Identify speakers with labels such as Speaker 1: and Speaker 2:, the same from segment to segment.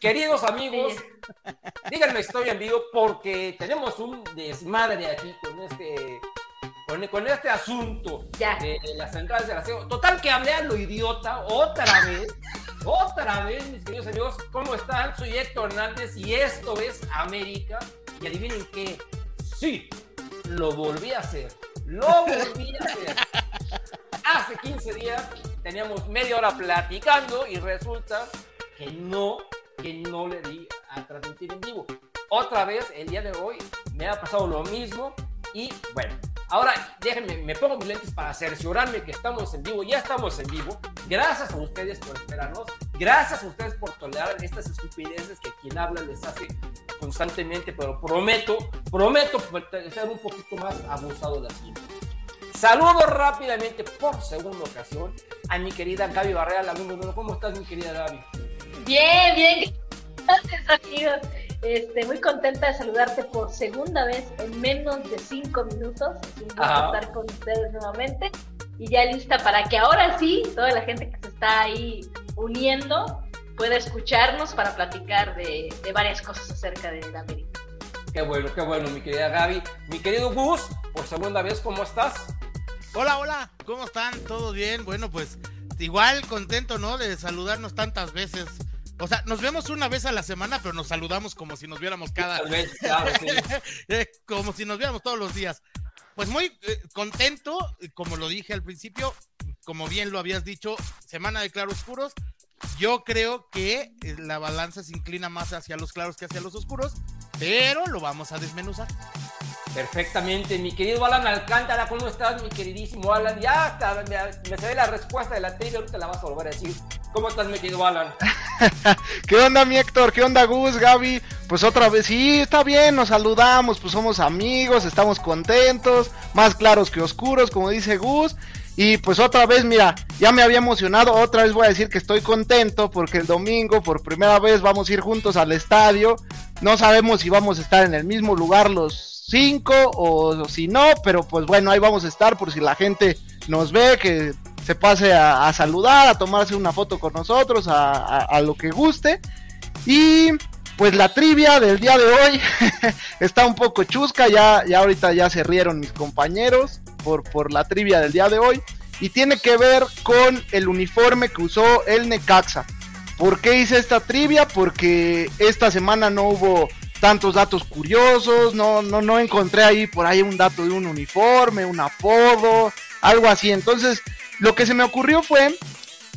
Speaker 1: Queridos amigos, díganme estoy en vivo porque tenemos un desmadre aquí con este con, este asunto de, las centrales de la CEO. Total que hablé a lo idiota otra vez, otra vez, mis queridos amigos. ¿Cómo están? Soy Héctor Hernández y esto es América. Y adivinen qué, sí, lo volví a hacer. Lo volví a hacer. Hace 15 días teníamos media hora platicando y resulta que no, que no le di a transmitir en vivo. Otra vez, el día de hoy, me ha pasado lo mismo y bueno, Ahora, déjenme, me pongo mis lentes para cerciorarme que estamos en vivo. Ya estamos en vivo. Gracias a ustedes por esperarnos. Gracias a ustedes por tolerar estas estupideces que quien habla les hace constantemente. Pero prometo, prometo ser un poquito más abusado de así. Saludo rápidamente por segunda ocasión a mi querida Gaby Barrea, alumno. ¿Cómo estás, mi querida Gaby?
Speaker 2: Bien, bien. Gracias, amigos. Este, muy contenta de saludarte por segunda vez en menos de cinco minutos. Un estar con ustedes nuevamente. Y ya lista para que ahora sí, toda la gente que se está ahí uniendo pueda escucharnos para platicar de, varias cosas acerca de la América.
Speaker 1: Qué bueno, qué bueno, mi querida Gaby. Mi querido Gus, por segunda vez, ¿cómo estás?
Speaker 3: Hola, hola, ¿cómo están? ¿Todo bien? Bueno, pues igual contento, ¿no? De saludarnos tantas veces o sea, nos vemos una vez a la semana, pero nos saludamos como si nos viéramos cada vez, eh, como si nos viéramos todos los días. Pues muy eh, contento, como lo dije al principio, como bien lo habías dicho, semana de claroscuros. Yo creo que eh, la balanza se inclina más hacia los claros que hacia los oscuros, pero lo vamos a desmenuzar.
Speaker 1: Perfectamente, mi querido Alan Alcántara, ¿cómo estás, mi queridísimo Alan? Ya está, me, me la respuesta de la anterior, ahorita la vas a volver a decir. ¿Cómo estás, mi querido Alan?
Speaker 4: ¿Qué onda, mi Héctor? ¿Qué onda, Gus, Gaby? Pues otra vez, sí, está bien, nos saludamos, pues somos amigos, estamos contentos, más claros que oscuros, como dice Gus. Y pues otra vez, mira, ya me había emocionado, otra vez voy a decir que estoy contento porque el domingo por primera vez vamos a ir juntos al estadio. No sabemos si vamos a estar en el mismo lugar los cinco o, si no, pero pues bueno, ahí vamos a estar por si la gente nos ve, que se pase a, saludar, a tomarse una foto con nosotros, a, lo que guste. Y pues la trivia del día de hoy está un poco chusca, ya, ya ahorita ya se rieron mis compañeros por, por la trivia del día de hoy. Y tiene que ver con el uniforme que usó el Necaxa. ¿Por qué hice esta trivia? Porque esta semana no hubo tantos datos curiosos, no, no, no encontré ahí por ahí un dato de un uniforme, un apodo, algo así. Entonces, lo que se me ocurrió fue,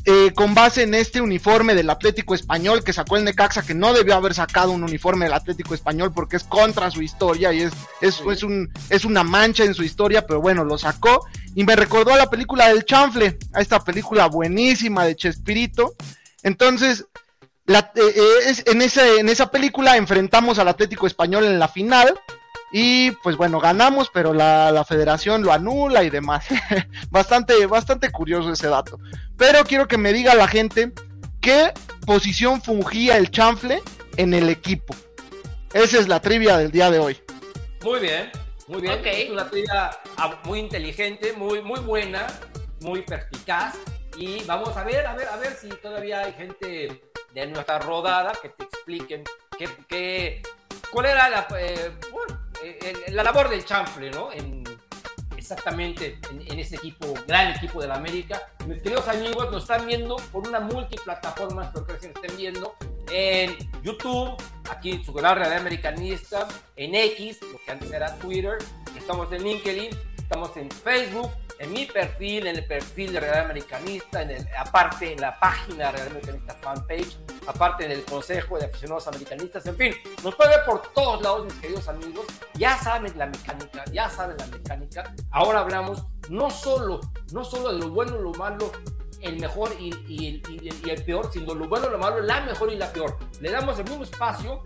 Speaker 4: eh, con base en este uniforme del Atlético Español que sacó el Necaxa, que no debió haber sacado un uniforme del Atlético Español porque es contra su historia y es, es, es, un, es una mancha en su historia, pero bueno, lo sacó. Y me recordó a la película del Chanfle, a esta película buenísima de Chespirito. Entonces, la, eh, eh, en, ese, en esa película enfrentamos al Atlético Español en la final. Y pues bueno, ganamos, pero la, federación lo anula y demás. bastante, bastante curioso ese dato. Pero quiero que me diga la gente qué posición fungía el chanfle en el equipo. Esa es la trivia del día de hoy.
Speaker 1: Muy bien, muy bien. Es una trivia ah, muy inteligente, muy, muy buena, muy perspicaz. Y vamos a ver, a ver, a ver si todavía hay gente de nuestra rodada que te expliquen qué, cuál era la, eh, la labor del chanfle, ¿no? En, exactamente en, ese equipo, gran equipo de la América. Mis queridos amigos, nos están viendo por una multiplataforma, espero que se estén viendo, en YouTube, aquí en su canal Real Americanista, en X, lo que antes era Twitter, estamos en LinkedIn, estamos en Facebook, en mi perfil, en el perfil de Real Americanista, en el, aparte en la página de Real Americanista fanpage, aparte en el Consejo de Aficionados Americanistas, en fin, nos puede ver por todos lados, mis queridos amigos. Ya saben la mecánica, ya saben la mecánica. Ahora hablamos no solo, no solo de lo bueno, lo malo, el mejor y, y, y, el peor, sino lo bueno, lo malo, la mejor y la peor. Le damos el mismo espacio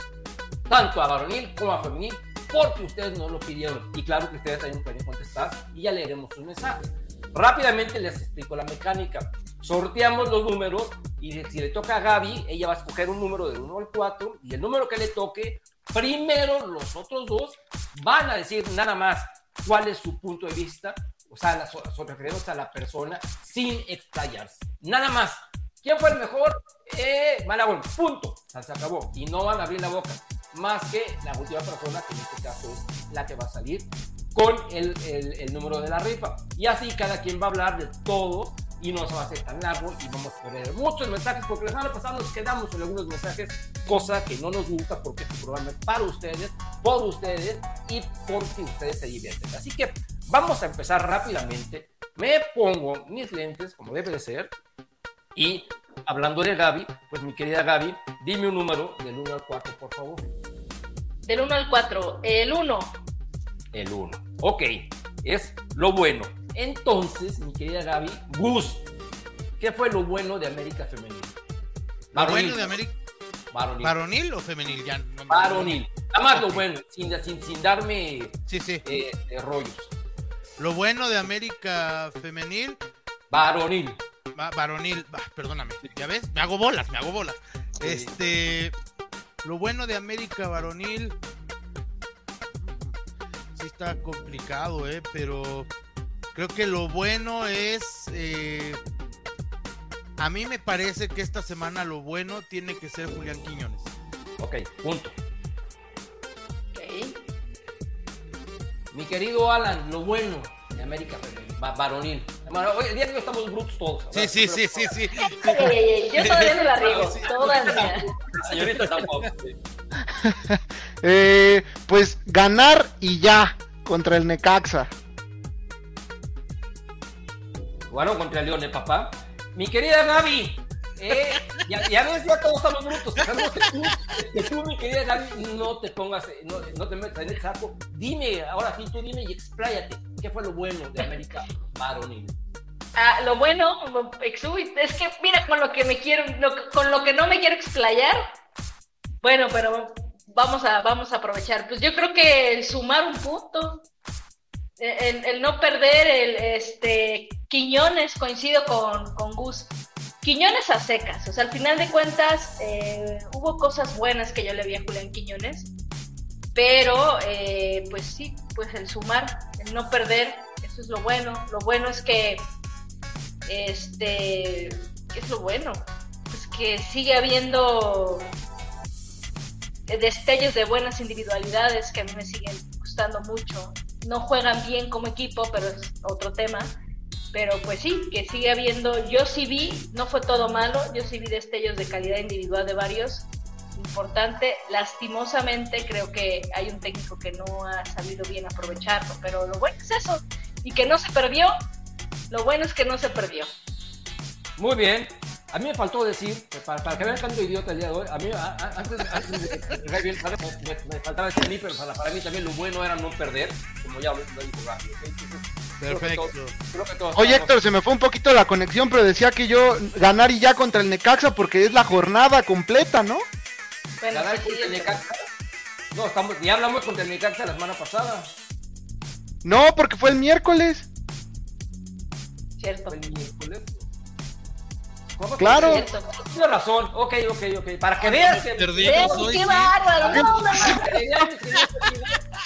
Speaker 1: tanto a varonil como a femenil porque ustedes no lo pidieron. Y claro que ustedes también pueden contestar y ya leeremos sus mensajes. Rápidamente les explico la mecánica. Sorteamos los números y si le toca a Gaby, ella va a escoger un número del 1 al 4 y el número que le toque, primero los otros dos van a decir nada más cuál es su punto de vista, o sea, son referidos a la persona sin explayarse. Nada más. ¿Quién fue el mejor? eh, Malagón, punto. se acabó. Y no van a abrir la boca. Más que la última persona, que en este caso es la que va a salir con el, el, número de la rifa. Y así cada quien va a hablar de todo y no se va a hacer tan largo y vamos a tener muchos mensajes porque la semana pasada nos quedamos en algunos mensajes, cosa que no nos gusta porque este programa es para ustedes, por ustedes y porque ustedes se divierten. Así que vamos a empezar rápidamente. Me pongo mis lentes como debe de ser y hablando de Gaby, pues mi querida Gaby, dime un número del 1 al 4, por favor.
Speaker 2: Del 1 al 4, el 1.
Speaker 1: El 1. Ok, es lo bueno. Entonces, mi querida Gaby, Gus, ¿qué fue lo bueno de América Femenil?
Speaker 3: ¿Lo bueno de América? Varonil. ¿Varonil o femenil? Ya,
Speaker 1: Varonil. Nada más lo bueno, sin, sin, darme
Speaker 3: sí, sí.
Speaker 1: Eh, rollos.
Speaker 3: Lo bueno de América Femenil.
Speaker 1: Varonil.
Speaker 3: Varonil, perdóname. ¿Ya ves? Me hago bolas, me hago bolas. Este. Lo bueno de América Varonil. Sí está complicado, ¿eh? Pero Creo que lo bueno es. Eh, a mí me parece que esta semana lo bueno tiene que ser Julián Quiñones.
Speaker 1: Ok, punto. Ok. Mi querido Alan, lo bueno de América varonil. Hoy el día que estamos brutos todos.
Speaker 3: Sí, sí, sí, sí, sí,
Speaker 2: Yo todavía no la riego. Todavía.
Speaker 1: Señorita tampoco.
Speaker 4: eh, pues ganar y ya contra el Necaxa.
Speaker 1: Bueno, contra el León, papá. Mi querida Gaby, eh, ya, ya, ves, ya todos estamos brutos. Que tú, mi querida Gaby, no te pongas, no, no, te metas en el saco. Dime, ahora sí, tú dime y expláyate. ¿Qué fue lo bueno de América Varonil?
Speaker 2: Ah, lo bueno, es que mira, con lo que me quiero, con lo que no me quiero explayar, bueno, pero vamos a, vamos a aprovechar. Pues yo creo que el sumar un punto, el, no perder el este Quiñones, coincido con, con, Gus. Quiñones a secas, o sea, al final de cuentas eh, hubo cosas buenas que yo le vi a Julián Quiñones, pero eh, pues sí, pues el sumar, el no perder, eso es lo bueno. Lo bueno es que, este, ¿qué es lo bueno? Pues que sigue habiendo destellos de buenas individualidades que a mí me siguen gustando mucho no juegan bien como equipo, pero es otro tema. Pero pues sí, que sigue habiendo, yo sí vi, no fue todo malo, yo sí vi destellos de calidad individual de varios, importante. Lastimosamente creo que hay un técnico que no ha sabido bien aprovecharlo, pero lo bueno es eso, y que no se perdió, lo bueno es que no se perdió.
Speaker 1: Muy bien, a mí me faltó decir, para, para que vean tanto idiota el día de hoy, a mí antes, de me, faltaba decir a mí, pero para, mí también lo bueno era no perder, como ya lo, dijo Gaby.
Speaker 3: Perfecto.
Speaker 4: Oye Héctor, se me fue un poquito la conexión, pero decía que yo ganar y ya contra el Necaxa porque es la jornada completa, ¿no?
Speaker 1: Ganar contra el Necaxa. No, estamos, ya hablamos contra el Necaxa la semana pasada.
Speaker 4: No, porque fue el miércoles.
Speaker 2: Cierto. Fue el
Speaker 1: miércoles.
Speaker 4: Claro.
Speaker 1: Tienes razón. Ok, ok, ok. Para que veas que.
Speaker 2: ¡Qué bárbaro!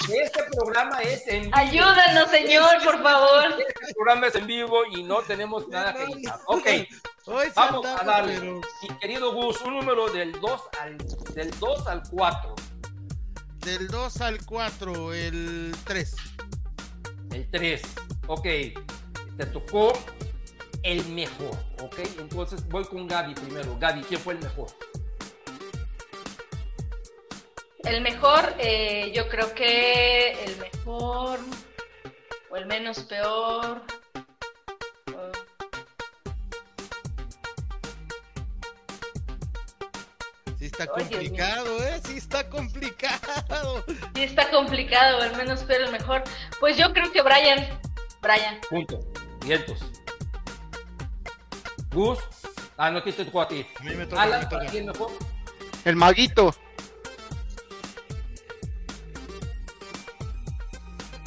Speaker 1: Este programa es en vivo.
Speaker 2: Ayúdanos, señor, por favor.
Speaker 1: Este programa es en vivo y no tenemos nada que editar. Ok. Vamos a darle. Mi querido Gus, un número del 2 al, del 2 al 4.
Speaker 3: Del 2 al 4, el 3.
Speaker 1: El 3. Ok. Te tocó el mejor, ¿ok? Entonces voy con Gaby primero. Gaby, ¿quién fue el mejor?
Speaker 2: El mejor, eh, yo creo que el mejor o el menos peor.
Speaker 3: Sí está complicado, ¿eh? Sí está complicado.
Speaker 2: Sí está complicado, el menos peor, el mejor. Pues yo creo que Brian. Brian.
Speaker 1: Punto. Vientos. Gus. Ah, no, te tocó a ti.
Speaker 3: A mí me toca. Alan, ¿para quién
Speaker 4: mejor? El maguito.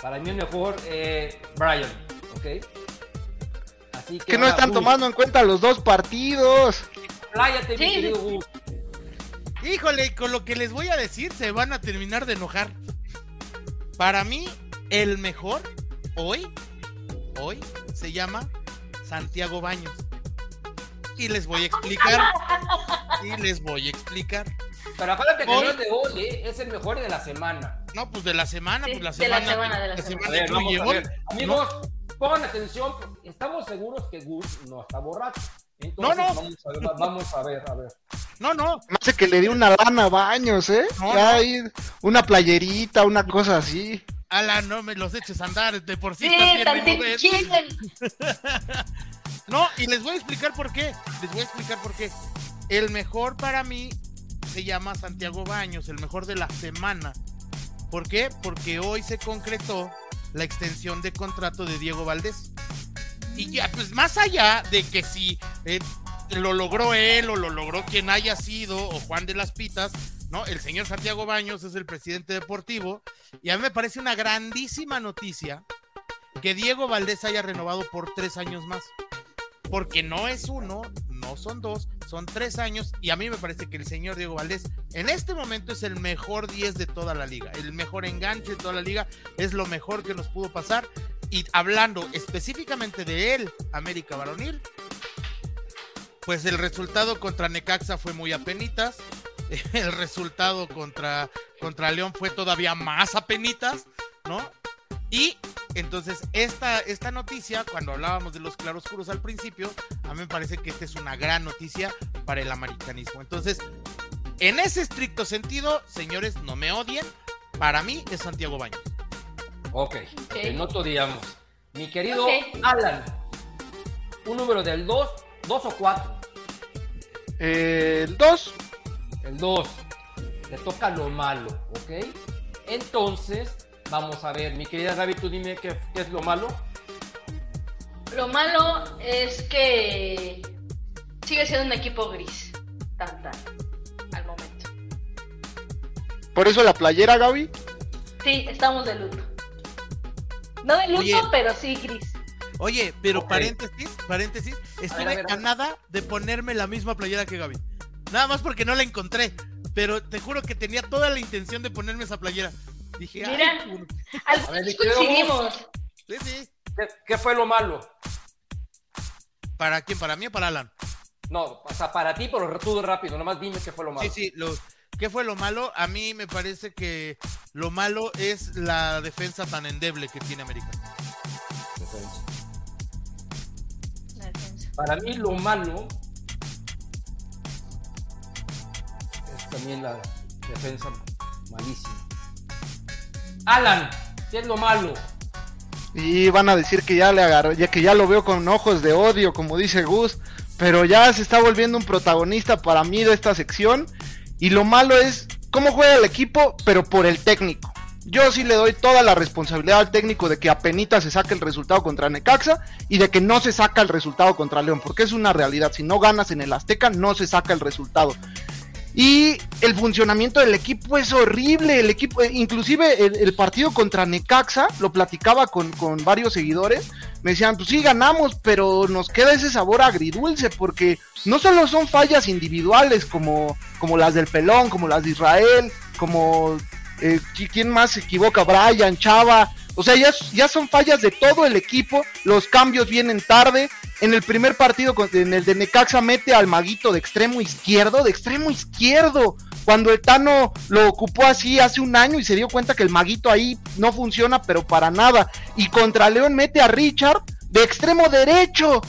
Speaker 1: Para mí el mejor, eh, Brian. ¿Ok?
Speaker 4: Así que, que no están tomando en cuenta los dos partidos.
Speaker 1: Pláyate, mi querido Gus.
Speaker 3: Híjole, con lo que les voy a decir se van a terminar de enojar. Para mí, el mejor hoy, hoy, se llama Santiago Baños y les voy a explicar. y les voy a explicar.
Speaker 1: Pero acuérdate que no es de hoy, ¿eh? es el mejor de la semana.
Speaker 3: No, pues de la semana, pues la semana.
Speaker 2: De la semana, de la,
Speaker 1: semana. Amigos, pongan atención, estamos seguros que Gus no está borracho. Entonces, no, no. Vamos a, ver, vamos a ver, a ver.
Speaker 3: No, no.
Speaker 4: Me hace que le di una lana a baños, ¿eh? una playerita, una cosa así.
Speaker 3: Ala, no me los eches a andar, de por sí,
Speaker 2: sí
Speaker 3: No, y les voy a explicar por qué. Les voy a explicar por qué. El mejor para mí se llama Santiago Baños, el mejor de la semana. ¿Por qué? Porque hoy se concretó la extensión de contrato de Diego Valdés. Y ya, pues más allá de que si eh, lo logró él o lo logró quien haya sido, o Juan de las Pitas, ¿no? El señor Santiago Baños es el presidente deportivo. Y a mí me parece una grandísima noticia que Diego Valdés haya renovado por tres años más. Porque no es uno, no son dos, son tres años. Y a mí me parece que el señor Diego Valdés en este momento es el mejor 10 de toda la liga. El mejor enganche de toda la liga. Es lo mejor que nos pudo pasar. Y hablando específicamente de él, América Varonil, pues el resultado contra Necaxa fue muy apenitas. El resultado contra, contra León fue todavía más apenitas, ¿no? Y entonces esta, esta noticia, cuando hablábamos de los claroscuros al principio, a mí me parece que esta es una gran noticia para el americanismo. Entonces, en ese estricto sentido, señores, no me odien, para mí es Santiago Baños.
Speaker 1: Ok, okay. no te odiamos. Mi querido Alan, un número del 2, 2 o 4.
Speaker 4: El 2.
Speaker 1: El 2. Le toca lo malo, ¿ok? Entonces, vamos a ver, mi querida Gaby, tú dime qué, es lo malo.
Speaker 2: Lo malo es que sigue siendo un equipo gris. Tan, tan. Al momento.
Speaker 4: ¿Por eso la playera, Gaby?
Speaker 2: Sí, estamos de luto. No de luto, pero sí gris.
Speaker 3: Oye, pero paréntesis, paréntesis, estuve a, nada de ponerme la misma playera que Gaby. Nada más porque no la encontré. Pero te juro que tenía toda la intención de ponerme esa playera. Dije,
Speaker 2: Mira, al coincidimos.
Speaker 3: Sí, sí.
Speaker 1: ¿Qué, fue lo malo?
Speaker 3: ¿Para quién? ¿Para mí o para Alan?
Speaker 1: No, o sea, para ti, pero tú rápido, nomás dime qué fue lo malo.
Speaker 3: Sí, sí, lo, ¿qué fue lo malo? A mí me parece que lo malo es la defensa tan endeble que tiene América.
Speaker 1: Para mí lo malo es también la defensa malísima. Alan, ¿qué es lo malo?
Speaker 4: Y van a decir que ya le agarró, ya que ya lo veo con ojos de odio, como dice Gus, pero ya se está volviendo un protagonista para mí de esta sección. Y lo malo es cómo juega el equipo, pero por el técnico. Yo sí le doy toda la responsabilidad al técnico de que apenas se saque el resultado contra Necaxa y de que no se saca el resultado contra León, porque es una realidad. Si no ganas en el Azteca, no se saca el resultado. Y el funcionamiento del equipo es horrible. El equipo, inclusive el, partido contra Necaxa, lo platicaba con, con, varios seguidores. Me decían, pues sí, ganamos, pero nos queda ese sabor agridulce, porque no solo son fallas individuales como, como las del Pelón, como las de Israel, como eh, ¿quién más se equivoca? Brian, Chava. O sea, ya, ya son fallas de todo el equipo. Los cambios vienen tarde. En el primer partido, en el de Necaxa, mete al maguito de extremo izquierdo, de extremo izquierdo. Cuando el Tano lo ocupó así hace un año y se dio cuenta que el maguito ahí no funciona, pero para nada. Y contra León mete a Richard de extremo derecho.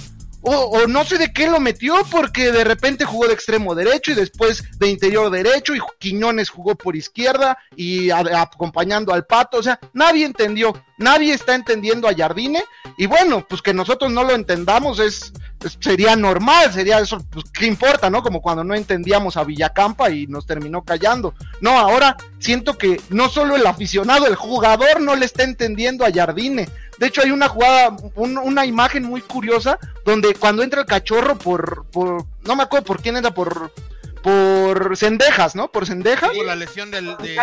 Speaker 4: O, no sé de qué lo metió, porque de repente jugó de extremo derecho y después de interior derecho, y Quiñones jugó por izquierda y acompañando al pato. O sea, nadie entendió, nadie está entendiendo a Jardine. Y bueno, pues que nosotros no lo entendamos es, sería normal, sería eso, pues qué importa, ¿no? Como cuando no entendíamos a Villacampa y nos terminó callando. No, ahora siento que no solo el aficionado, el jugador no le está entendiendo a Jardine. De hecho, hay una jugada, una imagen muy curiosa donde cuando entra el cachorro por, por no me acuerdo por quién era, por, por Cendejas, ¿no? Por Cendejas.
Speaker 3: Por la lesión del, de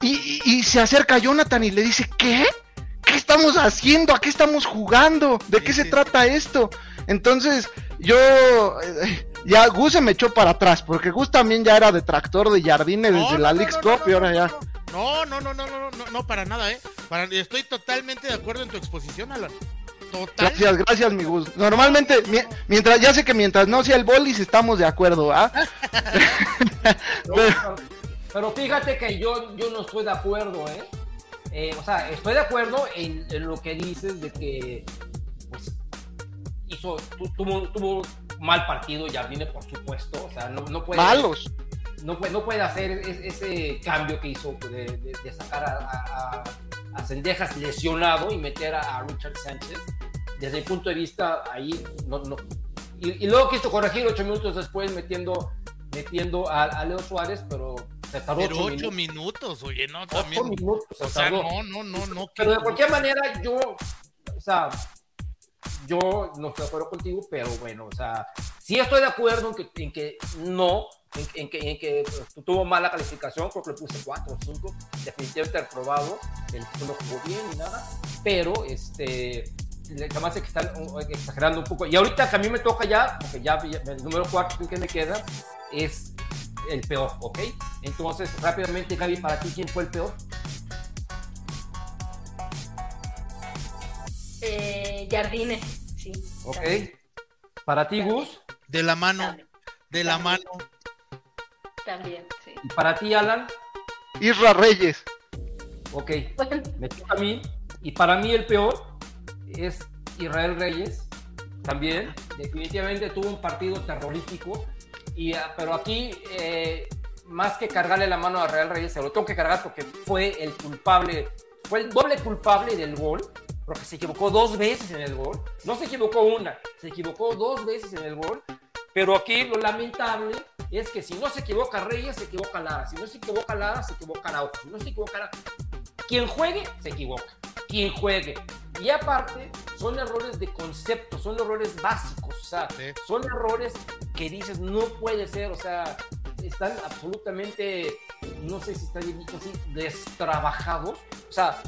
Speaker 4: y, y, se acerca a Jonathan y le dice, ¿qué? ¿Qué estamos haciendo? ¿A qué estamos jugando? ¿De qué se trata esto? Entonces, yo eh, ya Gus se me echó para atrás, porque Gus también ya era detractor de Jardine desde la League Cup y ahora ya.
Speaker 3: No, no, no, no, no, no, no, para nada, ¿eh? Para, estoy totalmente de acuerdo en tu exposición, Alan.
Speaker 4: Total. Gracias, gracias, mi Gus. Normalmente, mientras, ya sé que mientras no sea el bolis estamos de acuerdo, ¿ah?
Speaker 1: pero, fíjate que yo, yo no estoy de acuerdo, ¿eh? eh o sea, estoy de acuerdo en, lo que dices de que pues, hizo, tuvo, tuvo mal partido, viene por supuesto, o sea, no, no puede...
Speaker 4: Malos.
Speaker 1: No puede, no puede hacer ese cambio que hizo de, sacar a, a, Sendejas lesionado y meter a, Richard Sánchez. Desde mi punto de vista, ahí no... no y, luego quiso corregir ocho minutos después metiendo, metiendo a, Leo Suárez, pero
Speaker 3: se tardó pero ocho, minutos. oye, no, también.
Speaker 1: Ocho minutos,
Speaker 3: o sea, no, no, no, no.
Speaker 1: Pero de cualquier manera, yo, o sea, yo no estoy de acuerdo contigo, pero bueno, o sea, sí estoy de acuerdo en que, en que no, en, que, en que pues, tuvo mala calificación, creo que le puse 4 o 5, definitivamente reprobado, el no jugó bien ni nada, pero este, además es que están exagerando un poco. Y ahorita que a mí me toca ya, porque ya, el número 4 que me queda es el peor, ¿ok? Entonces, rápidamente, Gaby, para ti, ¿quién fue el peor?
Speaker 2: Eh, Jardine, sí.
Speaker 1: Ok. ¿Para ti, Gus?
Speaker 3: De la mano. De la mano.
Speaker 2: También, sí.
Speaker 1: ¿Y para ti, Alan?
Speaker 4: Isra Reyes.
Speaker 1: Ok. Me toca a mí. Y para mí el peor es Israel Reyes. También. Definitivamente tuvo un partido terrorífico. Y, ah, pero aquí, eh, más que cargarle la mano a Israel Reyes, se lo tengo que cargar porque fue el culpable, fue el doble culpable del gol porque se equivocó dos veces en el gol. No se equivocó una, se equivocó dos veces en el gol. Pero aquí lo lamentable es que si no se equivoca Reyes, se equivoca Lara. Si no se equivoca Lara, se equivoca Araujo. Si no se equivoca Lara, quien juegue, se equivoca. Quien juegue. Y aparte, son errores de concepto, son errores básicos. O sea, son errores que dices, no puede ser. O sea, están absolutamente, no sé si está bien dicho así, destrabajados. O sea,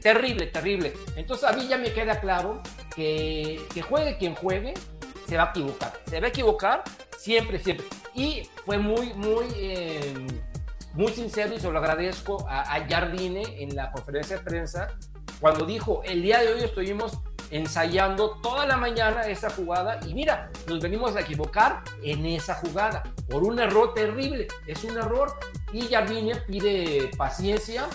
Speaker 1: terrible, terrible. Entonces a mí ya me queda claro que, que juegue quien juegue, se va a equivocar. Se va a equivocar siempre, siempre. Y fue muy, muy, eh, muy sincero y se lo agradezco a, Jardine en la conferencia de prensa cuando dijo, el día de hoy estuvimos ensayando toda la mañana esa jugada y mira, nos venimos a equivocar en esa jugada por un error terrible. Es un error y Jardine pide paciencia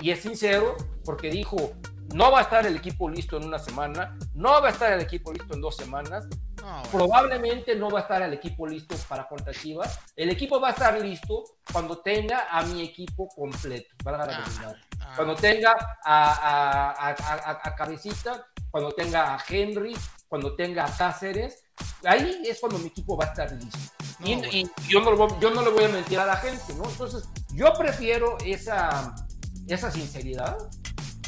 Speaker 1: y es sincero porque dijo, no va a estar el equipo listo en una semana, no va a estar el equipo listo en dos semanas, probablemente no va a estar el equipo listo para contra Chivas, el equipo va a estar listo cuando tenga a mi equipo completo, ah, ah. cuando tenga a, a, Cabecita, cuando tenga a Henry, cuando tenga a Cáceres, ahí es cuando mi equipo va a estar listo. y, yo, no, yo no le voy a mentir a la gente, ¿no? Entonces, yo prefiero esa esa sinceridad.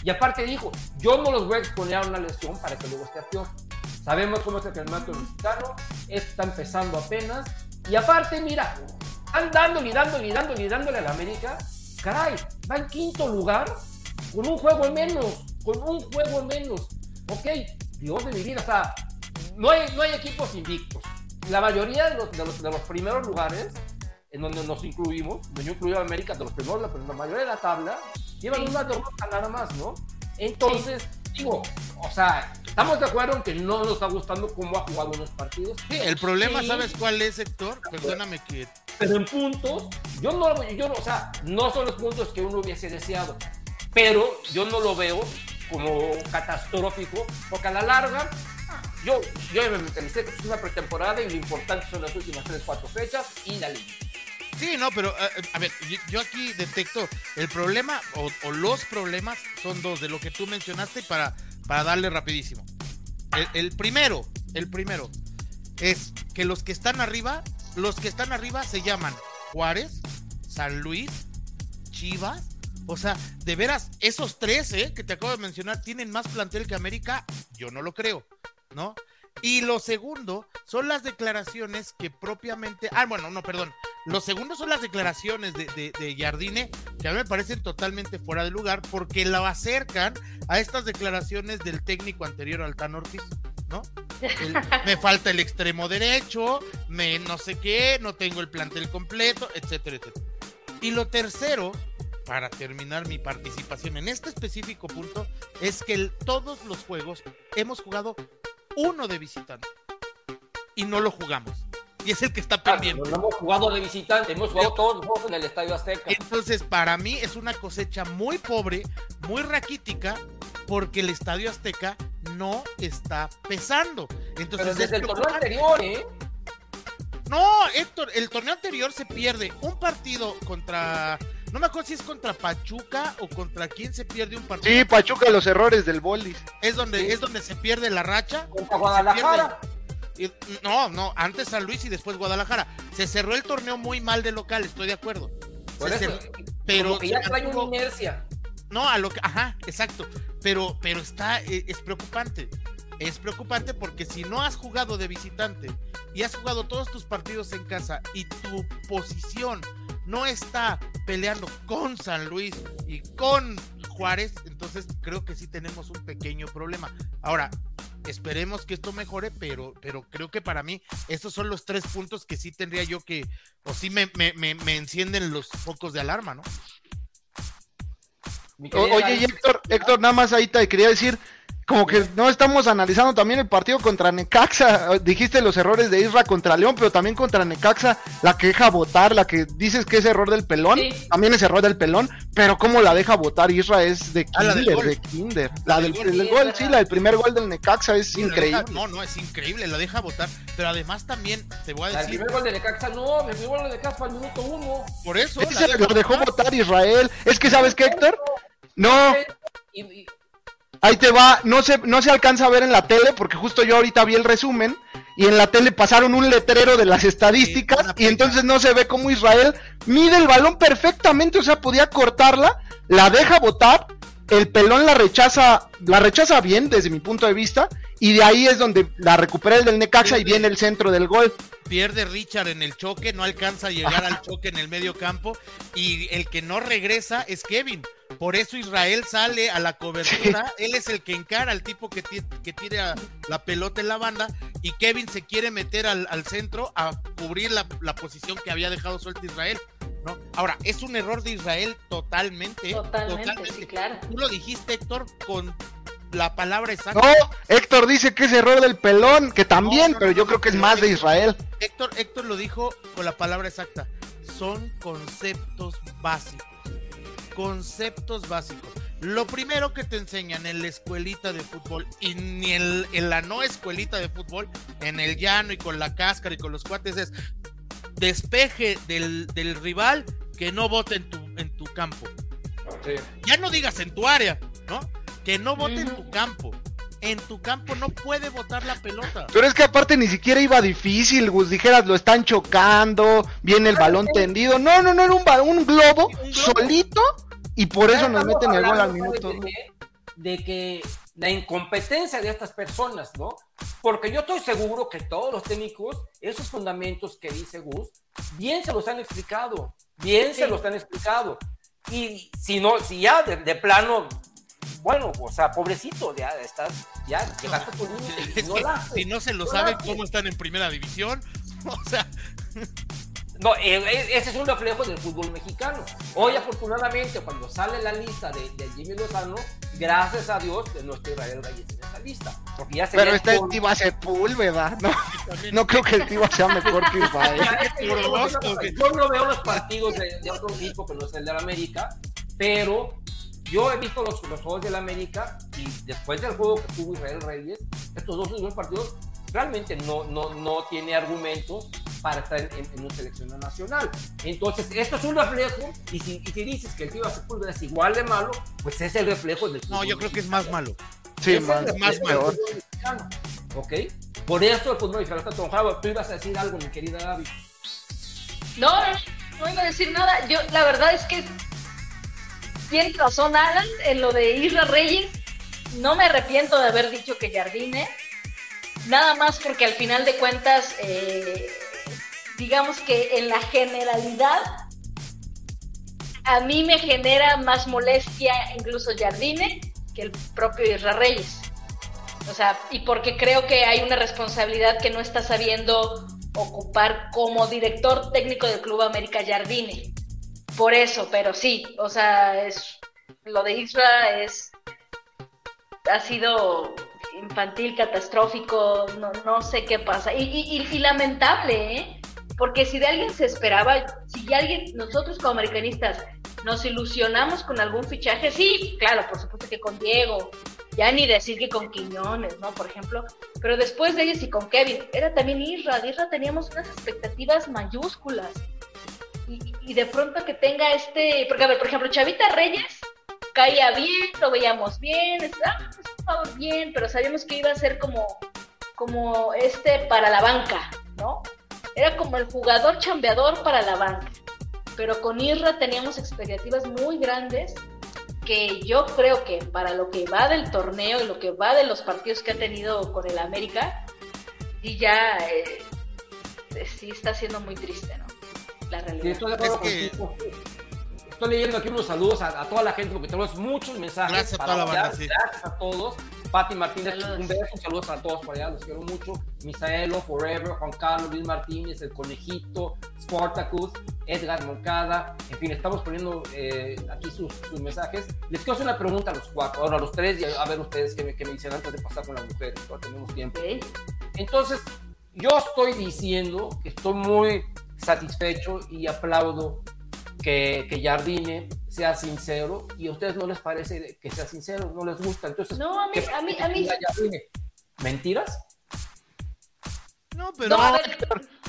Speaker 1: Y aparte dijo, yo no los voy a exponer a una lesión para que luego esté peor. Sabemos cómo es el campeonato mexicano, está empezando apenas. Y aparte, mira, están dándole dándole dándole dándole a la América. Caray, va en quinto lugar con un juego en menos, con un juego en menos. Ok, Dios de mi vida, o sea, no hay, no hay equipos invictos. La mayoría de los, de los, de los primeros lugares en donde nos incluimos, yo incluyo a América de los primeros, pero la mayoría de la tabla llevan una derrota nada más, ¿no? Entonces, digo, o sea, estamos de acuerdo en que no nos está gustando cómo ha jugado unos partidos.
Speaker 3: Sí, el problema, ¿sabes cuál es, Héctor? Perdóname que.
Speaker 1: Pero en puntos, yo no, yo no, o sea, no son los puntos que uno hubiese deseado, pero yo no lo veo como catastrófico, porque a la larga yo, yo me mentalicé que es una pretemporada y lo importante son las últimas 3, 4 fechas y la liga.
Speaker 3: Sí, no, pero eh, a ver, yo, aquí detecto el problema o, los problemas son dos de lo que tú mencionaste para, para darle rapidísimo. El, primero, el primero es que los que están arriba, los que están arriba se llaman Juárez, San Luis, Chivas. O sea, de veras, esos tres eh, que te acabo de mencionar tienen más plantel que América. Yo no lo creo, ¿no? Y lo segundo son las declaraciones que propiamente. Ah, bueno, no, perdón. Lo segundo son las declaraciones de, de, Jardine que a mí me parecen totalmente fuera de lugar porque lo acercan a estas declaraciones del técnico anterior al Tan Ortiz, ¿no? me falta el extremo derecho, me no sé qué, no tengo el plantel completo, etcétera, etcétera. Y lo tercero, para terminar mi participación en este específico punto, es que todos los juegos hemos jugado uno de visitante y no lo jugamos. Y es el que está pendiente.
Speaker 1: no hemos jugado de visitante, hemos jugado todos los juegos en el Estadio Azteca.
Speaker 3: Entonces, para mí es una cosecha muy pobre, muy raquítica, porque el Estadio Azteca no está pesando. Entonces,
Speaker 1: desde el torneo anterior, ¿eh?
Speaker 3: No, Héctor, el torneo anterior se pierde un partido contra. No me acuerdo si es contra Pachuca o contra quién se pierde un partido.
Speaker 4: Sí, Pachuca, los errores del Bolis.
Speaker 3: Es donde, es donde se pierde la racha.
Speaker 1: Contra Guadalajara.
Speaker 3: No, no, antes San Luis y después Guadalajara. Se cerró el torneo muy mal de local, estoy de acuerdo.
Speaker 1: pero ya trae una inercia.
Speaker 3: No, a lo que, ajá, exacto. Pero, pero está, e, es preocupante es preocupante porque si no has jugado de visitante y has jugado todos tus partidos en casa y tu posición no está peleando con San Luis y con Juárez, entonces creo que sí tenemos un pequeño problema. Ahora, esperemos que esto mejore, pero, pero creo que para mí estos son los tres puntos que sí tendría yo que, o sí me, me, encienden los focos de alarma, ¿no?
Speaker 4: oye, Héctor, Héctor, nada más ahí te quería decir, como que no estamos analizando también el partido contra Necaxa. Dijiste los errores de Isra contra León, pero también contra Necaxa, la que deja votar, la que dices que es error del pelón, también es error del pelón, pero cómo la deja votar Isra es de
Speaker 3: ah,
Speaker 4: Kinder, de Kinder. La del, gol, sí, la del primer gol del Necaxa es increíble.
Speaker 3: no, no, es increíble, la deja votar, pero además también te voy a decir.
Speaker 1: El primer gol de Necaxa no, el primer gol de Necaxa al minuto uno.
Speaker 3: Por eso.
Speaker 4: lo dejó votar Israel. Es que, ¿sabes qué, Héctor? No. Ahí te va, no se, no se alcanza a ver en la tele porque justo yo ahorita vi el resumen y en la tele pasaron un letrero de las estadísticas y entonces no se ve cómo Israel mide el balón perfectamente, o sea, podía cortarla, la deja botar, el pelón la rechaza, la rechaza bien desde mi punto de vista y de ahí es donde la recupera el del Necaxa y viene el centro del gol.
Speaker 3: Pierde Richard en el choque, no alcanza a llegar al choque en el medio campo y el que no regresa es Kevin por eso Israel sale a la cobertura. Él es el que encara al tipo que, que tira la pelota en la banda. Y Kevin se quiere meter al, centro a cubrir la, posición que había dejado suelta Israel. ¿no? Ahora, es un error de Israel totalmente.
Speaker 2: Totalmente, claro.
Speaker 3: Tú lo dijiste, Héctor, con la palabra exacta.
Speaker 4: No, Héctor dice que es error del pelón, que también, pero yo creo que es más de Israel.
Speaker 3: Héctor, Héctor lo dijo con la palabra exacta. Son conceptos básicos conceptos básicos. Lo primero que te enseñan en la escuelita de fútbol y ni en, la no escuelita de fútbol, en el llano y con la cáscara y con los cuates es despeje del, rival que no vote en tu, en tu campo. Ya no digas en tu área, ¿no? Que no vote en tu campo en tu campo no puede botar la pelota.
Speaker 4: Pero es que aparte ni siquiera iba difícil, Gus. Dijeras, lo están chocando, viene el balón tendido. No, no, no, era un, un globo solito y por eso nos meten el gol al minuto.
Speaker 1: De que, la incompetencia de estas personas, ¿no? Porque yo estoy seguro que todos los técnicos, esos fundamentos que dice Gus, bien se los han explicado, bien se los han explicado. Y si no, si ya de, plano, bueno, o sea, pobrecito, ya estás, ya llegaste por un
Speaker 3: Si no se lo saben cómo están en primera división, o sea.
Speaker 1: No, eh, eh, ese es un reflejo del fútbol mexicano. Hoy, afortunadamente, cuando sale la lista de, Jimmy Lozano, gracias a Dios, no estoy Israel Reyes en esa lista.
Speaker 4: Pero está el Tiva Sepúlveda, ¿no? No creo que el Tiva sea mejor que Israel.
Speaker 1: yo no veo los partidos de, otro equipo que no es el de la América, pero yo he visto los, los juegos del América y después del juego que tuvo Israel Reyes, estos dos últimos partidos realmente no, no, no tiene argumentos para estar en, una selección nacional. Entonces, esto es un reflejo, y si, y si dices que el Tiva Sepúlveda es igual de malo, pues es el reflejo del
Speaker 3: No, yo creo que es más malo.
Speaker 4: Sí, más, más malo.
Speaker 1: ¿Ok? Por eso el fútbol mexicano está trabajando. Tú ibas a decir algo, mi querida Gaby.
Speaker 2: No, no iba a decir nada. Yo, la verdad es que tiene razón Alan en lo de Isla Reyes. No me arrepiento de haber dicho que Jardine nada más porque al final de cuentas, eh, digamos que en la generalidad, a mí me genera más molestia incluso Jardine que el propio Isra Reyes. O sea, y porque creo que hay una responsabilidad que no está sabiendo ocupar como director técnico del Club América Jardine. Por eso, pero sí, o sea, es lo de Isra es ha sido infantil, catastrófico, no, no sé qué pasa. Y, y, lamentable, ¿eh? Porque si de alguien se esperaba, si alguien, nosotros como americanistas nos ilusionamos con algún fichaje, sí, claro, por supuesto que con Diego, ya ni decir que con Quiñones, ¿no? Por ejemplo, pero después de ellos y con Kevin, era también Isra, de Isra teníamos unas expectativas mayúsculas. Y, de pronto que tenga este, porque a ver, por ejemplo, Chavita Reyes caía bien, lo veíamos bien, estaba bien, pero sabíamos que iba a ser como, como este para la banca, ¿no? Era como el jugador chambeador para la banca. Pero con Irra teníamos expectativas muy grandes que yo creo que para lo que va del torneo y lo que va de los partidos que ha tenido con el América, y ya eh, sí está siendo muy triste, ¿no? La realidad. es que
Speaker 1: Estoy leyendo aquí unos saludos a, toda la gente porque tenemos muchos mensajes.
Speaker 3: Gracias a toda la banda,
Speaker 1: Gracias a todos. Pati Martínez, un beso, saludos a todos por allá, los quiero mucho. Misaelo, Forever, Juan Carlos, Luis Martínez, El Conejito, Spartacus, Edgar Moncada, en fin, estamos poniendo eh, aquí sus, mensajes. Les quiero hacer una pregunta a los cuatro, ahora a los tres, y a, ver ustedes qué me, qué me, dicen antes de pasar con las mujeres, ahora tenemos tiempo. Entonces, yo estoy diciendo que estoy muy satisfecho y aplaudo que, que Jardine sea sincero y a ustedes no les parece que sea sincero, no les gusta. Entonces,
Speaker 2: no, a mí, a mí, a mí.
Speaker 1: ¿Mentiras?
Speaker 4: No, pero,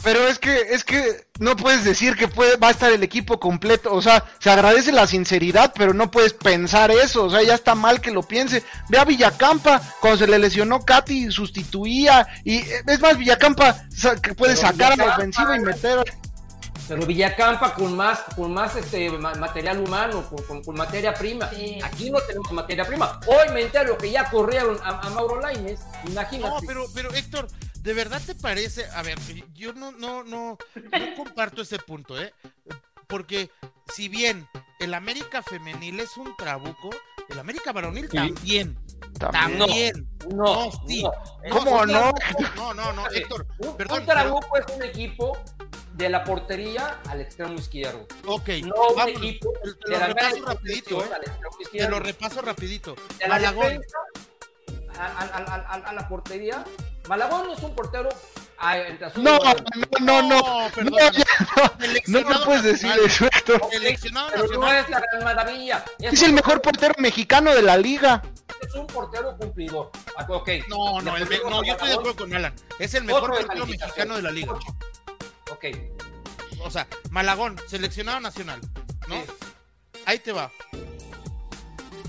Speaker 4: pero es que es que no puedes decir que puede, va a estar el equipo completo, o sea, se agradece la sinceridad, pero no puedes pensar eso, o sea, ya está mal que lo piense. Ve a Villacampa, cuando se le lesionó Katy, sustituía, y es más, Villacampa que puede sacar a la ofensiva y meter
Speaker 1: pero Villacampa con más, con más este, material humano, con, materia prima. Aquí no tenemos materia prima. Hoy me entero que ya corrieron a, Mauro Laines, imagínate.
Speaker 3: No, pero, pero Héctor, ¿de verdad te parece? A ver, yo no, no, no, no comparto ese punto, ¿eh? Porque si bien el América femenil es un trabuco, el América varonil también. También.
Speaker 1: No, sí.
Speaker 3: ¿Cómo no? No, no, no, Héctor.
Speaker 1: perdón, un trabuco es un equipo de la portería al extremo izquierdo.
Speaker 3: Ok,
Speaker 1: no un equipo
Speaker 3: te, lo repaso rapidito, ¿eh? Te lo repaso rapidito. Malagón.
Speaker 1: a, la portería. Malagón no es un portero
Speaker 4: no, no, no, no, no, no, no, puedes decir eso, Héctor.
Speaker 1: no es la gran maravilla.
Speaker 4: Es, el mejor portero mexicano de la liga.
Speaker 1: Es un portero cumplidor. Ah, okay.
Speaker 3: No, no, no, yo estoy de acuerdo con Alan. Es el mejor portero mexicano de la liga.
Speaker 1: Ok.
Speaker 3: O sea, Malagón, seleccionado nacional, ¿no? Ahí te va.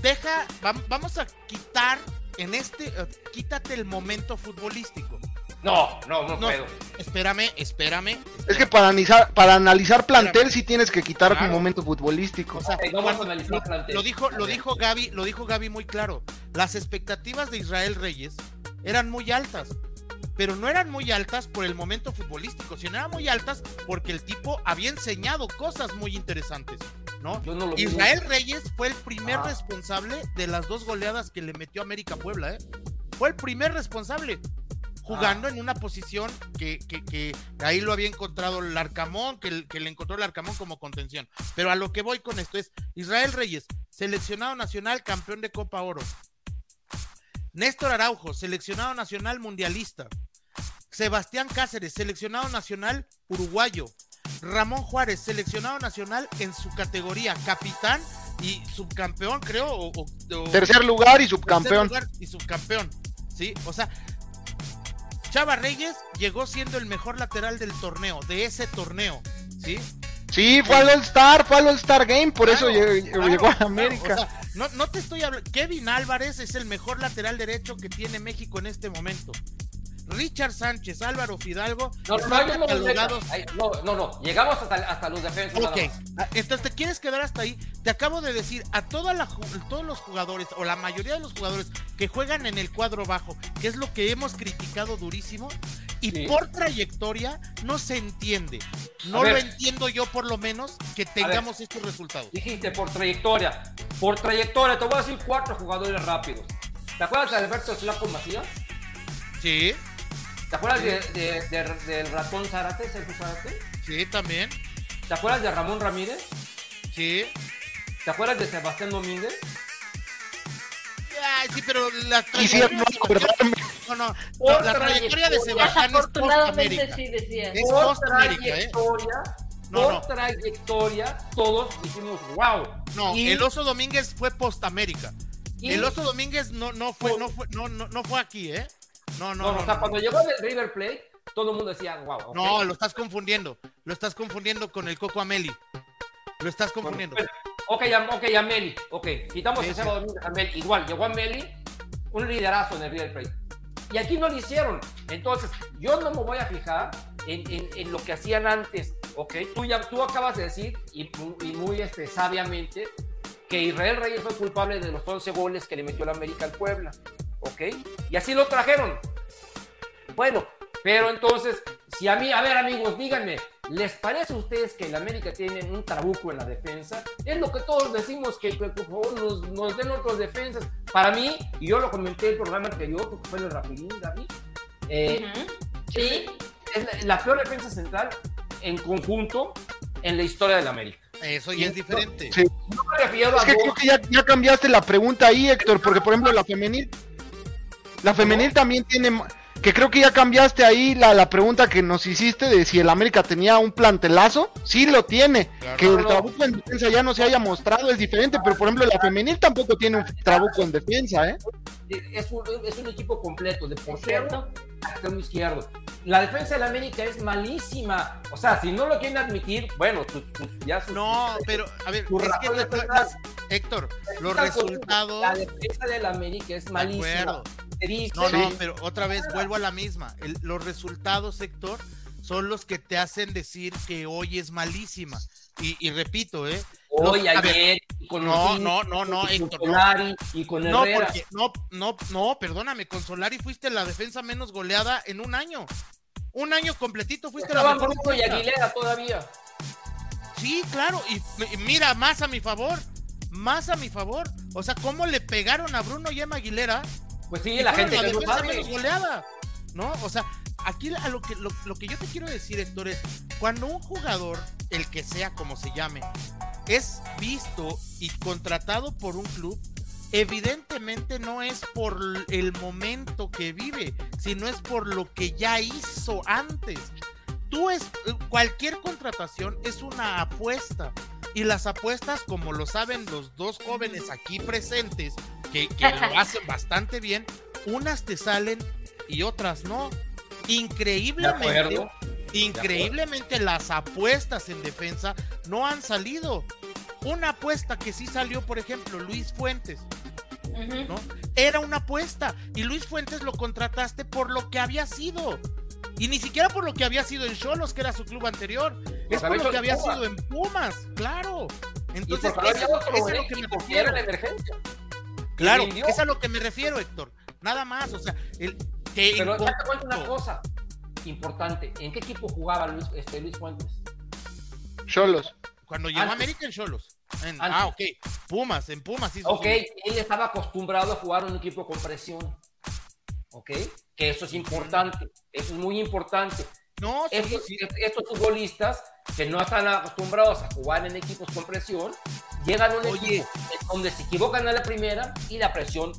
Speaker 3: Deja, vamos a quitar en este, eh, quítate el momento futbolístico.
Speaker 1: No, no, no, puedo.
Speaker 3: Espérame, espérame,
Speaker 4: Es que para analizar, para analizar plantel sí tienes que quitar el momento futbolístico.
Speaker 1: O sea, vamos a analizar plantel.
Speaker 3: Lo dijo, lo dijo Gaby, lo dijo Gaby muy claro. Las expectativas de Israel Reyes eran muy altas pero no eran muy altas por el momento futbolístico, sino eran muy altas porque el tipo había enseñado cosas muy interesantes, ¿no? Israel Reyes fue el primer ah. responsable de las dos goleadas que le metió América Puebla, ¿eh? Fue el primer responsable jugando ah. en una posición que, que, ahí lo había encontrado el Arcamón, que, que, le encontró el Arcamón como contención. Pero a lo que voy con esto es Israel Reyes, seleccionado nacional, campeón de Copa Oro. Néstor Araujo, seleccionado nacional mundialista. Sebastián Cáceres, seleccionado nacional uruguayo. Ramón Juárez, seleccionado nacional en su categoría, capitán y subcampeón, creo.
Speaker 4: tercer lugar y subcampeón.
Speaker 3: Tercer lugar y subcampeón, ¿sí? O sea, Chava Reyes llegó siendo el mejor lateral del torneo, de ese torneo, ¿sí?
Speaker 4: Sí, fue al All-Star, fue al All-Star Game, por eso llegó, a América.
Speaker 3: no, no te estoy hablando. Kevin Álvarez es el mejor lateral derecho que tiene México en este momento. Richard Sánchez, Álvaro Fidalgo.
Speaker 1: No, no, no, no, llegamos hasta, los defensas.
Speaker 3: Ok, ah, entonces te quieres quedar hasta ahí. Te acabo de decir a toda la, todos los jugadores, o la mayoría de los jugadores que juegan en el cuadro bajo, que es lo que hemos criticado durísimo, y por trayectoria no se entiende. No lo entiendo yo por lo menos que tengamos estos resultados.
Speaker 1: Dijiste por trayectoria. Por trayectoria, te voy a decir cuatro jugadores rápidos. ¿Te acuerdas de Alberto Slapo Macías?
Speaker 3: Sí.
Speaker 1: ¿Te acuerdas de, del ratón Zárate, Sergio Zárate?
Speaker 3: Sí, también.
Speaker 1: ¿Te acuerdas de Ramón Ramírez?
Speaker 3: Sí.
Speaker 1: ¿Te acuerdas de Sebastián Domínguez?
Speaker 3: Ay, sí, pero la trayectoria, no, no, la trayectoria de Sebastián es post América. Sí decía. Es post América, ¿eh?
Speaker 1: No, por no. trayectoria, todos dijimos, wow.
Speaker 3: No, el Oso Domínguez fue post América. El Oso Domínguez no, no fue, no fue, no, no, no fue aquí, ¿eh? No, no, no.
Speaker 1: o sea, cuando llegó del River Plate, todo el mundo decía, wow.
Speaker 3: No, lo estás confundiendo. Lo estás confundiendo con el Coco Ameli. Lo estás confundiendo.
Speaker 1: ok, ok, Ameli. Ok, quitamos el sábado domingo Ameli. Igual, llegó Ameli, un liderazo en el River Plate. Y aquí no lo hicieron. Entonces, yo no me voy a fijar en, en, lo que hacían antes. Ok, tú, ya, tú acabas de decir, y, y muy este, sabiamente, que Israel Reyes fue culpable de los 11 goles que le metió la América al Puebla. ¿Ok? Y así lo trajeron. Bueno, pero entonces, si a mí, a ver amigos, díganme, ¿les parece a ustedes que el América tiene un trabuco en la defensa? Es lo que todos decimos, que, por favor nos, nos, den otros defensas. Para mí, y yo lo comenté en el programa anterior, porque fue el Rapidín, David, eh,
Speaker 2: ¿Sí?
Speaker 1: es la, peor defensa central en conjunto en la historia del América.
Speaker 3: Eso ya es diferente.
Speaker 4: Sí. es que creo que ya, ya, cambiaste la pregunta ahí, Héctor, porque por ejemplo la femenil, la femenil también tiene que creo que ya cambiaste ahí la, la, pregunta que nos hiciste de si el América tenía un plantelazo. Sí lo tiene. que el trabuco en defensa ya no se haya mostrado es diferente, pero por ejemplo la femenil tampoco tiene un trabuco en defensa, ¿eh?
Speaker 1: Es un, es un equipo completo, de portero a extremo izquierdo. La defensa del América es malísima. O sea, si no lo quieren admitir, bueno, ya...
Speaker 3: no, pero, a ver, es que, Héctor, los resultados...
Speaker 1: La defensa del América es malísima.
Speaker 3: No, no, pero otra vez vuelvo a la misma. los resultados, sector, son los que te hacen decir que hoy es malísima. Y, repito, ¿eh?
Speaker 1: Hoy, ayer,
Speaker 3: con no, no, no, no,
Speaker 1: Héctor, Solari y con
Speaker 3: No, porque, no, no, no, perdóname, con Solari fuiste la defensa menos goleada en un año. Un año completito fuiste la
Speaker 1: mejor. y Aguilera todavía.
Speaker 3: Sí, claro, y, mira, más a mi favor, más a mi favor. O sea, ¿cómo le pegaron a Bruno y a Aguilera?
Speaker 1: Pues sí, la gente
Speaker 3: que no goleada, ¿no? O sea, aquí a lo que, lo, que yo te quiero decir, Héctor, es cuando un jugador, el que sea como se llame, es visto y contratado por un club, evidentemente no es por el momento que vive, sino es por lo que ya hizo antes. Tú es cualquier contratación es una apuesta y las apuestas, como lo saben los dos jóvenes aquí presentes, que, lo hacen bastante bien, unas te salen y otras no. Increíblemente, increíblemente las apuestas en defensa no han salido. Una apuesta que sí salió, por ejemplo, Luis Fuentes. ¿no? Era una apuesta y Luis Fuentes lo contrataste por lo que había sido. Y ni siquiera por lo que había sido en Cholos, que era su club anterior. Es por lo que había sido en Pumas, claro. Entonces, eso, es lo que me refiero. Claro, es a lo que me refiero, Héctor. Nada más, o sea, el,
Speaker 1: Pero te cuento una cosa importante. ¿En qué equipo jugaba Luis, este, Luis Fuentes?
Speaker 4: Cholos.
Speaker 3: Cuando llegó a América en Cholos. ah, ok. Pumas, en Pumas.
Speaker 1: Hizo ok, él estaba acostumbrado a jugar un equipo con presión. ¿Ok? Que eso es importante. Eso es muy importante. No, estos, estos, futbolistas que no están acostumbrados a jugar en equipos con presión, llegan a un equipo donde se equivocan a la primera y la presión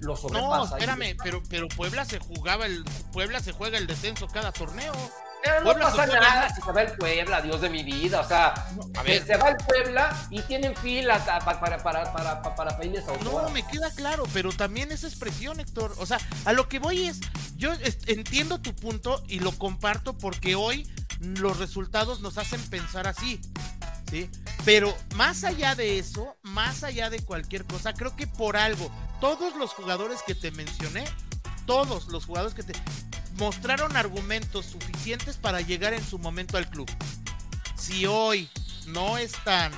Speaker 1: los sobrepasa.
Speaker 3: No, espérame, pero, pero Puebla se jugaba el Puebla se juega el descenso cada torneo.
Speaker 1: Pero no pasa nada si se va el Puebla, Dios de mi vida. O sea, se va el Puebla y tienen fila para, para, para, para, para pedirles
Speaker 3: No, me queda claro, pero también esa expresión, Héctor. O sea, a lo que voy es, yo entiendo tu punto y lo comparto porque hoy los resultados nos hacen pensar así. ¿Sí? Pero más allá de eso, más allá de cualquier cosa, creo que por algo, todos los jugadores que te mencioné, todos los jugadores que te mostraron argumentos suficientes para llegar en su momento al club. Si hoy no están,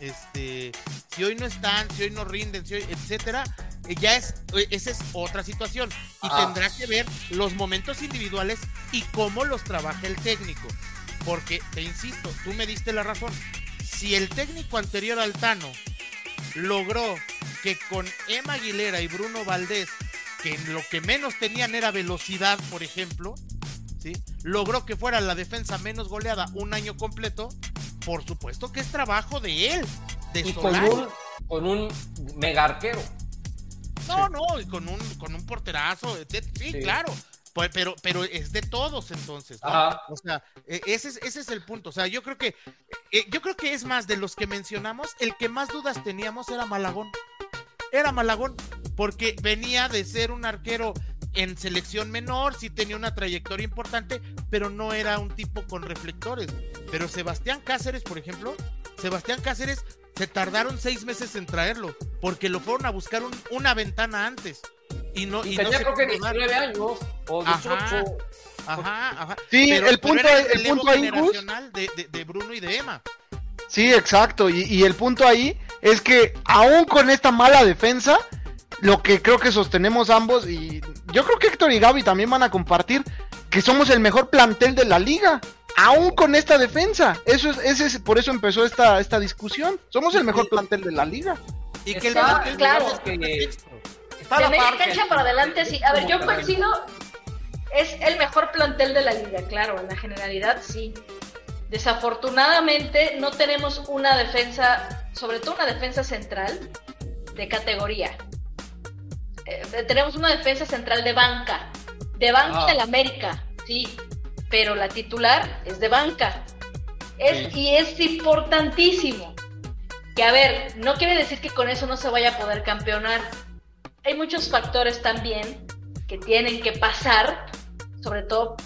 Speaker 3: este, si hoy no están, si hoy no rinden, si hoy, etcétera, eh, ya es, eh, esa es otra situación. Y ah. tendrá que ver los momentos individuales y cómo los trabaja el técnico. Porque, te insisto, tú me diste la razón. Si el técnico anterior al Tano logró que con Emma Aguilera y Bruno Valdés que lo que menos tenían era velocidad, por ejemplo, ¿sí? logró que fuera la defensa menos goleada un año completo. por supuesto que es trabajo de él, de
Speaker 1: y con un, con un mega arquero.
Speaker 3: No, no, y con un, con un porterazo, sí, claro. Pues, pero, pero es de todos entonces. O sea, e, ese es, ese es el punto. O sea, yo creo que, e, yo creo que es más de los que mencionamos, el que más dudas teníamos era Malagón. Era Malagón, porque venía de ser un arquero en selección menor, sí tenía una trayectoria importante, pero no era un tipo con reflectores. Pero Sebastián Cáceres, por ejemplo, Sebastián Cáceres se tardaron seis meses en traerlo, porque lo fueron a buscar una ventana antes. Y no, y,
Speaker 1: tenía creo que 19 años o 18.
Speaker 3: Ajá, ajá.
Speaker 4: Sí, el punto, el, punto ahí,
Speaker 3: de, de, Bruno y de Emma.
Speaker 4: Sí, exacto. Y, y, el punto ahí es que aún con esta mala defensa, lo que creo que sostenemos ambos, y yo creo que Héctor y Gaby también van a compartir, que somos el mejor plantel de la liga. Aún con esta defensa. Eso es, ese es, por eso empezó esta, esta discusión. Somos el mejor plantel de la liga.
Speaker 2: Y que el plantel claro. Que, de media cancha para adelante, sí. A ver, yo coincido, es el mejor plantel de la liga, claro, en la generalidad sí. Desafortunadamente no tenemos una defensa, sobre todo una defensa central de categoría. Eh, tenemos una defensa central de banca, de banca ah. del América, sí, pero la titular es de banca. Es, Y es importantísimo. Que a ver, no quiere decir que con eso no se vaya a poder campeonar hay muchos factores también que tienen que pasar, sobre todo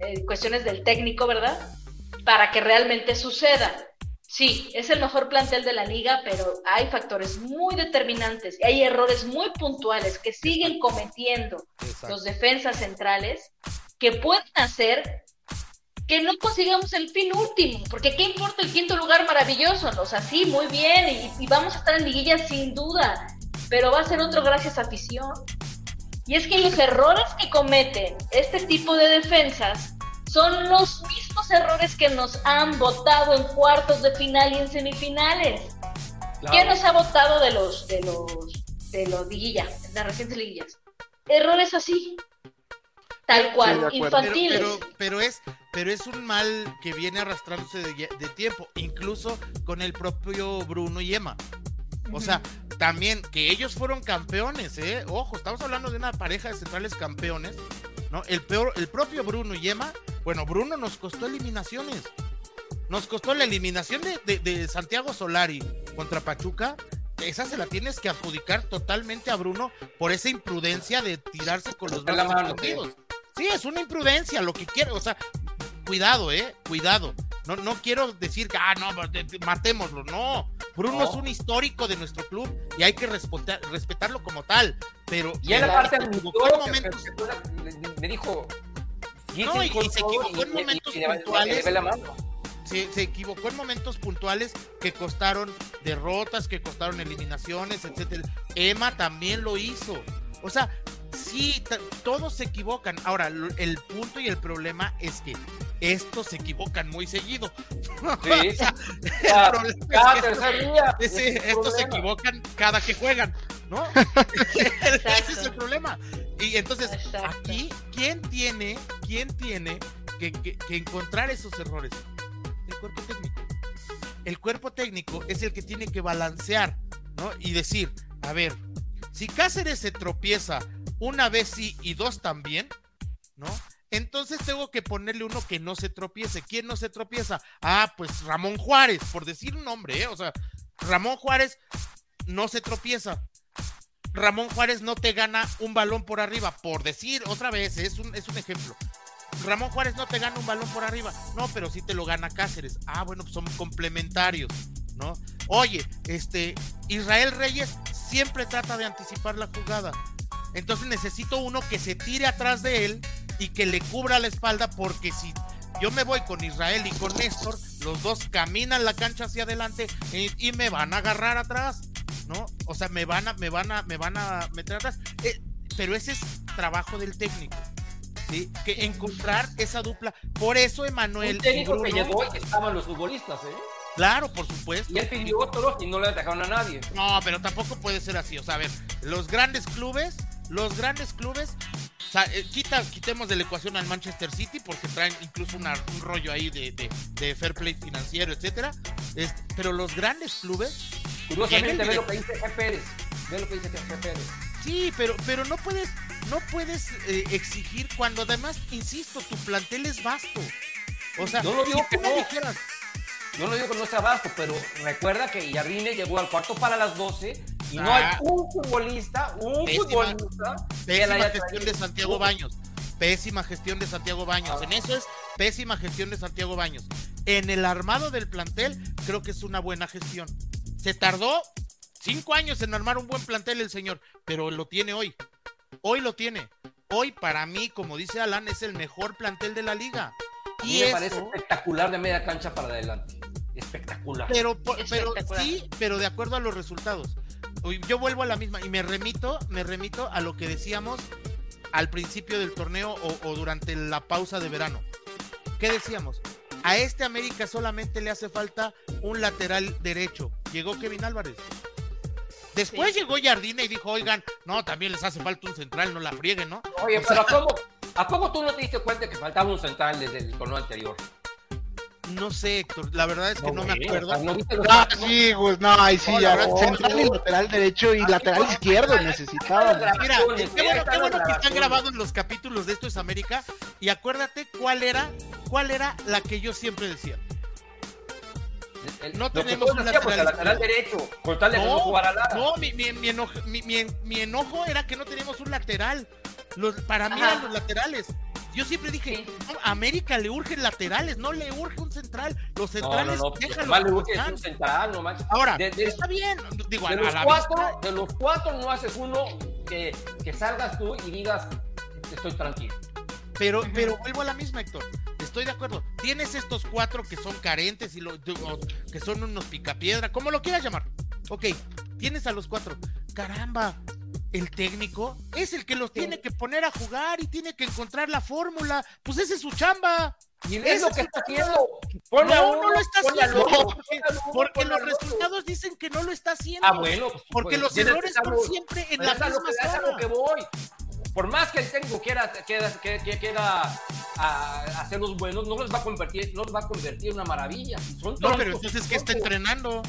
Speaker 2: en cuestiones del técnico, ¿verdad? Para que realmente suceda. Sí, es el mejor plantel de la liga, pero hay factores muy determinantes y hay errores muy puntuales que siguen cometiendo los defensas centrales que pueden hacer que no consigamos el fin último, porque ¿qué importa el quinto lugar maravilloso? O sea, sí, muy bien, y, y vamos a estar en liguilla sin duda, pero va a ser otro gracias a afición. Y es que los errores que cometen este tipo de defensas son los mismos errores que nos han votado en cuartos de final y en semifinales. ¿Quién nos ha votado de los de los de los liguillas, de las recientes liguillas? Errores así, tal cual, infantiles.
Speaker 3: Pero, es pero es un mal que viene arrastrándose de, de tiempo, incluso con el propio Bruno y Emma. O sea, también que ellos fueron campeones, ¿eh? Ojo, estamos hablando de una pareja de centrales campeones, ¿no? El, peor, el propio Bruno y Emma, bueno, Bruno nos costó eliminaciones. Nos costó la eliminación de, Santiago Solari contra Pachuca. Esa se la tienes que adjudicar totalmente a Bruno por esa imprudencia de tirarse con los brazos Sí, es una imprudencia, lo que quiere, o sea, cuidado, eh, cuidado. No, no quiero decir que, ah, no, matémoslo, no. Bruno es un histórico de nuestro club y hay que respetarlo como tal. Pero
Speaker 1: y en la parte me dijo.
Speaker 3: No, y, se equivocó en momentos puntuales. Se, se, equivocó en momentos puntuales que costaron derrotas, que costaron eliminaciones, etcétera. Emma también lo hizo. O sea, sí, todos se equivocan. Ahora, el punto y el problema es que estos se equivocan muy seguido. Sí, estos se equivocan cada que juegan, ¿no? Ese es el problema. Y entonces, aquí, ¿quién tiene, quién tiene que, que encontrar esos errores? El cuerpo técnico. El cuerpo técnico es el que tiene que balancear, ¿no? Y decir, a ver, si Cáceres se tropieza una vez sí y dos también, ¿no? Entonces tengo que ponerle uno que no se tropiece. ¿Quién no se tropieza? Ah, pues Ramón Juárez, por decir un nombre, ¿eh? O sea, Ramón Juárez no se tropieza. Ramón Juárez no te gana un balón por arriba, por decir otra vez, es un, es un ejemplo. Ramón Juárez no te gana un balón por arriba. No, pero sí te lo gana Cáceres. Ah, bueno, pues son complementarios, ¿no? Oye, este, Israel Reyes siempre trata de anticipar la jugada. Entonces necesito uno que se tire atrás de él y que le cubra la espalda porque si yo me voy con Israel y con Néstor, los dos caminan la cancha hacia adelante y, me van a agarrar atrás, ¿no? O sea, me van a, me van a, me van a meter atrás. Eh, pero ese es trabajo del técnico. ¿Sí? Que encontrar esa dupla. Por eso Emanuel.
Speaker 1: Un técnico que llegó y estaban los futbolistas, ¿eh?
Speaker 3: Claro, por supuesto.
Speaker 1: Y él pidió otros y no le dejaron a nadie.
Speaker 3: No, pero tampoco puede ser así. O sea, a ver, los grandes clubes, los grandes clubes eh, quita, quitemos de la ecuación al Manchester City porque traen incluso un rollo ahí de, de, fair play financiero, etcétera. pero los grandes clubes.
Speaker 1: Curiosamente, ve lo que dice G. Pérez. Ve lo que dice G. Pérez.
Speaker 3: Sí, pero, pero no puedes, no puedes eh, exigir cuando además, insisto, tu plantel es vasto. O sea,
Speaker 1: no lo digo que no. Dijeras, yo no digo que no sea vasto, pero recuerda que Jardine llegó al cuarto para las 12 y no hay ah. un futbolista, un futbolista.
Speaker 3: Pésima gestión de Santiago Baños. Pésima gestión de Santiago Baños. En eso es pésima gestión de Santiago Baños. En el armado del plantel, creo que es una buena gestión. Se tardó cinco años en armar un buen plantel el señor, pero lo tiene hoy. Hoy lo tiene. Hoy, para mí, como dice Alan, es el mejor plantel de la liga.
Speaker 1: Y me parece espectacular de media cancha para adelante. Espectacular.
Speaker 3: Pero, pero sí, pero de acuerdo a los resultados. Yo vuelvo a la misma y me remito, me remito a lo que decíamos al principio del torneo o, durante la pausa de verano. ¿Qué decíamos? A este América solamente le hace falta un lateral derecho. Llegó Kevin Álvarez. Después llegó Jardine y dijo, oigan, no, también les hace falta un central, no la frieguen, ¿no?
Speaker 1: Oye, pero ¿cómo, ¿A poco tú no te diste cuenta que faltaba un central desde el torneo anterior?
Speaker 3: No sé, Héctor, la verdad es que no, me acuerdo.
Speaker 4: No, ah, sí, pues no, ahí sí, ya, central y lateral derecho y lateral izquierdo necesitaba.
Speaker 3: Mira, qué bueno, qué bueno que están grabados los capítulos de Esto es América y acuérdate cuál era, cuál era la que yo siempre decía.
Speaker 1: no tenemos un lateral, lateral derecho, con tal de no, no jugar a nada.
Speaker 3: No, mi, mi, mi, enojo, mi, mi, enojo era que no teníamos un lateral. Los, para mí eran los laterales. Yo siempre dije, a América le urgen laterales, no le urge un central. Los centrales no, no,
Speaker 1: no. le urge un central, no
Speaker 3: Ahora, está bien. Digo,
Speaker 1: de, los cuatro, de los cuatro no haces uno que, que salgas tú y digas, estoy tranquilo.
Speaker 3: Pero, pero vuelvo a la misma, Héctor. Estoy de acuerdo. Tienes estos cuatro que son carentes y lo, que son unos picapiedra, como lo quieras llamar. Ok, tienes a los cuatro. Caramba, el técnico es el que los tiene que poner a jugar y tiene que encontrar la fórmula. Pues ese es su chamba.
Speaker 1: Y es lo que está haciendo.
Speaker 3: no, no lo está haciendo. porque, los resultados dicen que no lo está haciendo.
Speaker 1: Ah, bueno. Pues,
Speaker 3: porque los errores son siempre en la misma
Speaker 1: zona. que voy. Por más que el técnico quiera, quiera, quiera, hacer los buenos, no los va a convertir, no los va a convertir en una maravilla.
Speaker 3: no, pero entonces que está entrenando.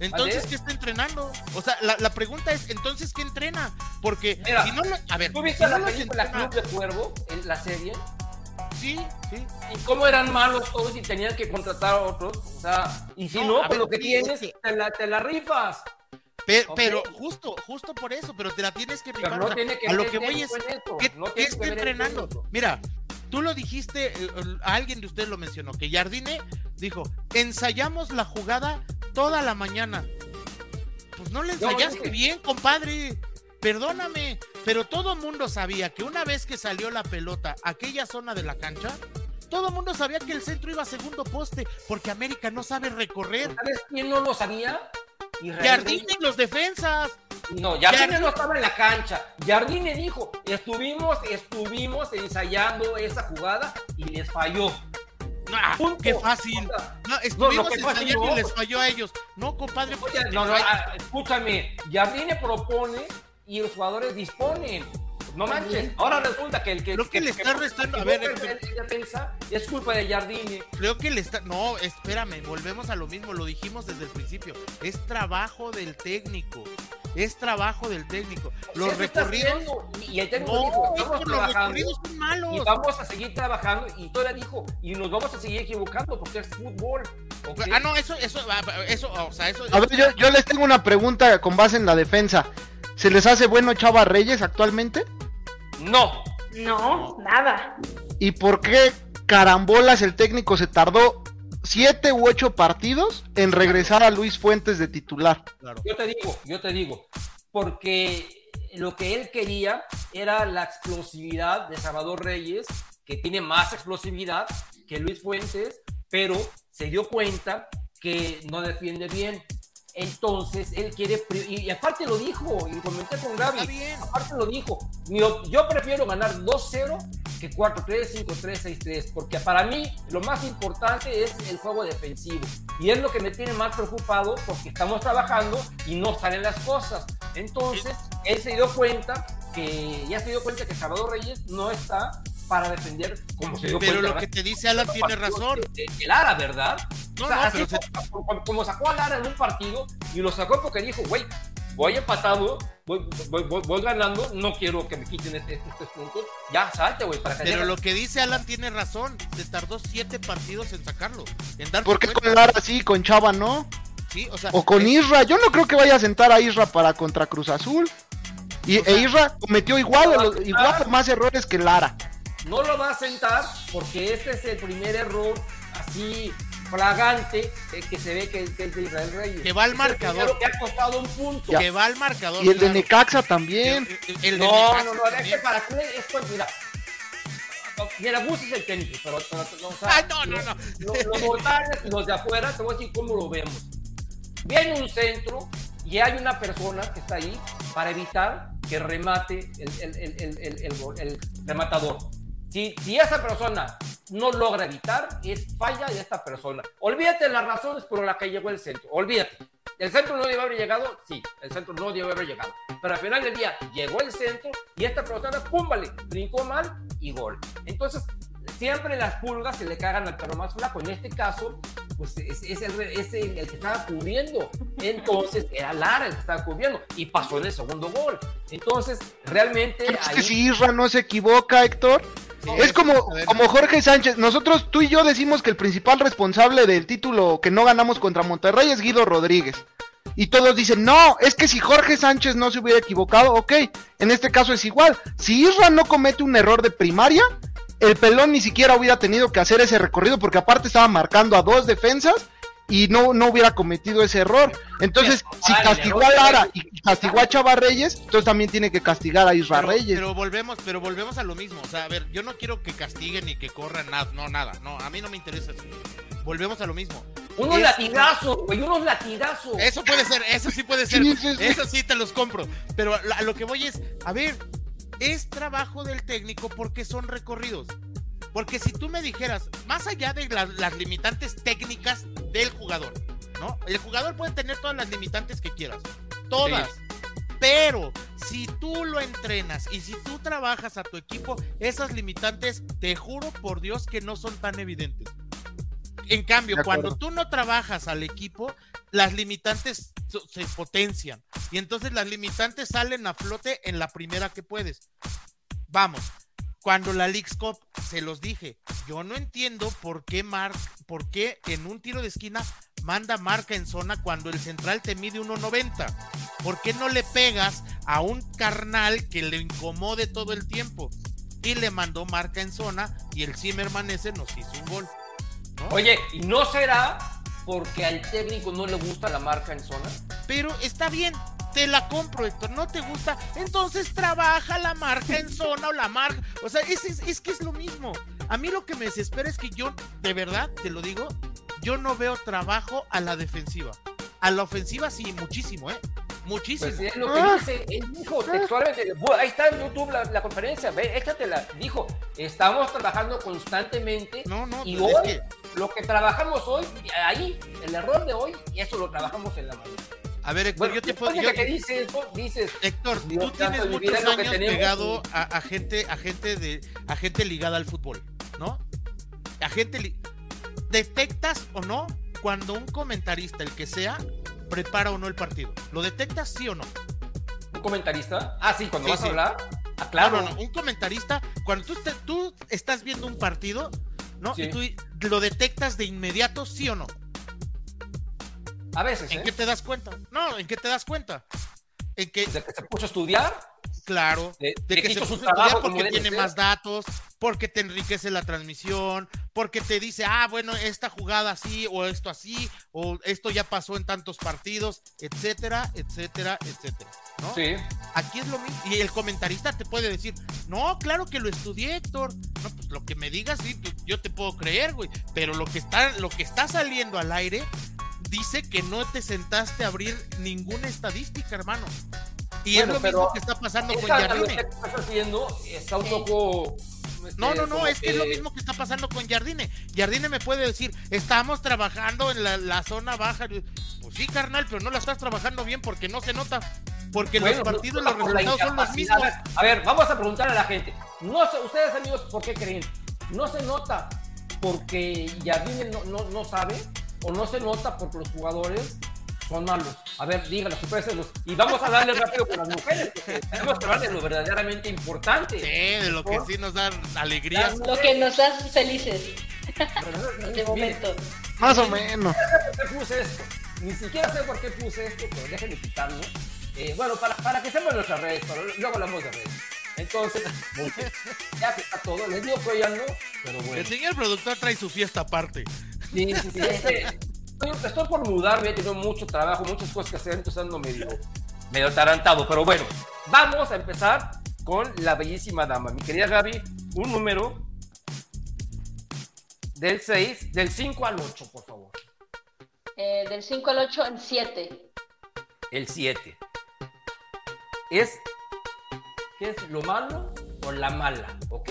Speaker 3: Entonces, ¿qué está entrenando? O sea, la, pregunta es, ¿entonces qué entrena? Porque si no lo, A ver,
Speaker 1: ¿tú viste la película Club de Cuervo, en la serie?
Speaker 3: Sí, sí.
Speaker 1: ¿Y cómo eran malos todos y tenían que contratar a otros? O sea, y si no, pues lo que tienes, te, la, te la rifas.
Speaker 3: Pero, justo, justo por eso, pero te la tienes que rifar. No tiene que a lo que voy es, ¿qué, está entrenando? Mira, tú lo dijiste, eh, alguien de ustedes lo mencionó, que Jardine dijo, ensayamos la jugada toda la mañana. Pues no le ensayaste bien, compadre. Perdóname, pero todo mundo sabía que una vez que salió la pelota aquella zona de la cancha, todo el mundo sabía que el centro iba a segundo poste, porque América no sabe recorrer.
Speaker 1: ¿Sabes quién no lo sabía?
Speaker 3: Jardine y los defensas.
Speaker 1: No, Jardine no estaba en la cancha. Jardine dijo, estuvimos, estuvimos ensayando esa jugada y les falló.
Speaker 3: Ah, qué fácil. No, estuvimos ensayando y les falló a ellos. No, compadre. Pues,
Speaker 1: no, no, ah, escúchame. Jardine propone y los jugadores disponen. No manches. Ahora resulta que el que.
Speaker 3: Creo que, le está restando. A ver,
Speaker 1: es culpa de Jardine.
Speaker 3: Creo que le está. No, espérame, volvemos a lo mismo. Lo dijimos desde el principio. Es trabajo del técnico. Es trabajo del técnico. Los recorridos.
Speaker 1: Y el técnico dijo: los recorridos son malos. Y vamos a seguir trabajando. Y todavía dijo: y nos vamos a seguir equivocando porque es fútbol.
Speaker 3: Ah, no, eso, eso, ah, eso, o sea, eso.
Speaker 4: A ver, yo, yo les tengo una pregunta con base en la defensa. ¿Se les hace bueno Chava Reyes actualmente?
Speaker 1: No.
Speaker 2: No, nada.
Speaker 4: ¿Y por qué carambolas el técnico se tardó siete u ocho partidos en regresar a Luis Fuentes de titular?
Speaker 1: Yo te digo, yo te digo, porque lo que él quería era la explosividad de Salvador Reyes, que tiene más explosividad que Luis Fuentes, pero se dio cuenta que no defiende bien. Entonces, él quiere, y, aparte lo dijo, y comenté con Gaby, aparte lo dijo, yo prefiero ganar 2-0 que 4-3, 5-3, 6-3, porque para mí lo más importante es el juego defensivo, y es lo que me tiene más preocupado, porque estamos trabajando y no salen las cosas. Entonces, él se dio cuenta que ya se dio cuenta que Salvador Reyes no está para defender como se dio
Speaker 3: Pero
Speaker 1: cuenta,
Speaker 3: lo que te dice Alan tiene razón.
Speaker 1: El Lara, ¿verdad?
Speaker 3: No,
Speaker 1: o sea,
Speaker 3: no,
Speaker 1: así
Speaker 3: pero
Speaker 1: como, como sacó a Lara en un partido y lo sacó porque dijo, güey, voy empatado, voy, voy, voy, voy, ganando, no quiero que me quiten estos este, este puntos, ya salte, güey, para que
Speaker 3: Pero lo que dice Alan tiene razón, se tardó siete partidos en sacarlo. En
Speaker 4: Porque con Lara sí, con Chava no.
Speaker 3: Sí, o, sea,
Speaker 4: o con es... Isra, yo no creo que vaya a sentar a Isra para contra Cruz Azul. Y o sea, e Isra cometió igual, o igual o más errores que Lara.
Speaker 1: No lo va a sentar porque este es el primer error así flagante eh, que se ve que, que, es de Israel Reyes.
Speaker 3: Que va al marcador.
Speaker 1: que ha costado un punto.
Speaker 3: Ya. Que va al marcador.
Speaker 4: Y el claro. de Necaxa también.
Speaker 1: El, el, el no, de Necaxa no, no, es que para qué es pues, mira. Mira, Gus es el técnico, pero, pero no, o sea,
Speaker 3: ah, no, no, no.
Speaker 1: Los, los mortales y los de afuera, te voy a decir cómo lo vemos. Viene un centro y hay una persona que está ahí para evitar que remate el, el, el, el, el rematador. Si, esa persona no logra evitar, es falla de esta persona. Olvídate las razones por las que llegó el centro. Olvídate. ¿El centro no debe haber llegado? Sí, el centro no debe haber llegado. Pero al final del día llegó el centro y esta persona, pum, vale, brincó mal y gol. Entonces, siempre las pulgas se le cagan al perro más flaco. En este caso, pues es, es, el, es el, el, que estaba cubriendo. Entonces, era Lara el que estaba cubriendo y pasó en el segundo gol. Entonces, realmente.
Speaker 4: Pero es ahí... que si Isra no se equivoca, Héctor. Sí, es como, como Jorge Sánchez. Nosotros, tú y yo decimos que el principal responsable del título que no ganamos contra Monterrey es Guido Rodríguez. Y todos dicen, no, es que si Jorge Sánchez no se hubiera equivocado, ok, en este caso es igual. Si Isra no comete un error de primaria, el pelón ni siquiera hubiera tenido que hacer ese recorrido porque aparte estaba marcando a dos defensas y no, no hubiera cometido ese error. Entonces, si castigó a Lara y castigó a Chava Reyes, entonces también tiene que castigar a Isra
Speaker 3: pero,
Speaker 4: Reyes.
Speaker 3: Pero volvemos, pero volvemos a lo mismo. O sea, a ver, yo no quiero que castiguen ni que corran nada, no, nada, no, a mí no me interesa eso. Volvemos a lo mismo.
Speaker 1: Unos es, latigazos, güey, unos latigazos.
Speaker 3: Eso puede ser, eso sí puede ser. Sí, sí, sí. Eso sí te los compro. Pero a lo que voy es, a ver, es trabajo del técnico porque son recorridos. Porque si tú me dijeras, más allá de la, las limitantes técnicas del jugador, ¿no? El jugador puede tener todas las limitantes que quieras. Todas. Sí. Pero si tú lo entrenas y si tú trabajas a tu equipo, esas limitantes, te juro por Dios que no son tan evidentes. En cambio, cuando tú no trabajas al equipo, las limitantes se potencian. Y entonces las limitantes salen a flote en la primera que puedes. Vamos, cuando la Leagues Cup, se los dije, yo no entiendo por qué, Mar por qué en un tiro de esquina manda marca en zona cuando el central te mide 1.90. ¿Por qué no le pegas a un carnal que le incomode todo el tiempo? Y le mandó marca en zona y el Zimmerman ese nos hizo un gol.
Speaker 1: Oye, ¿y no será porque al técnico no le gusta la marca en zona?
Speaker 3: Pero está bien, te la compro, Héctor, no te gusta, entonces trabaja la marca en zona o la marca, o sea, es, es, es, que es lo mismo. A mí lo que me desespera es que yo, de verdad, te lo digo, yo no veo trabajo a la defensiva. A la ofensiva sí, muchísimo, ¿eh? Muchísimo.
Speaker 1: Pues es lo que ah. dice, él dijo textualmente, ahí está en YouTube la, la, conferencia, ve, échatela, dijo, estamos trabajando constantemente
Speaker 3: no, no,
Speaker 1: y hoy,
Speaker 3: que...
Speaker 1: lo que trabajamos hoy, ahí, el error de hoy, y eso lo trabajamos en la mañana.
Speaker 3: A ver, Héctor,
Speaker 1: bueno,
Speaker 3: yo te puedo.
Speaker 1: Yo, que dices, dices,
Speaker 3: Héctor, Dios tú tienes muchos años pegado a, a, gente, a gente de, a gente ligada al fútbol, ¿no? A gente li... detectas o no cuando un comentarista, el que sea, prepara o no el partido. ¿Lo detectas sí o no?
Speaker 1: ¿Un comentarista? Ah, sí, cuando
Speaker 3: Sí,
Speaker 1: vas
Speaker 3: sí.
Speaker 1: a hablar. Ah, claro.
Speaker 3: No, no, no, un comentarista, cuando tú, te- tú estás viendo un partido, ¿no?
Speaker 1: Sí.
Speaker 3: Y tú lo detectas de inmediato, sí o no.
Speaker 1: A veces,
Speaker 3: ¿En
Speaker 1: ¿eh?
Speaker 3: qué te das cuenta? No, ¿en qué te das cuenta? En que,
Speaker 1: De que se puso a estudiar.
Speaker 3: Claro,
Speaker 1: De,
Speaker 3: de que se
Speaker 1: su trabajo
Speaker 3: porque tiene
Speaker 1: ser.
Speaker 3: más datos, porque te enriquece la transmisión, porque te dice, ah, bueno, esta jugada así, o esto así, o esto ya pasó en tantos partidos, etcétera, etcétera, etcétera. ¿no?
Speaker 1: Sí.
Speaker 3: Aquí es lo mismo. Y el comentarista te puede decir, no, claro que lo estudié, Héctor. No, pues lo que me digas, sí, yo te puedo creer, güey. Pero lo que está, lo que está saliendo al aire dice que no te sentaste a abrir ninguna estadística, hermano. Y
Speaker 1: Bueno,
Speaker 3: es lo mismo que está pasando con Jardine.
Speaker 1: que estás haciendo está un poco. este,
Speaker 3: No, no, no, es que es lo mismo que está pasando con Jardine. Jardine me puede decir, estamos trabajando en la, la zona baja. Pues sí, carnal, pero no la estás trabajando bien porque no se nota. porque los partidos los resultados son los mismos.
Speaker 1: A ver, vamos a preguntar a la gente. No sé, ustedes amigos, ¿por qué creen? ¿No se nota porque Jardine no, no, no sabe? ¿O no se nota porque los jugadores son malos. A ver, díganlo, supésenlos. Y vamos a darle rápido con las mujeres, porque tenemos que hablar de lo verdaderamente importante.
Speaker 3: Sí, de lo que sí nos da alegría.
Speaker 2: Lo que nos hace felices. de momento.
Speaker 4: Más o menos.
Speaker 1: ¿Por qué puse esto? Ni siquiera sé por qué puse esto, pero déjenme quitarlo. Eh, bueno, para, para que sepan nuestras redes, pero luego hablamos de redes. Entonces, ya que está todo, les digo que ya no, pero bueno.
Speaker 3: El señor productor trae su fiesta aparte.
Speaker 1: Sí, sí, sí. Estoy, por mudarme, he tenido mucho trabajo, muchas cosas que hacer, entonces ando medio, medio atarantado. Pero bueno, vamos a empezar con la bellísima dama. Mi querida Gaby, un número del 6, del 5 al 8, por favor.
Speaker 2: Eh, del 5 al 8, el 7.
Speaker 1: El 7. Es, ¿qué es lo malo o la mala? ¿Ok?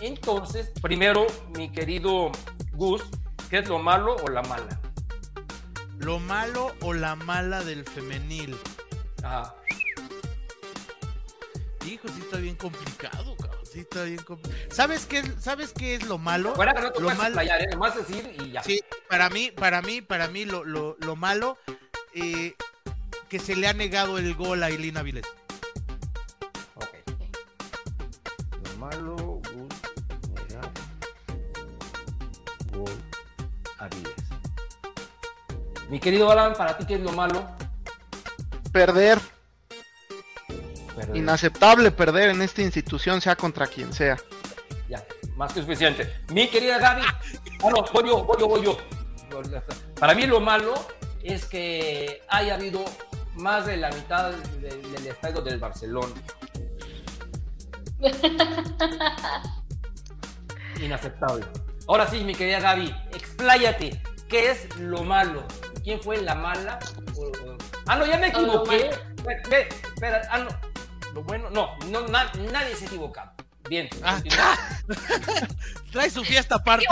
Speaker 1: Entonces, primero, mi querido Gus, ¿qué es lo malo o la mala?
Speaker 3: Lo malo o la mala del femenil. Ajá. Hijo, sí está bien complicado, cabrón. Sí está bien complicado. ¿Sabes qué, ¿Sabes qué es lo malo?
Speaker 1: Bueno, no
Speaker 3: lo
Speaker 1: malo. ¿eh? Nomás decir y ya.
Speaker 3: Sí, para mí, para mí, para mí, lo, lo, lo malo, eh, que se le ha negado el gol a Ilina Viles.
Speaker 1: Ok. Lo malo, Mi querido Alan, ¿para ti qué es lo malo?
Speaker 4: Perder. Inaceptable perder en esta institución, sea contra quien sea.
Speaker 1: Ya, más que suficiente. Mi querida Gaby, bueno, ah, voy yo, voy yo, voy yo. Para mí lo malo es que haya habido más de la mitad del, estadio del Barcelona. Inaceptable. Ahora sí, mi querida Gaby, expláyate. ¿Qué es lo malo? Quién fue la mala. Ah, no, ya me equivoqué. Ve, espera, ah, no. Lo bueno, no, no nadie se ha equivocado. Bien. Ah.
Speaker 3: Trae su fiesta aparte.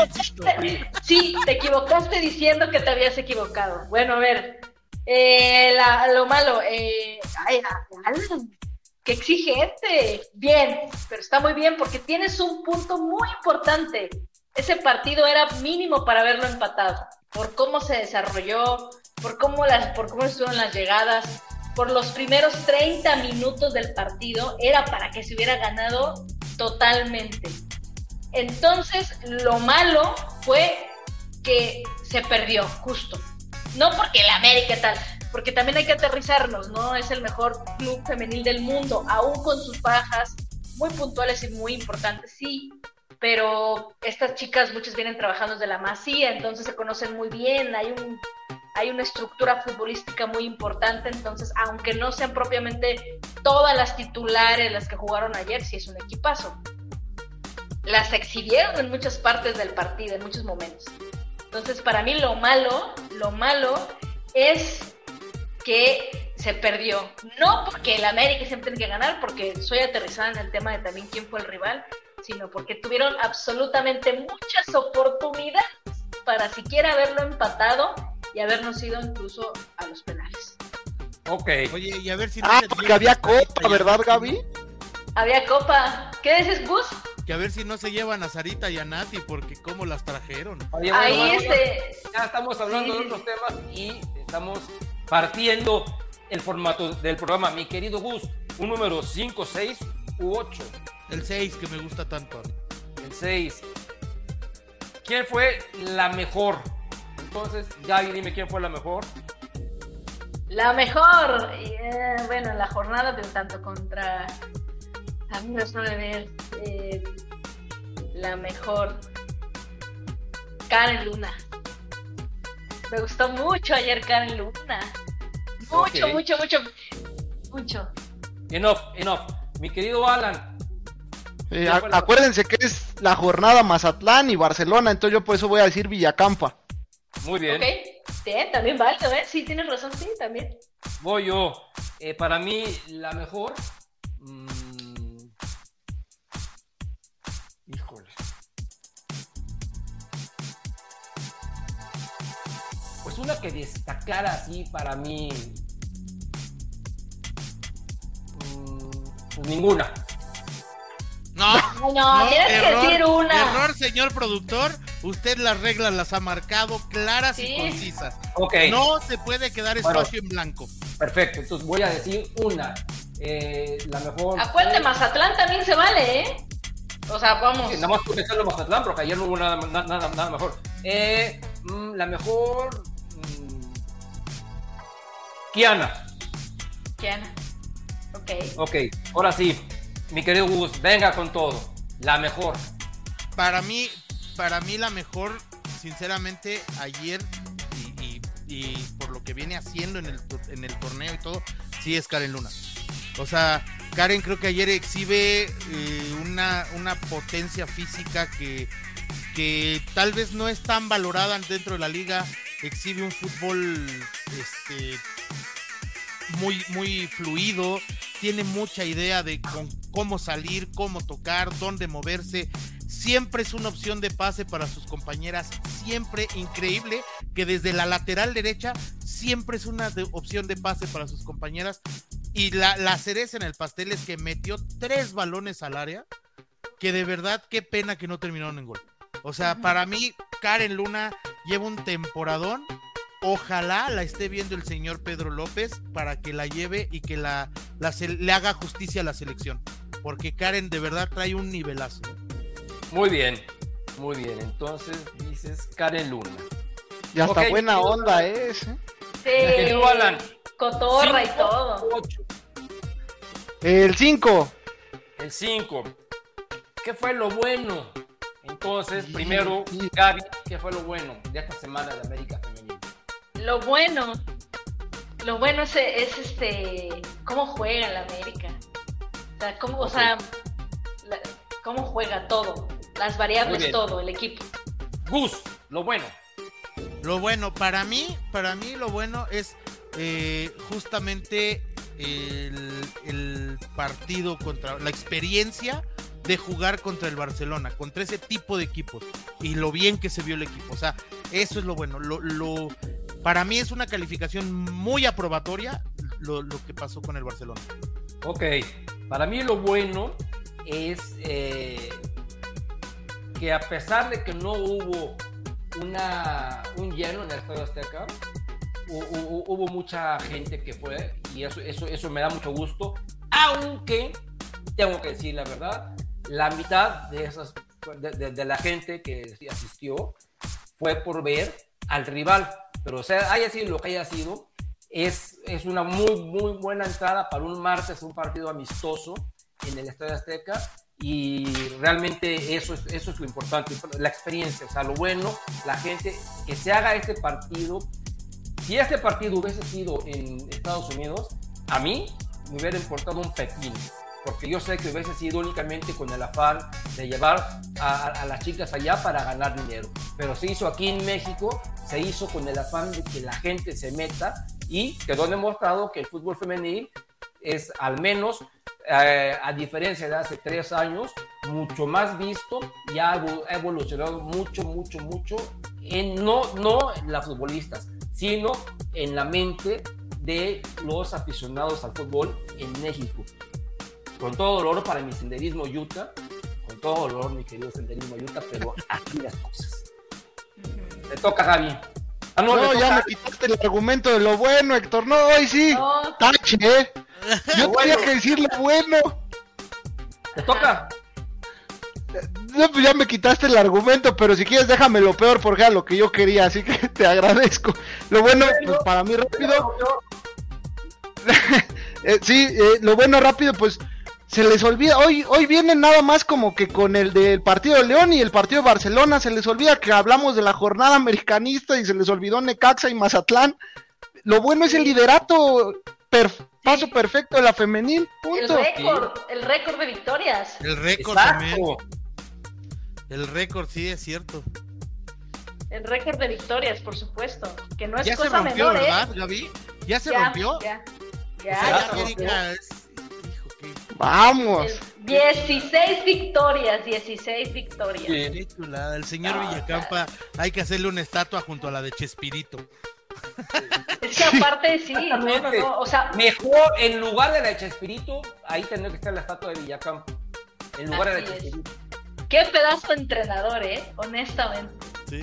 Speaker 2: Sí, te equivocaste diciendo que te habías equivocado. Bueno, a ver. Eh, lo malo. Eh, ay, qué exigente. Bien, pero está muy bien porque tienes un punto muy importante. Ese partido era mínimo para haberlo empatado por cómo se desarrolló, por cómo, las, por cómo estuvieron las llegadas, por los primeros 30 minutos del partido, era para que se hubiera ganado totalmente. Entonces, lo malo fue que se perdió, justo. No porque el América tal, porque también hay que aterrizarnos, ¿no? Es el mejor club femenil del mundo, aún con sus bajas muy puntuales y muy importantes, sí, pero estas chicas muchas vienen trabajando desde la masía, entonces se conocen muy bien, hay un hay una estructura futbolística muy importante, entonces aunque no sean propiamente todas las titulares las que jugaron ayer, sí es un equipazo. Las exhibieron en muchas partes del partido, en muchos momentos. Entonces, para mí lo malo, lo malo es que se perdió. No porque el América siempre tiene que ganar, porque soy aterrizada en el tema de también quién fue el rival, sino porque tuvieron absolutamente muchas oportunidades para siquiera haberlo empatado y habernos ido incluso a los penales.
Speaker 1: Ok.
Speaker 3: Oye, y a ver si...
Speaker 4: No ah, porque había copa, ¿verdad, Gaby?
Speaker 2: Había copa. ¿Qué dices, Gus?
Speaker 3: Que a ver si no se llevan a Sarita y a Nati, porque cómo las trajeron.
Speaker 2: Ahí este...
Speaker 1: Ya estamos hablando de otros temas y estamos partiendo el formato del programa. Mi querido Gus, un número 5, 6 u 8.
Speaker 3: El 6 que me gusta tanto.
Speaker 1: El 6. ¿Quién fue la mejor? Entonces, Gaby, dime quién fue la mejor.
Speaker 2: La mejor. Eh, bueno, la jornada, pero tanto contra. A mí me suele ver. Eh, la mejor. Karen Luna. Me gustó mucho ayer Karen Luna. Mucho, mucho, mucho. Mucho.
Speaker 1: Enough, enough. Mi querido Alan,
Speaker 4: eh, acuérdense que es la jornada Mazatlán y Barcelona, entonces yo por eso voy a decir Villacampa.
Speaker 1: Muy bien.
Speaker 2: Ok, sí, también vale, ¿eh? Sí, tienes razón, sí, también.
Speaker 1: Voy yo. Eh, para mí, la mejor. Mmm... Híjole. Pues una que destacara así para mí. Pues ninguna.
Speaker 3: No,
Speaker 2: no, tienes que decir una.
Speaker 3: Error, señor productor. Usted las reglas las ha marcado claras y concisas.
Speaker 1: Okay.
Speaker 3: No se puede quedar espacio en blanco.
Speaker 1: Perfecto, entonces voy a decir una. Eh, la mejor.
Speaker 2: Acuérdate, Mazatlán también se vale, ¿eh? O sea, vamos.
Speaker 1: nada más por pensarlo Mazatlán, porque ayer no hubo nada, nada, nada mejor. Eh, mm, la mejor. Mm, Kiana.
Speaker 2: Kiana. Ok.
Speaker 1: Ok, ahora sí. Mi querido Gus, venga con todo. La mejor.
Speaker 3: Para mí, para mí la mejor, sinceramente, ayer y, por lo que viene haciendo en el, torneo y todo, sí es Karen Luna. O sea, Karen creo que ayer exhibe eh, una, potencia física que, tal vez no es tan valorada dentro de la liga. Exhibe un fútbol este, muy, muy fluido, tiene mucha idea de cómo salir, cómo tocar, dónde moverse. Siempre es una opción de pase para sus compañeras, siempre increíble que desde la lateral derecha siempre es una opción de pase para sus compañeras. Y la, la cereza en el pastel es que metió tres balones al área, que de verdad qué pena que no terminaron en gol. O sea, para mí, Karen Luna lleva un temporadón Ojalá la esté viendo el señor Pedro López para que la lleve y que la, le haga justicia a la selección. Porque Karen de verdad trae un nivelazo.
Speaker 1: Muy bien, muy bien. Entonces dices Karen Luna.
Speaker 4: Y hasta buena onda es.
Speaker 2: ¿eh? Sí. Alan. Cotorra y todo.
Speaker 4: El 5.
Speaker 1: El 5. ¿Qué fue lo bueno? Entonces, primero, Gaby, ¿qué fue lo bueno de esta semana de América Femenina?
Speaker 2: Lo bueno, lo bueno es, este, cómo juega la América. O sea, cómo, o sea, cómo juega todo, las variables, todo, el equipo.
Speaker 1: Gus, lo bueno.
Speaker 3: Lo bueno, para mí, para mí lo bueno es eh, justamente el, el, partido contra la experiencia de jugar contra el Barcelona, contra ese tipo de equipos y lo bien que se vio el equipo. O sea, eso es lo bueno. Lo, lo, para mí es una calificación muy aprobatoria lo, que pasó con el Barcelona.
Speaker 1: Ok, para mí lo bueno es eh, que a pesar de que no hubo una, un lleno en el Estadio Azteca, hubo, mucha gente que fue y eso, eso, eso me da mucho gusto, aunque tengo que decir la verdad, la mitad de, esas, de la gente que asistió fue por ver al rival. Pero sea, haya sido lo que haya sido, es, es una muy, muy buena entrada para un martes, un partido amistoso en el Estadio Azteca y realmente eso es, eso es lo importante, la experiencia, o sea, lo bueno, la gente, que se haga este partido. Si este partido hubiese sido en Estados Unidos, a mí me hubiera importado un pepino porque yo sé que hubiese sido únicamente con el afán de llevar a, las chicas allá para ganar dinero. Pero se hizo aquí en México, se hizo con el afán de que la gente se meta y quedó demostrado que el fútbol femenil es al menos, eh, a diferencia de hace tres años, mucho más visto y ha evolucionado mucho, mucho, mucho en no, no en las futbolistas, sino en la mente de los aficionados al fútbol en México con todo dolor para mi senderismo Utah, con todo dolor mi querido senderismo Utah, pero aquí las cosas. Te toca, Javi.
Speaker 4: Ah, no, ya me quitaste el argumento de lo bueno, Héctor. No, hoy sí. Tache, ¿eh? Yo tenía que decir lo bueno.
Speaker 1: ¿Te toca?
Speaker 4: No, pues ya me quitaste el argumento, pero si quieres déjame lo peor porque era lo que yo quería, así que te agradezco. Lo bueno, pues para mí rápido. Eh, sí, eh, lo bueno rápido, pues se les olvida, hoy, hoy vienen nada más como que con el del partido de León y el partido de Barcelona, se les olvida que hablamos de la jornada americanista y se les olvidó Necaxa y Mazatlán. Lo bueno es el liderato, paso perfecto de la femenil, punto.
Speaker 2: El récord, el récord de victorias.
Speaker 3: El récord también. El récord, sí, es cierto.
Speaker 2: El récord de victorias, por supuesto. Que no es
Speaker 3: ya
Speaker 2: cosa
Speaker 3: se rompió,
Speaker 2: menor,
Speaker 3: ¿verdad, ¿eh? Gaby? ¿Ya se rompió?
Speaker 2: Ya, ya.
Speaker 3: ya,
Speaker 4: Vamos.
Speaker 2: 16 victorias, 16 victorias.
Speaker 3: el señor Villacampa, hay que hacerle una estatua junto a la de Chespirito.
Speaker 2: Es que aparte sí, o sea,
Speaker 1: mejor en lugar de la Chespirito, ahí tendría que estar la estatua de Villacampo. En lugar de la Chespirito.
Speaker 2: Qué pedazo de entrenador, ¿eh? Honestamente.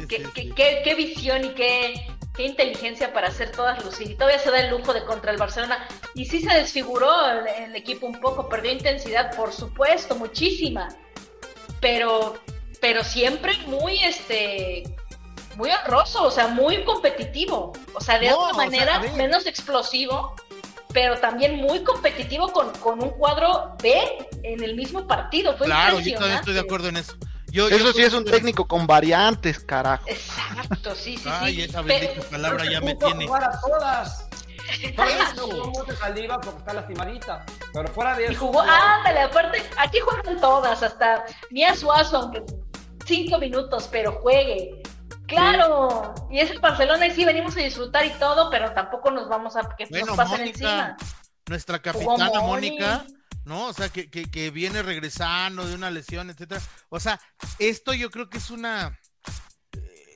Speaker 2: qué, visión y qué, qué inteligencia para hacer todas lucir. Y todavía se da el lujo de contra el Barcelona. Y sí se desfiguró el, equipo un poco, perdió intensidad, por supuesto, muchísima. Pero, pero siempre muy este muy honroso, o sea, muy competitivo. O sea, de otra manera, menos explosivo, pero también muy competitivo con, con, un cuadro B en el mismo partido. Fue
Speaker 3: claro, yo estoy de acuerdo en eso.
Speaker 4: Eso sí es un técnico con variantes, carajo.
Speaker 2: Exacto, sí, sí.
Speaker 3: Ay, esa bendita palabra ya me tiene.
Speaker 1: Para todas. Jugó saliva porque está lastimadita. Pero fuera de eso.
Speaker 2: Y jugó, ándale, aparte, aquí juegan todas, hasta Mía Suazo, aunque cinco minutos, pero juegue. Claro, y es el Barcelona y sí venimos a disfrutar y todo, pero tampoco nos vamos a que nos pasen encima.
Speaker 3: Nuestra capitana Mónica ¿no? O sea, que, que, viene regresando de una lesión, etcétera. O sea, esto yo creo que es una.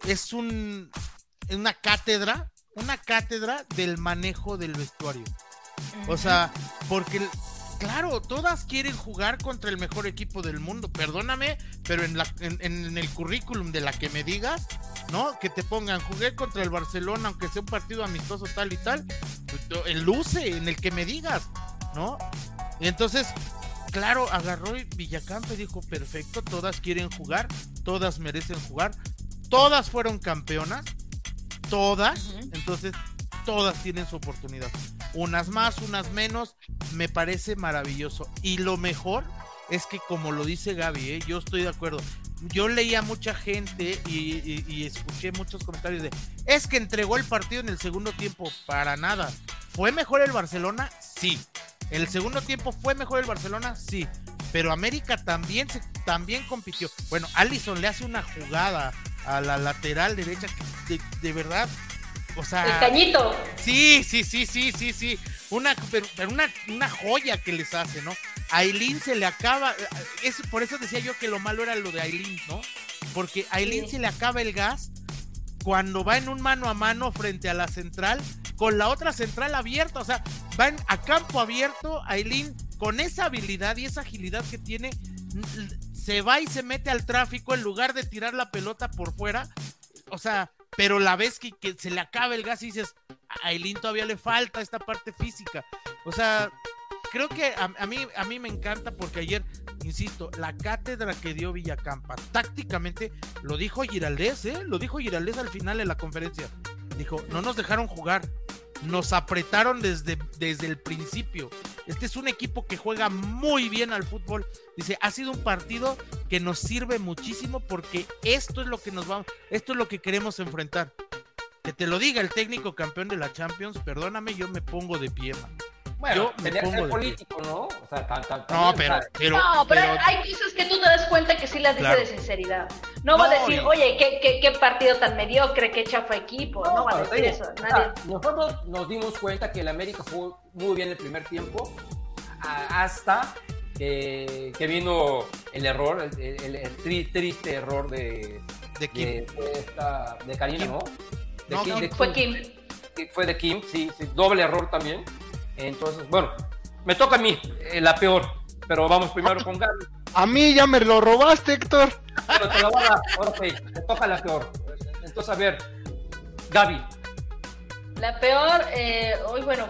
Speaker 3: Es un. Una cátedra. Una cátedra del manejo del vestuario. O sea, porque claro, todas quieren jugar contra el mejor equipo del mundo. Perdóname, pero en, la, en, el currículum de la que me digas, ¿no? Que te pongan, jugué contra el Barcelona, aunque sea un partido amistoso tal y tal. El luce en el que me digas, ¿no? Y entonces, claro, agarró Villacampa y dijo, perfecto, todas quieren jugar, todas merecen jugar, todas fueron campeonas, todas, entonces todas tienen su oportunidad. Unas más, unas menos, me parece maravilloso. Y lo mejor es que como lo dice Gaby, ¿eh? yo estoy de acuerdo. Yo leía mucha gente y, y, escuché muchos comentarios de, es que entregó el partido en el segundo tiempo, para nada. ¿Fue mejor el Barcelona? Sí. ¿El segundo tiempo fue mejor el Barcelona? Sí. Pero América también, se, también compitió. Bueno, Allison le hace una jugada a la lateral derecha que de, verdad o sea,
Speaker 2: el cañito.
Speaker 3: Sí, sí, sí, sí, sí, sí. Una, pero, una, una, joya que les hace, ¿no? A Aileen se le acaba. Es, por eso decía yo que lo malo era lo de Aileen, ¿no? Porque a Aileen se le acaba el gas cuando va en un mano a mano frente a la central con la otra central abierta. O sea, van a campo abierto, Aileen, con esa habilidad y esa agilidad que tiene, se va y se mete al tráfico en lugar de tirar la pelota por fuera. O sea, pero la vez que, se le acaba el gas y dices, a Aileen todavía le falta esta parte física. O sea, creo que a, mí, a mí me encanta porque ayer, insisto, la cátedra que dio Villacampa, tácticamente, lo dijo Giraldés, ¿eh? Lo dijo Giraldés al final de la conferencia. Dijo, no nos dejaron jugar, nos apretaron desde, desde el principio. Este es un equipo que juega muy bien al fútbol. Dice, ha sido un partido que nos sirve muchísimo porque esto es lo que nos vamos, esto es lo que queremos enfrentar. Que te lo diga el técnico campeón de la Champions, perdóname, yo me pongo de pie.
Speaker 1: Bueno, yo tenía que ser político, ¿no? O sea,
Speaker 3: no, pero, pero,
Speaker 2: no, pero, hay cosas que tú te das cuenta que sí las dice de sinceridad. No, va a decir, oye, ¿qué, qué, qué, partido tan mediocre, qué chafa equipo. No, va a decir eso. Nadie...
Speaker 1: nosotros nos dimos cuenta que el América jugó muy bien el primer tiempo hasta que, que vino el error, el, el, triste error de,
Speaker 3: de Kim. De,
Speaker 1: esta, de Karina, ¿no?
Speaker 2: De no, Kim, de fue Kim.
Speaker 1: Fue de Kim, sí, sí, doble error también. Entonces, bueno, me toca a mí, eh, la peor. Pero vamos primero con Gaby.
Speaker 4: A mí ya me lo robaste, Héctor.
Speaker 1: Pero te la voy a dar. Ok, me toca la peor. Entonces, a ver, Gaby.
Speaker 2: La peor, eh, hoy, bueno,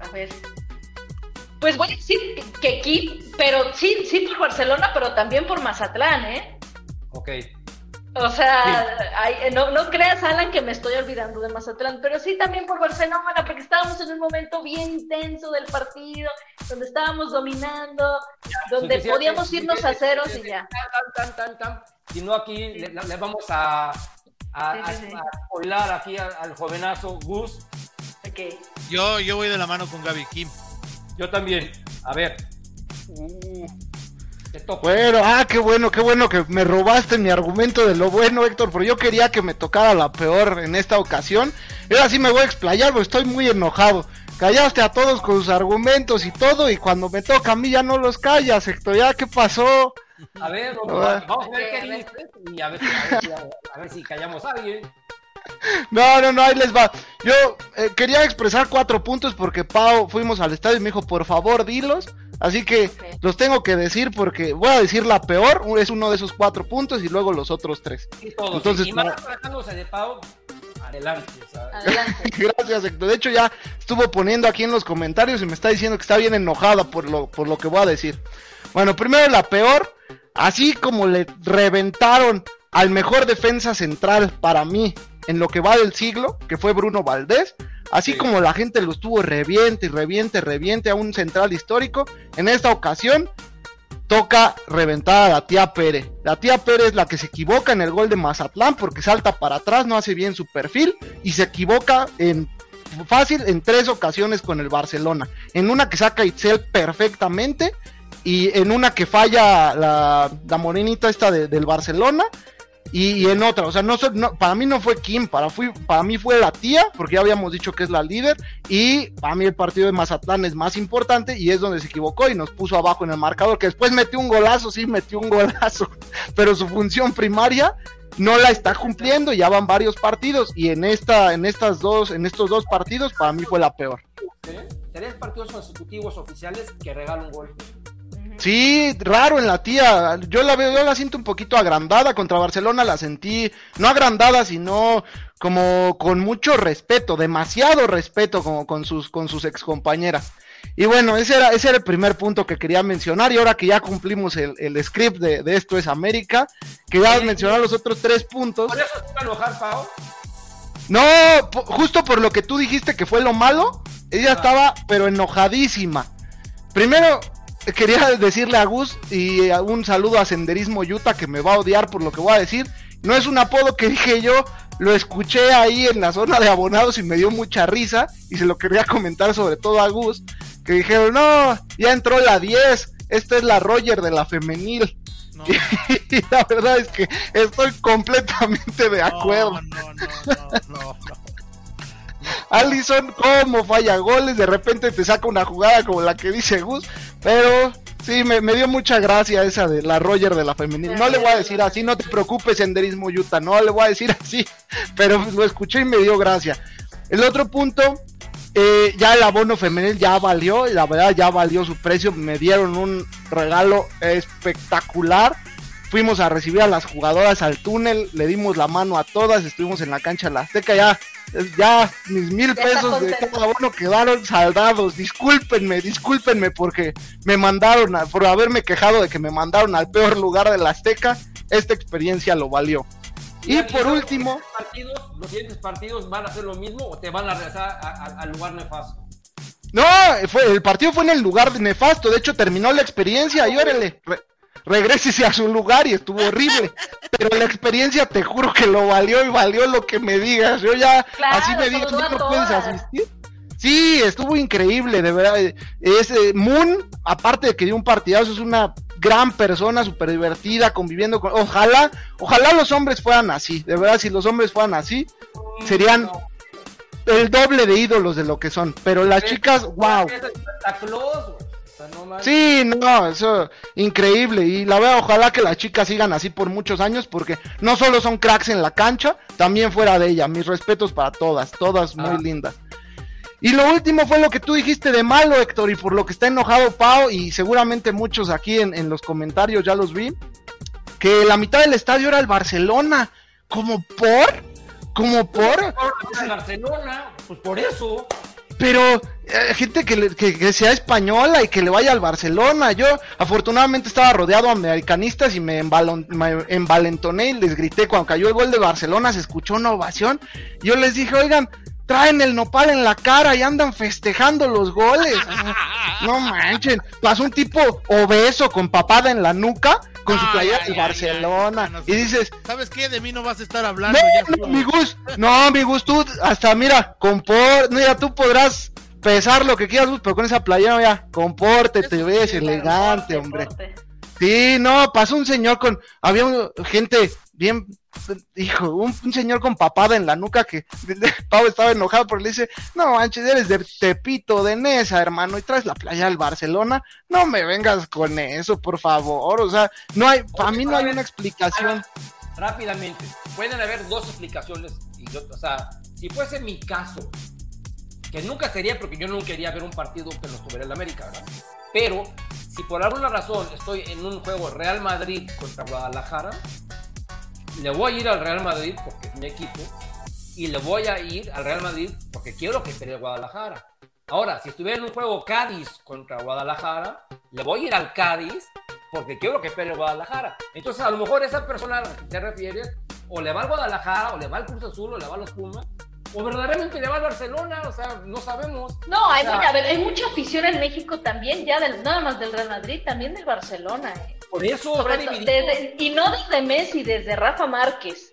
Speaker 2: a ver. Pues voy a decir que aquí, pero sí, sí por Barcelona, pero también por Mazatlán, ¿eh?
Speaker 1: Ok.
Speaker 2: O sea, no, no, creas, Alan, que me estoy olvidando de Mazatlán, pero sí también por Barcelona, porque estábamos en un momento bien intenso del partido, donde estábamos dominando, donde podíamos irnos a ceros y ya.
Speaker 1: Tan, tan, tan, Si no, aquí le, vamos a, a, hablar aquí al, jovenazo Gus.
Speaker 2: Okay.
Speaker 3: Yo, yo voy de la mano con Gaby Kim.
Speaker 1: Yo también. A ver. Uh.
Speaker 4: Bueno, ah, qué bueno, qué bueno que me robaste mi argumento de lo bueno, Héctor, pero yo quería que me tocara la peor en esta ocasión. Y ahora sí me voy a explayar, porque estoy muy enojado. Callaste a todos con sus argumentos y todo, y cuando me toca a mí ya no los callas, Héctor, ¿ya qué pasó?
Speaker 1: A ver, vamos, a ver qué dices y a ver, si, a ver si callamos a alguien.
Speaker 4: No, no, no, ahí les va. Yo eh, quería expresar cuatro puntos porque Pau fuimos al estadio y me dijo, por favor, dilos. Así que los tengo que decir porque voy a decir la peor, es uno de esos cuatro puntos y luego los otros tres.
Speaker 1: Entonces, y más de Pau, adelante. adelante.
Speaker 4: Gracias, Héctor. De hecho, ya estuvo poniendo aquí en los comentarios y me está diciendo que está bien enojada por lo, por lo que voy a decir. Bueno, primero la peor, así como le reventaron al mejor defensa central para mí en lo que va del siglo, que fue Bruno Valdés, así como la gente lo estuvo reviente y reviente, reviente a un central histórico, en esta ocasión toca reventar a la tía Pérez. La tía Pérez es la que se equivoca en el gol de Mazatlán porque salta para atrás, no hace bien su perfil y se equivoca en fácil en tres ocasiones con el Barcelona. En una que saca Itzel perfectamente y en una que falla la, la morenita esta del Barcelona y, en otra, o sea, no, para mí no fue Kim, para, fui, para mí fue la tía, porque ya habíamos dicho que es la líder, y para mí el partido de Mazatlán es más importante y es donde se equivocó y nos puso abajo en el marcador, que después metió un golazo, sí, metió un golazo, pero su función primaria no la está cumpliendo, ya van varios partidos y en esta, en estas dos, en estos dos partidos para mí fue la peor.
Speaker 1: Tres partidos consecutivos oficiales que regalan un gol.
Speaker 4: Sí, raro en la tía. Yo la veo, yo la siento un poquito agrandada. Contra Barcelona la sentí, no agrandada, sino como con mucho respeto, demasiado respeto como con sus, con sus ex compañeras. Y bueno, ese era, ese era el primer punto que quería mencionar. Y ahora que ya cumplimos el, el script de, de, Esto es América, quería mencionar los otros tres puntos.
Speaker 1: ¿Por eso se a enojar, Pau?
Speaker 4: No, justo por lo que tú dijiste que fue lo malo, ella ah. estaba pero enojadísima. Primero, quería decirle a Gus y un saludo a Senderismo Utah que me va a odiar por lo que voy a decir. No es un apodo que dije yo, lo escuché ahí en la zona de abonados y me dio mucha risa y se lo quería comentar sobre todo a Gus, que dijeron, no, ya entró la 10, esta es la Roger de la femenil. Y, la verdad es que estoy completamente de acuerdo. No, no, no, no, Allison, ¿cómo falla goles? De repente te saca una jugada como la que dice Gus, pero sí, me, dio mucha gracia esa de la Roger de la femenil. No le voy a decir así, no te preocupes, senderismo Utah, no le voy a decir así, pero lo escuché y me dio gracia. El otro punto, eh, ya el abono femenil ya valió, la verdad ya valió su precio, me dieron un regalo espectacular. Fuimos a recibir a las jugadoras al túnel, le dimos la mano a todas, estuvimos en la cancha de la Azteca, ya ya mis mil pesos de cada uno quedaron saldados. Discúlpenme, discúlpenme porque me mandaron, por haberme quejado de que me mandaron al peor lugar de la Azteca. Esta experiencia lo valió. Y, por último.
Speaker 1: ¿Los siguientes partidos van a hacer lo mismo o te van a regresar al lugar nefasto?
Speaker 4: No, fue, el partido fue en el lugar nefasto. De hecho, terminó la experiencia. Y órale, regrésese a su lugar y estuvo horrible. Pero la experiencia te juro que lo valió y valió lo que me digas. Yo ya así me digas, ¿no puedes asistir? Sí, estuvo increíble, de verdad. Es, eh, Moon, aparte de que dio un partidazo, es una gran persona, súper divertida, conviviendo con... Ojalá, ojalá los hombres fueran así, de verdad, si los hombres fueran así, serían el doble de ídolos de lo que son. Pero las chicas, wow. Sí, no, eso increíble. Y la verdad, ojalá que las chicas sigan así por muchos años, porque no solo son cracks en la cancha, también fuera de ella. Mis respetos para todas, todas muy ah. lindas. Y lo último fue lo que tú dijiste de malo, Héctor, y por lo que está enojado Pau, y seguramente muchos aquí en, en los comentarios ya los vi, que la mitad del estadio era el Barcelona. ¿Como por? ¿Como por?
Speaker 1: Por Barcelona, pues por eso
Speaker 4: pero eh, gente que, sea española y que le vaya al Barcelona. Yo afortunadamente estaba rodeado de americanistas y me, envalentoné y les grité cuando cayó el gol de Barcelona, se escuchó una ovación. Yo les dije, oigan, traen el nopal en la cara y andan festejando los goles. no manchen, pasó un tipo obeso con papada en la nuca con su playera de Barcelona. y dices,
Speaker 3: ¿sabes qué? De mí no vas a estar hablando.
Speaker 4: No, mi Gus, no, mi Gus, tú hasta mira, compor, mira, tú podrás pesar lo que quieras, pero con esa playera, ya, comporte, te ves elegante, hombre. Sí, no, pasó un señor con, había gente bien, hijo, un, señor con papada en la nuca que Pau estaba enojado porque le dice, no manches, eres de Tepito, de Nesa, hermano, y traes la playa al Barcelona, no me vengas con eso, por favor, o sea, no hay, para mí no hay una explicación.
Speaker 1: Rápidamente, pueden haber dos explicaciones yo, o sea, si fuese mi caso, que nunca sería porque yo no quería ver un partido que no estuviera en la América, ¿verdad? Pero si por alguna razón estoy en un juego Real Madrid contra Guadalajara, le voy a ir al Real Madrid porque es mi equipo y le voy a ir al Real Madrid porque quiero que pelee Guadalajara. Ahora, si estuviera en un juego Cádiz contra Guadalajara, le voy a ir al Cádiz porque quiero que pelee Guadalajara. Entonces, a lo mejor esa persona a la que te refieres, o le va al Guadalajara, o le va al Cruz Azul, o le va a los Pumas, o verdaderamente le va al Barcelona, o sea, no sabemos.
Speaker 2: No, hay, hay mucha afición en México también, ya del, nada más del Real Madrid, también del Barcelona.
Speaker 1: Por eso,
Speaker 2: y no desde Messi, desde Rafa Márquez.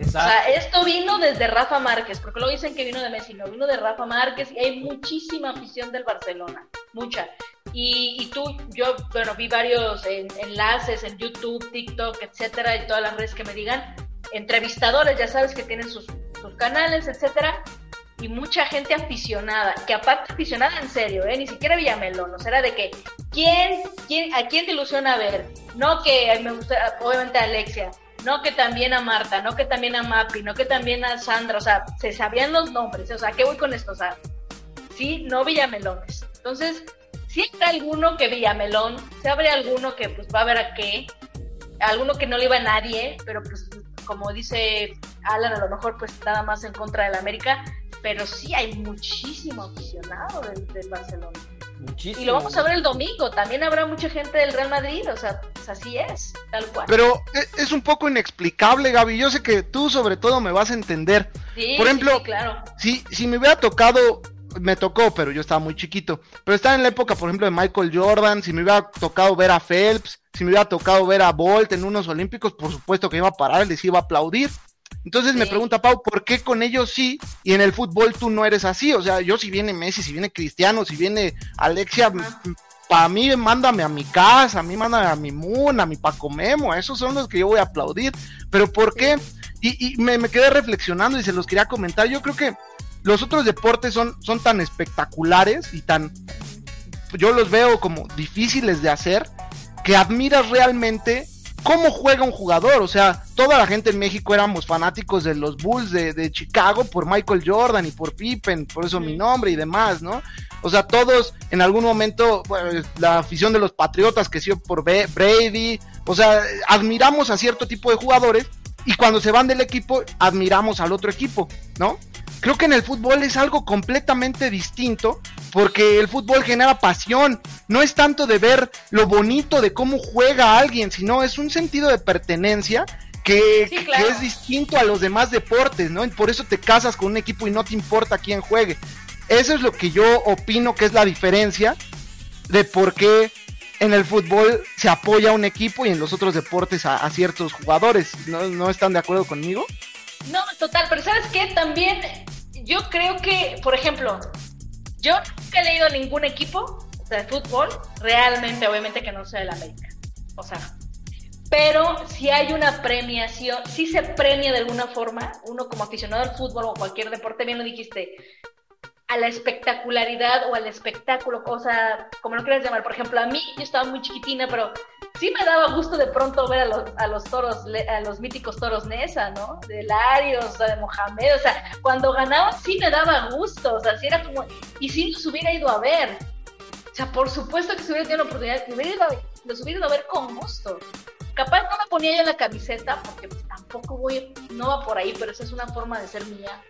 Speaker 2: O sea, esto vino desde Rafa Márquez, porque lo dicen que vino de Messi, no, vino de Rafa Márquez y hay muchísima afición del Barcelona, mucha. Y, y tú, yo, bueno, vi varios enlaces en YouTube, TikTok, etcétera, y todas las redes que me digan, entrevistadores, ya sabes que tienen sus, sus canales, etcétera, y mucha gente aficionada, que aparte aficionada en serio, ¿eh? ni siquiera Villamelón, o sea, de que, ¿quién, quién, ¿a quién te ilusiona ver? No que me gusta, obviamente Alexia, no que también a Marta, no que también a Mapi, no que también a Sandra, o sea, se sabían los nombres, o sea, ¿qué voy con esto? O sea, sí, no Villamelones. Entonces, si hay alguno que Villamelón, se abre alguno que pues va a ver a qué, alguno que no le iba a nadie, pero pues como dice Alan, a lo mejor pues nada más en contra del América, pero sí hay muchísimo aficionado del Barcelona. Y lo vamos a ver el domingo. También habrá mucha gente del Real Madrid. O sea, pues así es, tal cual.
Speaker 4: Pero e, es un poco inexplicable, Gaby. Yo sé que tú, sobre todo, me vas a entender. Por ejemplo,
Speaker 2: claro.
Speaker 4: si, si me hubiera tocado me tocó, pero yo estaba muy chiquito. Pero estaba en la época, por ejemplo, de Michael Jordan. Si me hubiera tocado ver a Phelps, si me hubiera tocado ver a Bolt en unos Olímpicos, por supuesto que iba a parar, les iba a aplaudir. Entonces me pregunta Pau, ¿por qué con ellos sí y en el fútbol tú no eres así? O sea, yo si viene Messi, si viene Cristiano, si viene Alexia, para mí mándame a mi casa, a mí mándame a mi Moon, a mi Paco Memo, esos son los que yo voy a aplaudir. Pero ¿por qué? Y, me, quedé reflexionando y se los quería comentar. Yo creo que los otros deportes son, son tan espectaculares y tan, yo los veo como difíciles de hacer, que admiras realmente cómo juega un jugador. O sea, toda la gente en México éramos fanáticos de los Bulls de, Chicago por Michael Jordan y por Pippen, por eso mi nombre y demás, ¿no? O sea, todos en algún momento, la afición de los Patriotas que sí por Brady, o sea, admiramos a cierto tipo de jugadores y cuando se van del equipo, admiramos al otro equipo, ¿no? Creo que en el fútbol es algo completamente distinto porque el fútbol genera pasión. No es tanto de ver lo bonito de cómo juega alguien, sino es un sentido de pertenencia que, es distinto a los demás deportes, ¿no? Y por eso te casas con un equipo y no te importa quién juegue. Eso es lo que yo opino que es la diferencia de por qué en el fútbol se apoya a un equipo y en los otros deportes a, ciertos jugadores. ¿No, ¿No están de acuerdo conmigo?
Speaker 2: No, total, pero ¿sabes qué? También yo creo que, por ejemplo, yo nunca he leído ningún equipo de fútbol, realmente, obviamente que no sea el América. O sea, pero si hay una premiación, si se premia de alguna forma, uno como aficionado al fútbol o cualquier deporte, bien lo dijiste, a la espectacularidad o al espectáculo, o sea, como lo quieras llamar. Por ejemplo, a mí, yo estaba muy chiquitina, pero sí me daba gusto de pronto ver a los, a los toros, a los míticos toros Nesa, ¿no? De Larios, de Mohamed, o sea, cuando ganaban sí me daba gusto, o sea, sí era como, y si los hubiera ido a ver. O sea, por supuesto que si hubiera tenido la oportunidad, hubiera ido los hubiera ido a ver con gusto. Capaz no me ponía yo la camiseta, porque pues, tampoco voy, no va por ahí, pero esa es una forma de ser mía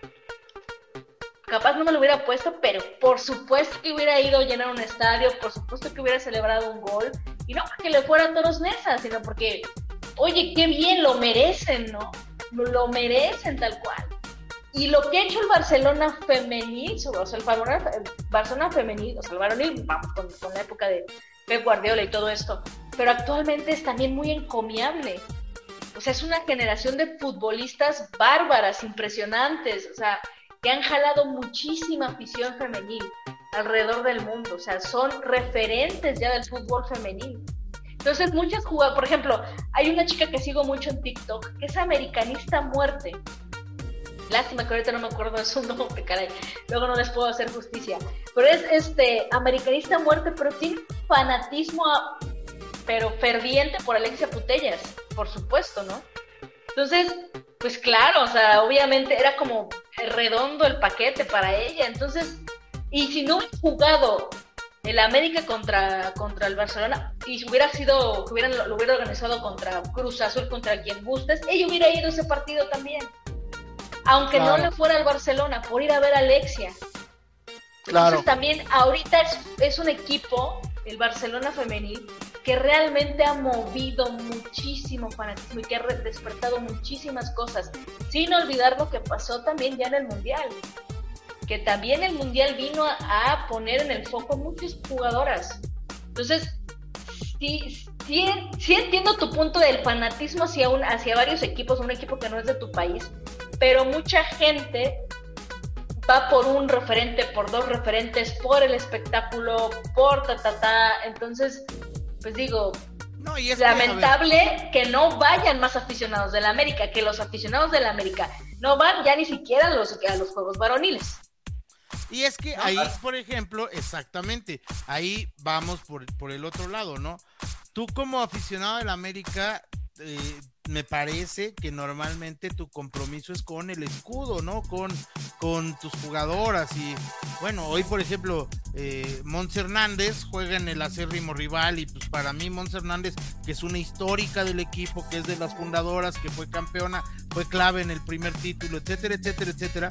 Speaker 2: capaz no me lo hubiera puesto, pero por supuesto que hubiera ido a llenar un estadio, por supuesto que hubiera celebrado un gol, y no porque le fueran todos Nesa, sino porque, oye, qué bien, lo merecen, ¿no? Lo merecen tal cual. Y lo que ha hecho el Barcelona femenil, o sea, el, Barcelona femenil, o sea, el varonil, vamos, con, con la época de Pep Guardiola y todo esto, pero actualmente es también muy encomiable. O sea, es una generación de futbolistas bárbaras, impresionantes, o sea, que han jalado muchísima afición femenil alrededor del mundo, o sea, son referentes ya del fútbol femenil. Entonces, muchas jugadoras, por ejemplo, hay una chica que sigo mucho en TikTok, que es americanista muerte. Lástima que ahorita no me acuerdo de su nombre, caray. Luego no les puedo hacer justicia. Pero es este americanista muerte, pero tiene fanatismo, pero ferviente por Alexia Putellas, por supuesto, ¿no? Entonces, pues claro, o sea, obviamente era como redondo el paquete para ella. Entonces, y si no hubiera jugado el América contra, contra el Barcelona y si hubiera sido, que hubieran, lo hubiera organizado contra Cruz Azul, contra quien gustes, ella hubiera ido a ese partido también. Aunque no le fuera al Barcelona, por ir a ver a Alexia. Claro. Entonces también ahorita es, es un equipo, el Barcelona femenil, que realmente ha movido muchísimo fanatismo y que ha despertado muchísimas cosas, sin olvidar lo que pasó también ya en el Mundial, que también el Mundial vino a, poner en el foco muchas jugadoras. Entonces, sí, sí, sí, entiendo tu punto del fanatismo hacia, un, hacia varios equipos, un equipo que no es de tu país, pero mucha gente va por un referente, por dos referentes, por el espectáculo, por ta ta ta. Entonces, pues digo, no, y es lamentable que, no vayan más aficionados de la América, que los aficionados de la América no van ya ni siquiera a los, a los juegos varoniles.
Speaker 3: Y es que ahí, por ejemplo, exactamente, ahí vamos por, por el otro lado, ¿no? Tú como aficionado de la América, eh, me parece que normalmente tu compromiso es con el escudo, ¿no? Con, con tus jugadoras. Y bueno, hoy por ejemplo, eh, Mons Hernández juega en el acérrimo rival y pues para mí Mons Hernández, que es una histórica del equipo, que es de las fundadoras, que fue campeona, fue clave en el primer título, etcétera, etcétera, etcétera.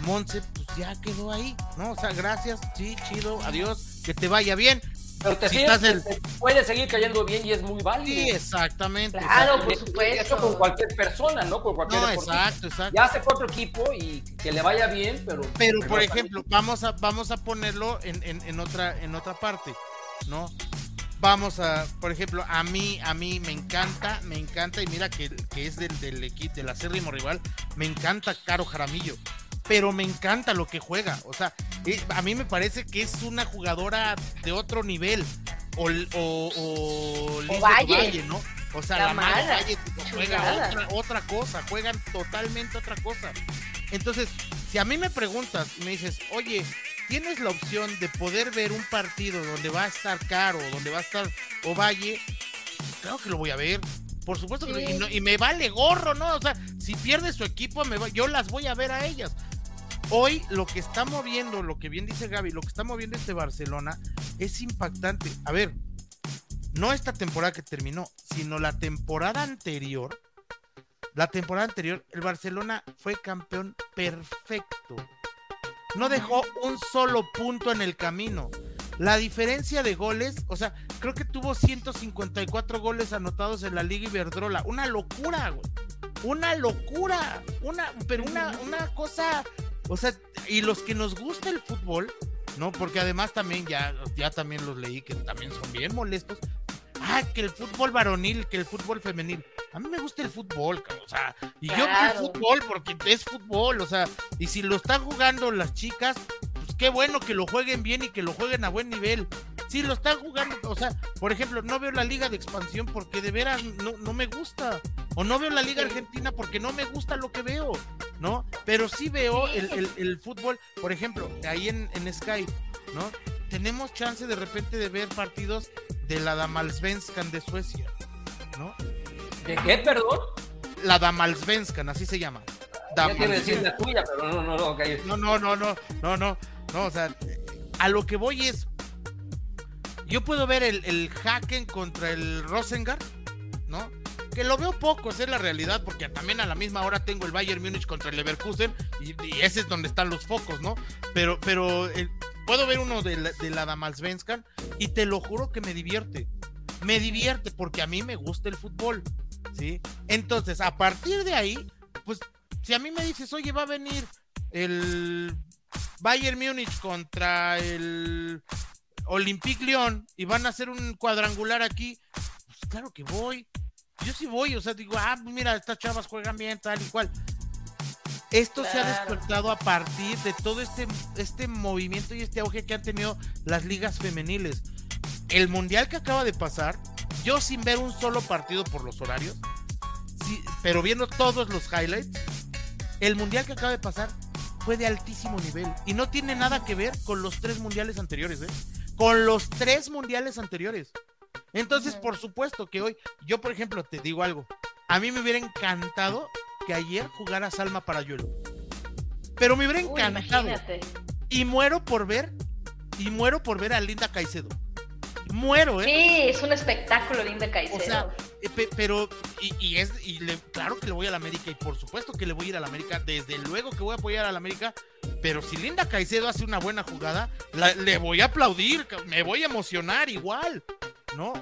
Speaker 3: Monse, pues ya quedó ahí, ¿no? O sea, gracias, sí, chido, adiós, que te vaya bien.
Speaker 1: Pero te, puede seguir cayendo bien y es muy válido.
Speaker 3: Sí, exactamente.
Speaker 2: Claro, por supuesto.
Speaker 1: Eso con cualquier persona, ¿no? Con cualquier
Speaker 3: no, exacto, exacto.
Speaker 1: Ya hace otro equipo y que le vaya bien, pero.
Speaker 3: Pero, por ejemplo, vamos a, vamos a ponerlo en, en, otra, en otra parte, ¿no? Vamos a, por ejemplo, a mí, a mí me encanta, me encanta, y mira que, que es del, del equipo, del acérrimo rival, me encanta Caro Jaramillo pero me encanta lo que juega. O sea, a mí me parece que es una jugadora de otro nivel. O, o,
Speaker 2: o, Valle.
Speaker 3: ¿no? O sea, la, Valle juega otra, otra, cosa, juegan totalmente otra cosa. Entonces, si a mí me preguntas me dices, oye, tienes la opción de poder ver un partido donde va a estar Caro, donde va a estar Ovalle, claro que lo voy a ver. Por supuesto que y, y, me vale gorro, ¿no? O sea, si pierde su equipo, me yo las voy a ver a ellas. Hoy lo que está moviendo, lo que bien dice Gaby, lo que está moviendo este Barcelona es impactante. A ver, no esta temporada que terminó, sino la temporada anterior. La temporada anterior, el Barcelona fue campeón perfecto. No dejó un solo punto en el camino. La diferencia de goles, o sea, creo que tuvo 154 goles anotados en la Liga Iberdrola. Una locura, güey. Una locura. Una, pero una, una cosa o sea, y los que nos gusta el fútbol, ¿no? Porque además también ya, ya también los leí que también son bien molestos. Ah, que el fútbol varonil, que el fútbol femenil. A mí me gusta el fútbol, o sea, y yo veo el fútbol porque es fútbol, o sea, y si lo están jugando las chicas, qué bueno que lo jueguen bien y que lo jueguen a buen nivel. Si lo están jugando, o sea, por ejemplo, no veo la liga de expansión porque de veras no, me gusta. O no veo la liga argentina porque no me gusta lo que veo, ¿no? Pero sí veo el, fútbol, por ejemplo, ahí en, en Sky, ¿no? Tenemos chance de repente de ver partidos de la Damalsvenskan de Suecia, ¿no?
Speaker 1: ¿De qué, perdón?
Speaker 3: La Damalsvenskan, así se llama.
Speaker 1: No, no, no,
Speaker 3: no, no, no, no, o sea, a lo que voy es, yo puedo ver el, el Haken contra el Rosengard, ¿no? que lo veo poco, esa es la realidad, porque también a la misma hora tengo el Bayern Múnich contra el Leverkusen y, ese es donde están los focos, ¿no? Pero, pero eh, puedo ver uno de la, de la Damalsvenskan y te lo juro que me divierte. Me divierte porque a mí me gusta el fútbol, ¿sí? Entonces, a partir de ahí, pues, si a mí me dices, oye, va a venir el Bayern Múnich contra el Olympique Lyon y van a hacer un cuadrangular aquí, pues claro que voy yo sí voy, o sea, digo, ah, mira, estas chavas juegan bien, tal y cual. Esto se ha despertado a partir de todo este, este movimiento y este auge que han tenido las ligas femeniles. El mundial que acaba de pasar, yo sin ver un solo partido por los horarios, sí, pero viendo todos los highlights, el mundial que acaba de pasar fue de altísimo nivel y no tiene nada que ver con los tres mundiales anteriores, ¿eh? Con los tres mundiales anteriores. Entonces, por supuesto que hoy, yo por ejemplo, te digo algo, a mí me hubiera encantado que ayer jugara Salma Parayuelo. Pero me hubiera encantado. y muero por ver, y muero por ver a Linda Caicedo. Muero, ¿eh?
Speaker 2: Sí, es un espectáculo Linda Caicedo. O sea,
Speaker 3: eh, pero, y, es, y claro que le voy a la América, y por supuesto que le voy a ir a la América, desde luego que voy a apoyar a la América, pero si Linda Caicedo hace una buena jugada, le voy a aplaudir, me voy a emocionar igual, ¿no?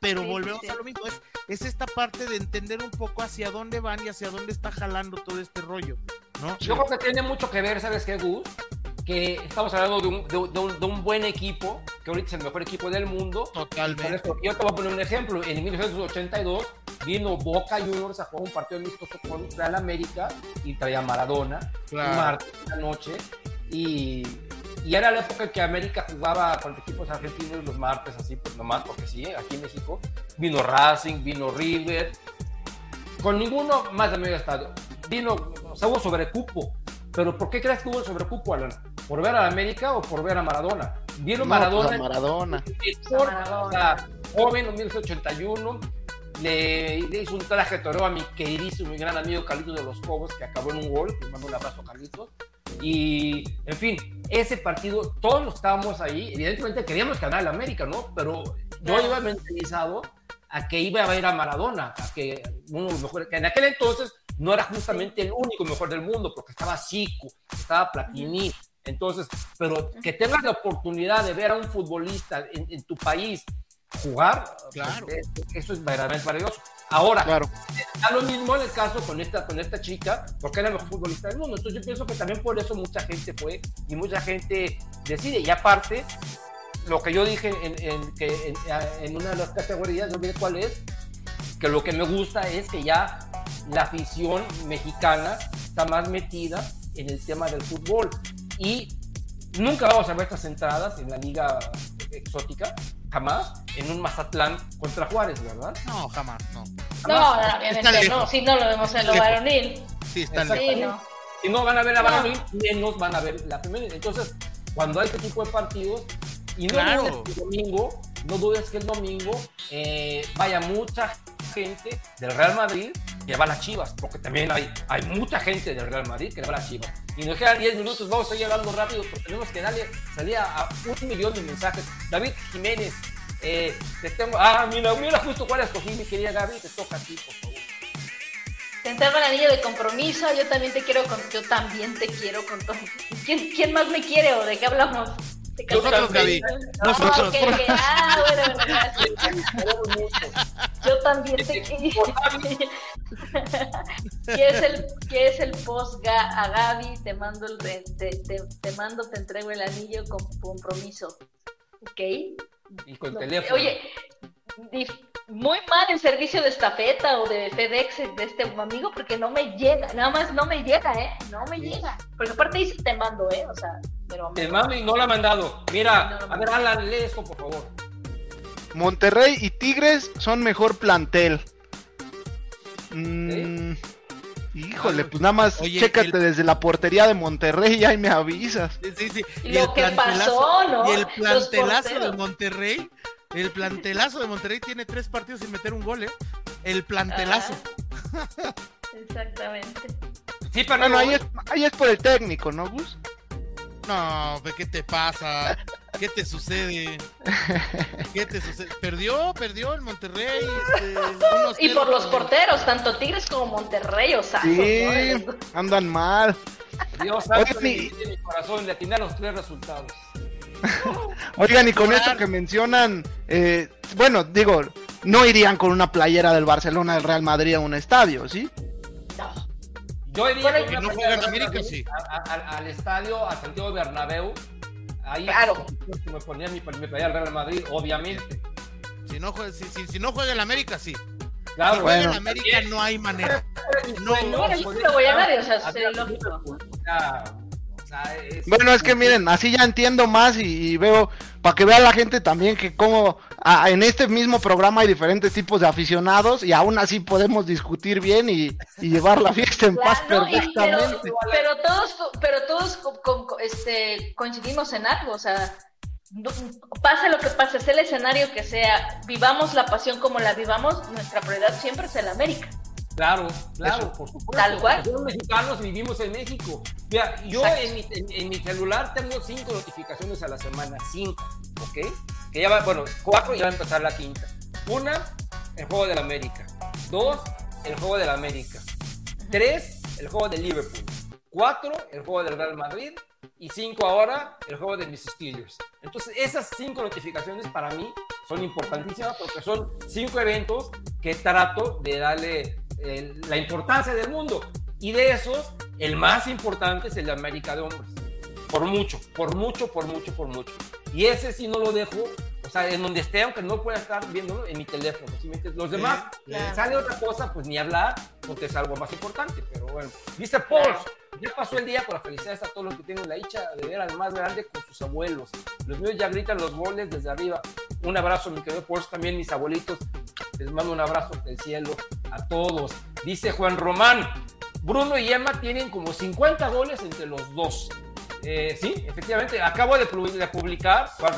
Speaker 3: Pero volvemos a lo mismo, es, es esta parte de entender un poco hacia dónde van y hacia dónde está jalando todo este rollo, ¿no?
Speaker 1: Yo creo que tiene mucho que ver, ¿sabes qué, Gus? Que estamos hablando de un, de, un, buen equipo, que ahorita es el mejor equipo del mundo.
Speaker 3: Totalmente.
Speaker 1: yo te voy a poner un ejemplo. En 1982 vino Boca Juniors a jugar un partido amistoso contra el América y traía Maradona, claro. un martes la noche. Y, y, era la época en que América jugaba contra equipos argentinos los martes, así, pues nomás porque sí, aquí en México. Vino Racing, vino River, con ninguno más de medio estadio. Vino, o sea, hubo sobrecupo. Pero ¿por qué crees que hubo sobrecupo, Alan? ¿Por ver a América o por ver a Maradona? Vieron Maradona. Pues
Speaker 4: Maradona.
Speaker 1: Maradona. joven, en 1981. Le, hizo un traje toreo a mi queridísimo y gran amigo Carlitos de los Cobos, que acabó en un gol. Le mando un abrazo a Carlitos. Y, en fin, ese partido, todos estábamos ahí. Evidentemente queríamos ganar la América, ¿no? Pero yo iba mentalizado a que iba a ver a Maradona, a que uno de los mejores, que en aquel entonces no era justamente el único mejor del mundo, porque estaba Zico, estaba Platini. Entonces, pero que tengas la oportunidad de ver a un futbolista en, tu país jugar, pues, claro. eso es verdaderamente maravilloso. Ahora, claro. está lo mismo en el caso con esta, con esta chica, porque era el mejor futbolista del mundo. Entonces, yo pienso que también por eso mucha gente fue y mucha gente decide. Y aparte, lo que yo dije en, en, que en, una de las categorías, no sé cuál es, que lo que me gusta es que ya la afición mexicana está más metida en el tema del fútbol y nunca vamos a ver estas entradas en la liga exótica, jamás, en un Mazatlán contra Juárez, ¿verdad?
Speaker 3: No, jamás, no.
Speaker 2: No, obviamente no, si no lo vemos en lo varonil.
Speaker 3: Sí, está lejos.
Speaker 1: Si no van a ver la varonil, menos van a ver la femenil. Entonces, cuando hay este tipo de partidos, y no dudes que el domingo, no dudes que el domingo eh, vaya mucha gente del Real Madrid que va a las Chivas, porque también hay, hay mucha gente del Real Madrid que va a las Chivas. Y nos quedan 10 minutos, vamos a seguir hablando rápido, porque tenemos que darle salida a un millón de mensajes. David Jiménez, eh, te tengo. Ah, mira, mira justo cuál escogí, mi querida Gaby, te toca a ti, por favor.
Speaker 2: Te entrego el anillo de compromiso, yo también te quiero con, yo también te quiero con todo. ¿Quién, ¿Quién más me quiere o de qué hablamos?
Speaker 3: Nosotros, Gaby. Nosotros.
Speaker 2: Ah, bueno, gracias. Yo también te quiero. ¿Quieres el, es el post a Gaby? Te mando, el, te, te, te, mando, te entrego el anillo con compromiso. ¿Ok?
Speaker 1: Y con teléfono.
Speaker 2: Oye, muy mal el servicio de estafeta o de FedEx de este amigo porque no me llega, nada más no me llega, ¿eh? No me llega. Porque aparte dice te mando, ¿eh? O sea, pero...
Speaker 1: Te mando y no la ha mandado. Mira, a ver, Alan, lee esto, por favor.
Speaker 4: Monterrey y Tigres son mejor plantel. Mm, híjole, pues nada más chécate desde la portería de Monterrey y ahí me avisas.
Speaker 3: Sí, sí,
Speaker 2: Y, Lo que pasó, ¿no?
Speaker 3: Y el plantelazo de Monterrey el plantelazo de Monterrey tiene tres partidos sin meter un gol, ¿eh? El plantelazo.
Speaker 2: Exactamente.
Speaker 4: Sí, pero bueno, ahí, es, ahí es por el técnico, ¿no, Gus?
Speaker 3: No, ¿qué te pasa? ¿Qué te sucede? ¿Qué te sucede? Perdió, perdió el Monterrey.
Speaker 2: Este, y por los porteros, tanto Tigres como Monterrey, o sea.
Speaker 4: Sí, andan mal.
Speaker 1: Dios santo, mi corazón, le atiné los tres resultados.
Speaker 4: Oigan, y con esto que mencionan, eh, bueno, digo, no irían con una playera del Barcelona del Real Madrid a un estadio, ¿sí?
Speaker 1: Yo iría con no juega América, sí. al estadio, a Santiago Bernabéu. Ahí claro. me ponía mi, playera del Real Madrid, obviamente.
Speaker 3: Si no, juega, si, si, si no juega en América, sí.
Speaker 1: Claro,
Speaker 3: si juega en América no hay manera.
Speaker 2: No, no, no, no, no voy a nadie, o sea,
Speaker 4: bueno, es que miren, así ya entiendo más y, veo, para que vea la gente también que como en este mismo programa hay diferentes tipos de aficionados y aún así podemos discutir bien y, llevar la fiesta en paz perfectamente.
Speaker 2: pero, todos, pero todos este, coincidimos en algo, o sea, pase lo que pase, sea el escenario que sea, vivamos la pasión como la vivamos, nuestra prioridad siempre es el América.
Speaker 1: Claro, claro, por supuesto.
Speaker 2: Tal cual.
Speaker 1: Somos mexicanos vivimos en México. Mira, yo en mi, en, mi, celular tengo cinco notificaciones a la semana, cinco, ¿ok? Que ya va, bueno, cuatro y ya va a empezar la quinta. Una, el juego de la América. Dos, el juego de la América. Tres, el juego de Liverpool. Cuatro, el juego del Real Madrid. Y cinco ahora, el juego de mis Steelers. Entonces, esas cinco notificaciones para mí son importantísimas porque son cinco eventos que trato de darle la importancia del mundo. Y de esos, el más importante es el de América de Hombres. Por mucho, por mucho, por mucho, por mucho. Y ese sí no lo dejo, o sea, en donde esté, aunque no pueda estar viéndolo en mi teléfono. Los demás, sale otra cosa, pues ni hablar, porque es algo más importante. Pero bueno, dice Paul, ya pasó el día con las felicidades a todos los que tienen la dicha de ver al más grande con sus abuelos. Los míos ya gritan los goles desde arriba. Un abrazo, mi querido Paul, también mis abuelitos. Les mando un abrazo del cielo a todos. Dice Juan Román, Bruno y Emma tienen como 50 goles entre los dos. Eh, sí, efectivamente, acabo de, publicar, Juan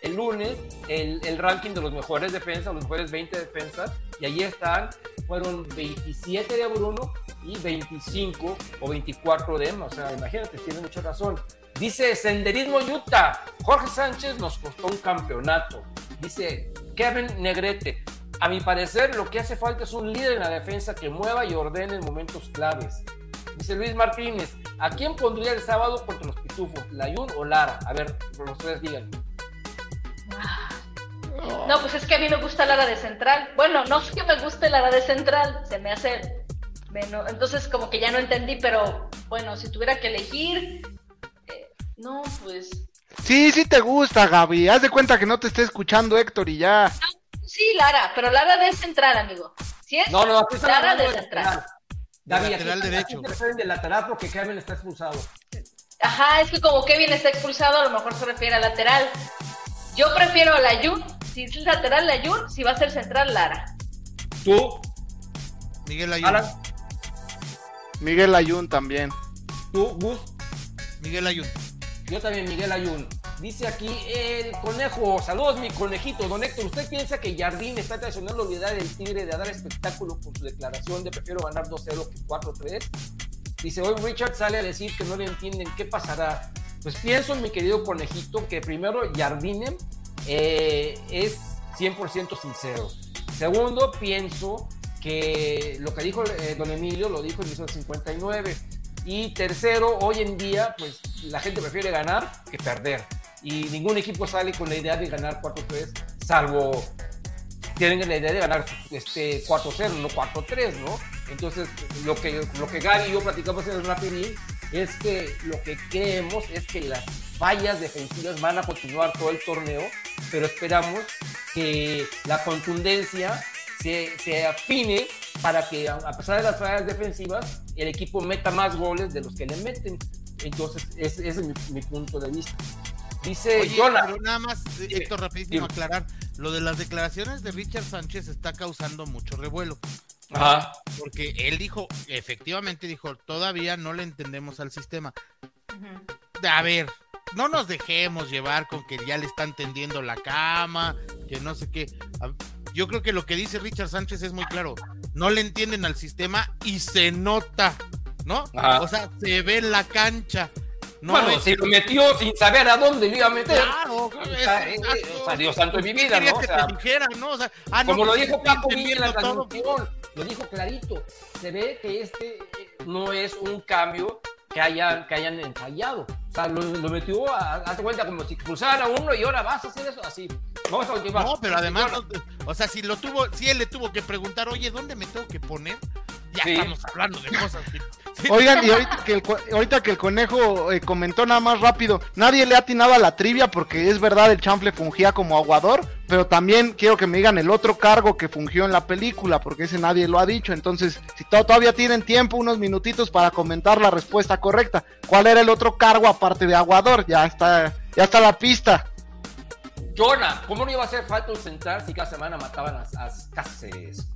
Speaker 1: El lunes, el, el, ranking de los mejores defensas, los mejores 20 defensas, y allí están, fueron 27 de Bruno y 25 o 24 de Emma. O sea, imagínate, tiene mucha razón. Dice Senderismo Utah, Jorge Sánchez nos costó un campeonato. Dice Kevin Negrete, a mi parecer lo que hace falta es un líder en la defensa que mueva y ordene en momentos claves. Dice Luis Martínez, ¿a quién pondría el sábado contra los pitufos? ¿Layun o Lara? A ver, los tres digan.
Speaker 2: No, pues es que a mí me gusta Lara de central. Bueno, no es que me guste Lara de central, se me hace entonces como que ya no entendí, pero bueno, si tuviera que elegir, eh, no, pues...
Speaker 4: Sí, sí te gusta, Gaby. Haz de cuenta que no te esté escuchando Héctor y ya.
Speaker 2: sí, Lara, pero Lara de central, amigo. ¿Sí es?
Speaker 1: No, no,
Speaker 2: Lara de central.
Speaker 1: Gaby, lateral derecho. de lateral porque Kevin está expulsado.
Speaker 2: Ajá, es que como Kevin está expulsado, a lo mejor se refiere a lateral. Yo prefiero a la Jun. Si es lateral, la Jun. Si va a ser central, Lara.
Speaker 1: ¿Tú?
Speaker 3: Miguel Ayun.
Speaker 4: Miguel Ayun también.
Speaker 1: ¿Tú, Gus?
Speaker 3: Miguel Ayun.
Speaker 1: Yo también, Miguel Ayun. Dice aquí el conejo. Saludos, mi conejito. Don Héctor, ¿usted piensa que Jardín está traicionando la unidad del Tigre de dar espectáculo con su declaración de prefiero ganar 2-0 que 4-3? Dice, hoy Richard sale a decir que no le entienden qué pasará. Pues pienso, mi querido conejito, que primero Jardine eh, es 100% sincero. Segundo, pienso que lo que dijo eh, don Emilio lo dijo en 1959. Y tercero, hoy en día, pues la gente prefiere ganar que perder. Y ningún equipo sale con la idea de ganar 4-3, salvo tienen la idea de ganar este 4-0, no 4-3, ¿no? Entonces, lo que, lo que Gary y yo platicamos en el Rapidín es que lo que creemos es que las fallas defensivas van a continuar todo el torneo, pero esperamos que la contundencia se, afine para que, a pesar de las fallas defensivas, el equipo meta más goles de los que le meten. Entonces, ese, es mi, punto de vista. Dice
Speaker 3: Oye, Pero nada más, esto rapidísimo aclarar. Lo de las declaraciones de Richard Sánchez está causando mucho revuelo.
Speaker 1: Ajá.
Speaker 3: Porque él dijo, efectivamente dijo, todavía no le entendemos al sistema. A ver, no nos dejemos llevar con que ya le están tendiendo la cama, que no sé qué yo creo que lo que dice Richard Sánchez es muy claro. No le entienden al sistema y se nota, ¿no? O sea, se ve en la cancha.
Speaker 1: No bueno, se lo metió sin saber a dónde lo iba a meter. Claro, o sea, eh, Dios santo de mi vida, ¿no? O sea,
Speaker 3: dijera, ¿no? O sea,
Speaker 1: ah, como lo pues, dijo Paco Villa en la transmisión, lo dijo clarito. Se ve que este eh, no es un cambio que hayan, que hayan ensayado. O sea, lo, metió a, hazte cuenta como si expulsara a uno y ahora vas a hacer eso así. Vamos a continuar.
Speaker 3: No, pero además, o sea, si lo tuvo, si él le tuvo que preguntar, oye, ¿dónde me tengo que poner? Ya estamos hablando de cosas.
Speaker 4: Oigan, y ahorita que el, ahorita que el conejo eh, comentó nada más rápido, nadie le ha atinado a la trivia porque es verdad, el chanfle fungía como aguador, pero también quiero que me digan el otro cargo que fungió en la película, porque ese nadie lo ha dicho. Entonces, si todavía tienen tiempo, unos minutitos para comentar la respuesta correcta. ¿Cuál era el otro cargo aparte de aguador? Ya está, ya está la pista.
Speaker 1: Jonah, ¿cómo no iba a hacer falta un central si cada semana mataban a, a Cáceres?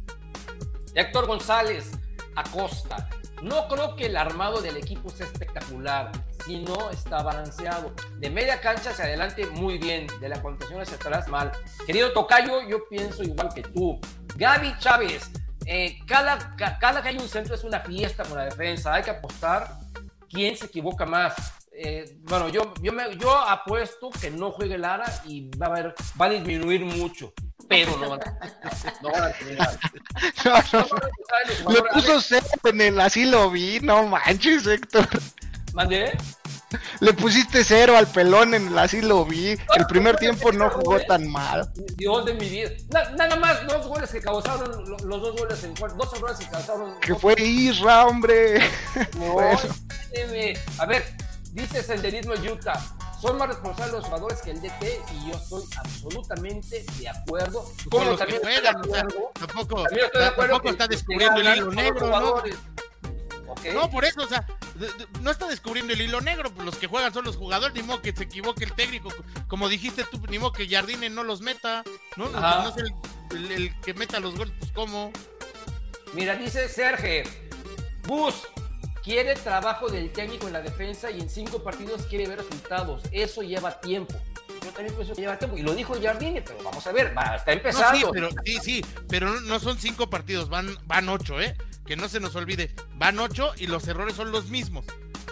Speaker 1: Héctor González, Acosta. No creo que el armado del equipo sea espectacular, si no está balanceado. De media cancha hacia adelante, muy bien. De la contención hacia atrás, mal. Querido Tocayo, yo pienso igual que tú. Gaby Chávez, eh, cada, cada que hay un centro es una fiesta con la defensa. Hay que apostar quién se equivoca más. Eh, bueno, yo, yo, me, yo apuesto que no juegue Lara y va a, ver, va a disminuir mucho. Pero no van a, no van a terminar.
Speaker 4: Le puso cero en el así lo vi, no manches, Héctor.
Speaker 1: ¿Mandé?
Speaker 4: Le pusiste cero al pelón en el así lo vi. El primer tiempo no jugó tan mal.
Speaker 1: Dios de mi vida. nada más dos goles que causaron, los dos goles en dos errores que causaron.
Speaker 4: Que fue Isra, hombre.
Speaker 1: No, a ver, dice Senderismo Utah. Son más responsables los jugadores que el DT y yo estoy absolutamente de acuerdo.
Speaker 3: Como también que juegan, tampoco, tampoco está descubriendo el hilo negro, ¿no? No, por eso, o sea, no está descubriendo el hilo negro, pues los que juegan son los jugadores, ni modo que se equivoque el técnico, como dijiste tú, ni modo que Jardine no los meta, ¿no? No es el, que meta los goles, pues cómo.
Speaker 1: Mira, dice Sergio, Bus quiere trabajo del técnico en la defensa y en cinco partidos quiere ver resultados, eso lleva tiempo. Yo también pienso que lleva tiempo. Y lo dijo Jardine, pero vamos a ver, va, está empezando.
Speaker 3: sí, pero, sí, sí, pero no son cinco partidos, van, van ocho, ¿eh? que no se nos olvide, van ocho y los errores son los mismos.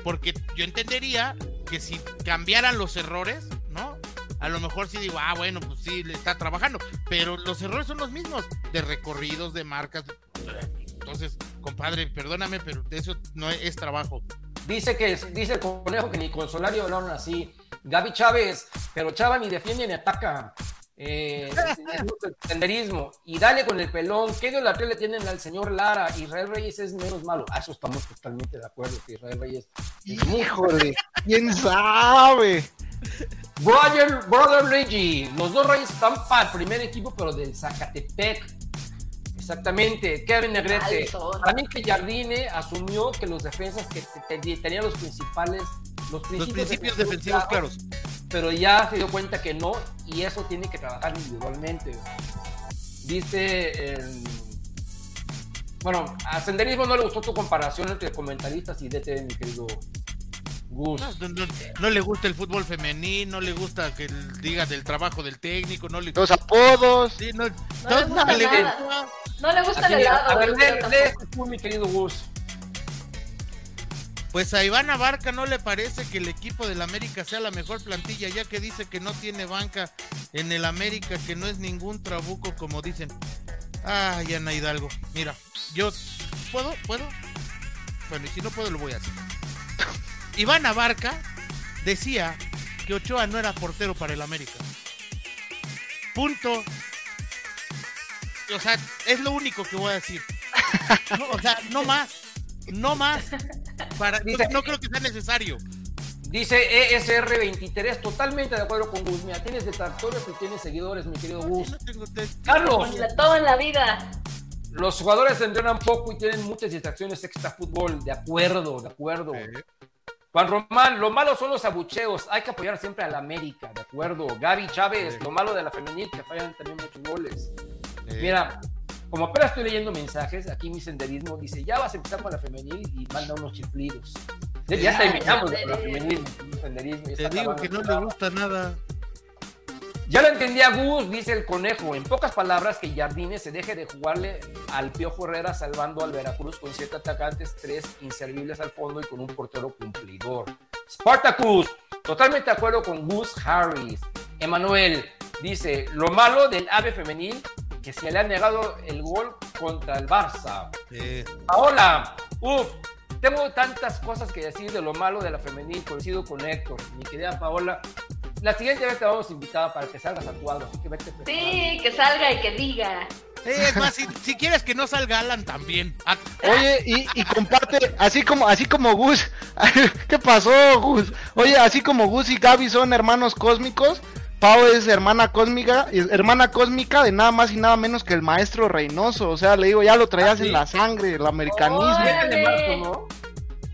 Speaker 3: Porque yo entendería que si cambiaran los errores, ¿no? A lo mejor sí digo, ah, bueno, pues sí, le está trabajando. Pero los errores son los mismos, de recorridos, de marcas. Entonces, compadre, perdóname, pero eso no es, trabajo.
Speaker 1: Dice que dice el conejo que ni con Solario hablaron así. Gaby Chávez, pero Chava ni defiende ni ataca eh, senderismo y dale con el pelón. ¿Qué idolatría le tienen al señor Lara? Israel Reyes es menos malo. Ah, eso estamos totalmente de acuerdo que Israel Reyes.
Speaker 4: Híjole, quién sabe.
Speaker 1: Brother, Brother Reggie, los dos Reyes están para el primer equipo, pero del Zacatepec. Exactamente, Kevin Negrete. También que Jardine asumió que los defensas que tenían los principales,
Speaker 3: los principios, defensivos claros
Speaker 1: pero ya se dio cuenta que no y eso tiene que trabajar individualmente. Dice, bueno, a Senderismo no le gustó tu comparación entre comentaristas y DT, mi querido Gus.
Speaker 3: No, le gusta el fútbol femenino, no le gusta que diga del trabajo del técnico, no le
Speaker 4: los apodos.
Speaker 2: no, le gusta, no, le gusta el helado. A ver,
Speaker 1: lee, mi querido Gus.
Speaker 3: Pues a Iván Abarca no le parece que el equipo del América sea la mejor plantilla, ya que dice que no tiene banca en el América, que no es ningún trabuco, como dicen. Ay, Ana Hidalgo. Mira, yo. ¿Puedo? ¿Puedo? Bueno, y si no puedo, lo voy a hacer. Iván Abarca decía que Ochoa no era portero para el América. Punto. O sea, es lo único que voy a decir. o sea, no más. No más. Para, no, creo que sea necesario.
Speaker 1: Dice ESR23, totalmente de acuerdo con Gus. Mira, tienes detractores y tienes seguidores, mi querido Gus. Carlos.
Speaker 2: Todo en la vida.
Speaker 1: Los jugadores entrenan poco y tienen muchas distracciones extra fútbol. De acuerdo, de acuerdo. Juan Román, lo malo son los abucheos. Hay que apoyar siempre a la América, de acuerdo. Gaby Chávez, lo malo de la femenil, que fallan también muchos goles. Mira, como apenas estoy leyendo mensajes, aquí mi senderismo dice, ya vas a empezar con la femenil y manda unos chiflidos. Ya, terminamos con la femenil, senderismo.
Speaker 3: Te digo que no le gusta nada.
Speaker 1: Ya lo entendía Gus, dice el conejo. En pocas palabras, que Jardine se deje de jugarle al Piojo Herrera salvando al Veracruz con siete atacantes, tres inservibles al fondo y con un portero cumplidor. Spartacus, totalmente de acuerdo con Gus Harris. Emanuel dice: Lo malo del ave femenil que se le ha negado el gol contra el Barça. Ahora, uff, tengo tantas cosas que decir de lo malo de la femenil, coincido con Héctor, mi querida Paola. La siguiente vez te vamos a invitar para que salgas actuado, así que vete
Speaker 2: Sí, que salga y que diga.
Speaker 3: es más, si, quieres que no salga Alan también.
Speaker 4: Ah. Oye, y, y, comparte, así como, así como Gus, ¿qué pasó, Gus? Oye, así como Gus y Gaby son hermanos cósmicos, Pau es hermana cósmica, hermana cósmica de nada más y nada menos que el maestro Reynoso. O sea, le digo, ya lo traías en la sangre, el americanismo. 7 de marzo, ¿no?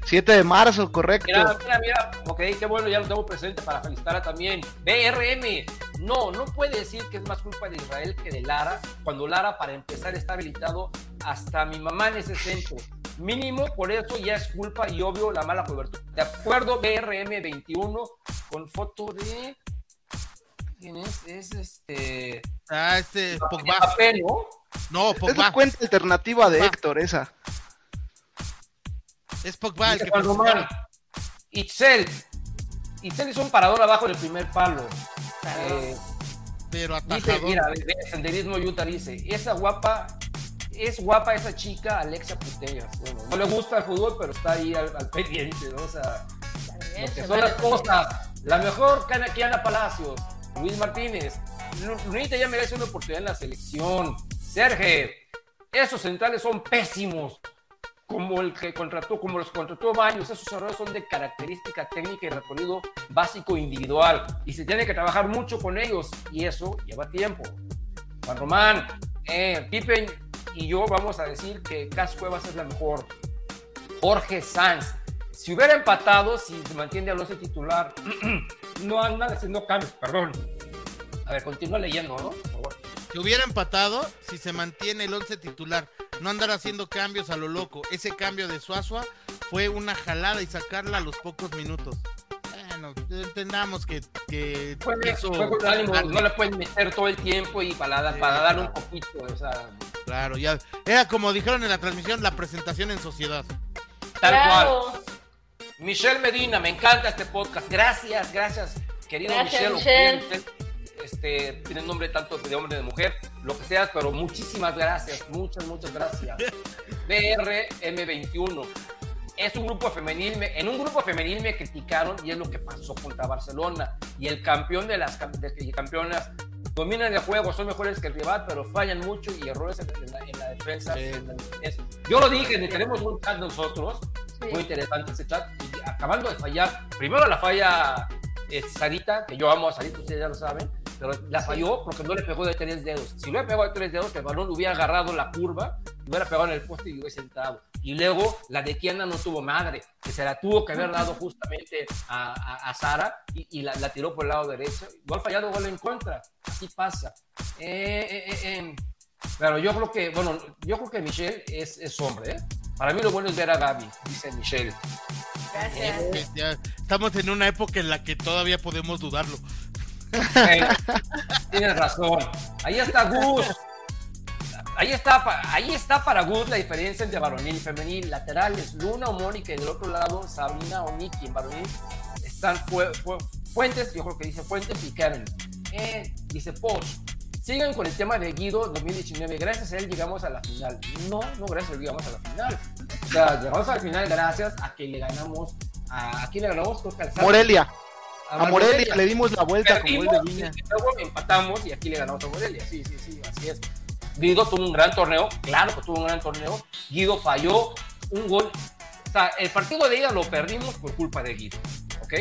Speaker 4: 7 de marzo, correcto.
Speaker 1: Mira, mira, mira, ok, qué bueno, ya lo tengo presente para felicitar también. BRM, no, no puede decir que es más culpa de Israel que de Lara, cuando Lara, para empezar, está habilitado hasta mi mamá en ese centro. Mínimo, por eso ya es culpa y obvio la mala cobertura. De acuerdo, BRM 21, con foto de ¿Quién es? Es este.
Speaker 3: Ah, este.
Speaker 1: Pogba. ¿no?
Speaker 4: No, Pogba. Es cuenta alternativa de Héctor, esa.
Speaker 3: Es Pogba el que
Speaker 1: Román. Itzel. Itzel hizo un parador abajo del primer palo.
Speaker 3: Eh, pero atajador.
Speaker 1: Dice, mira, senderismo Utah dice, esa guapa, es guapa esa chica, Alexa Putellas. Bueno, no le gusta el fútbol, pero está ahí al, pendiente, ¿no? O sea, lo que son las cosas. La mejor Ana Palacios, Luis Martínez. Lunita ya merece una oportunidad en la selección. Sergio, esos centrales son pésimos como el que contrató, como los contrató Baños, esos errores son de característica técnica y recorrido básico individual y se tiene que trabajar mucho con ellos y eso lleva tiempo. Juan Román, eh, Pippen y yo vamos a decir que Cas Cuevas es la mejor. Jorge Sanz, si hubiera empatado, si se mantiene Alonso titular, no anda haciendo cambios, perdón. A ver, continúa leyendo, ¿no? Por favor.
Speaker 3: Si hubiera empatado, si se mantiene el 11 titular, no andar haciendo cambios a lo loco. Ese cambio de Suazua fue una jalada y sacarla a los pocos minutos. Bueno, entendamos que, que
Speaker 1: eso, no le pueden meter todo el tiempo y para, para dar un poquito, o sea.
Speaker 3: Claro, ya era como dijeron en la transmisión, la presentación en sociedad.
Speaker 1: Tal cual. Michelle Medina, me encanta este podcast. Gracias, gracias, querido Michelle. Michelle este, tiene nombre tanto de hombre de mujer, lo que sea, pero muchísimas gracias, muchas, muchas gracias. BRM21. Es un grupo femenil, en un grupo femenil me criticaron y es lo que pasó contra Barcelona. Y el campeón de las campeonas dominan el juego, son mejores que el rival, pero fallan mucho y errores en, la, defensa. Yo lo dije, tenemos un chat nosotros, muy interesante ese chat, y acabando de fallar, primero la falla eh, Sarita, que yo amo a Sarita, ustedes ya lo saben, pero la falló porque no le pegó de tres dedos. Si le hubiera pegado de tres dedos, el balón hubiera agarrado la curva, hubiera pegado en el poste y hubiera sentado. Y luego la de Kiana no tuvo madre, que se la tuvo que haber dado justamente a, a, Sara y, la, tiró por el lado derecho. Igual fallado, gol en contra. Así pasa. Eh, eh, eh, pero yo creo que, bueno, yo creo que Michelle es, es hombre, Para mí lo bueno es ver a Gaby, dice Michelle.
Speaker 3: Gracias. estamos en una época en la que todavía podemos dudarlo.
Speaker 1: Tienes razón. Ahí está Gus. Ahí está, ahí está para Gus la diferencia entre varonil y femenil. Laterales, Luna o Mónica y del otro lado Sabrina o Nikki. En varonil están Fuentes, yo creo que dice Fuentes y Kevin. Eh, dice Post. Sigan con el tema de Guido 2019. Gracias a él llegamos a la final. No, no gracias a él llegamos a la final. O sea, llegamos a la final gracias a que le ganamos a, a quién le ganamos,
Speaker 4: Morelia. A, Morelia, le dimos la vuelta con gol de Viña.
Speaker 1: Y luego empatamos y aquí le ganamos a Morelia. Sí, sí, sí, así es. Guido tuvo un gran torneo, claro que tuvo un gran torneo. Guido falló un gol. O sea, el partido de ida lo perdimos por culpa de Guido, ¿ok?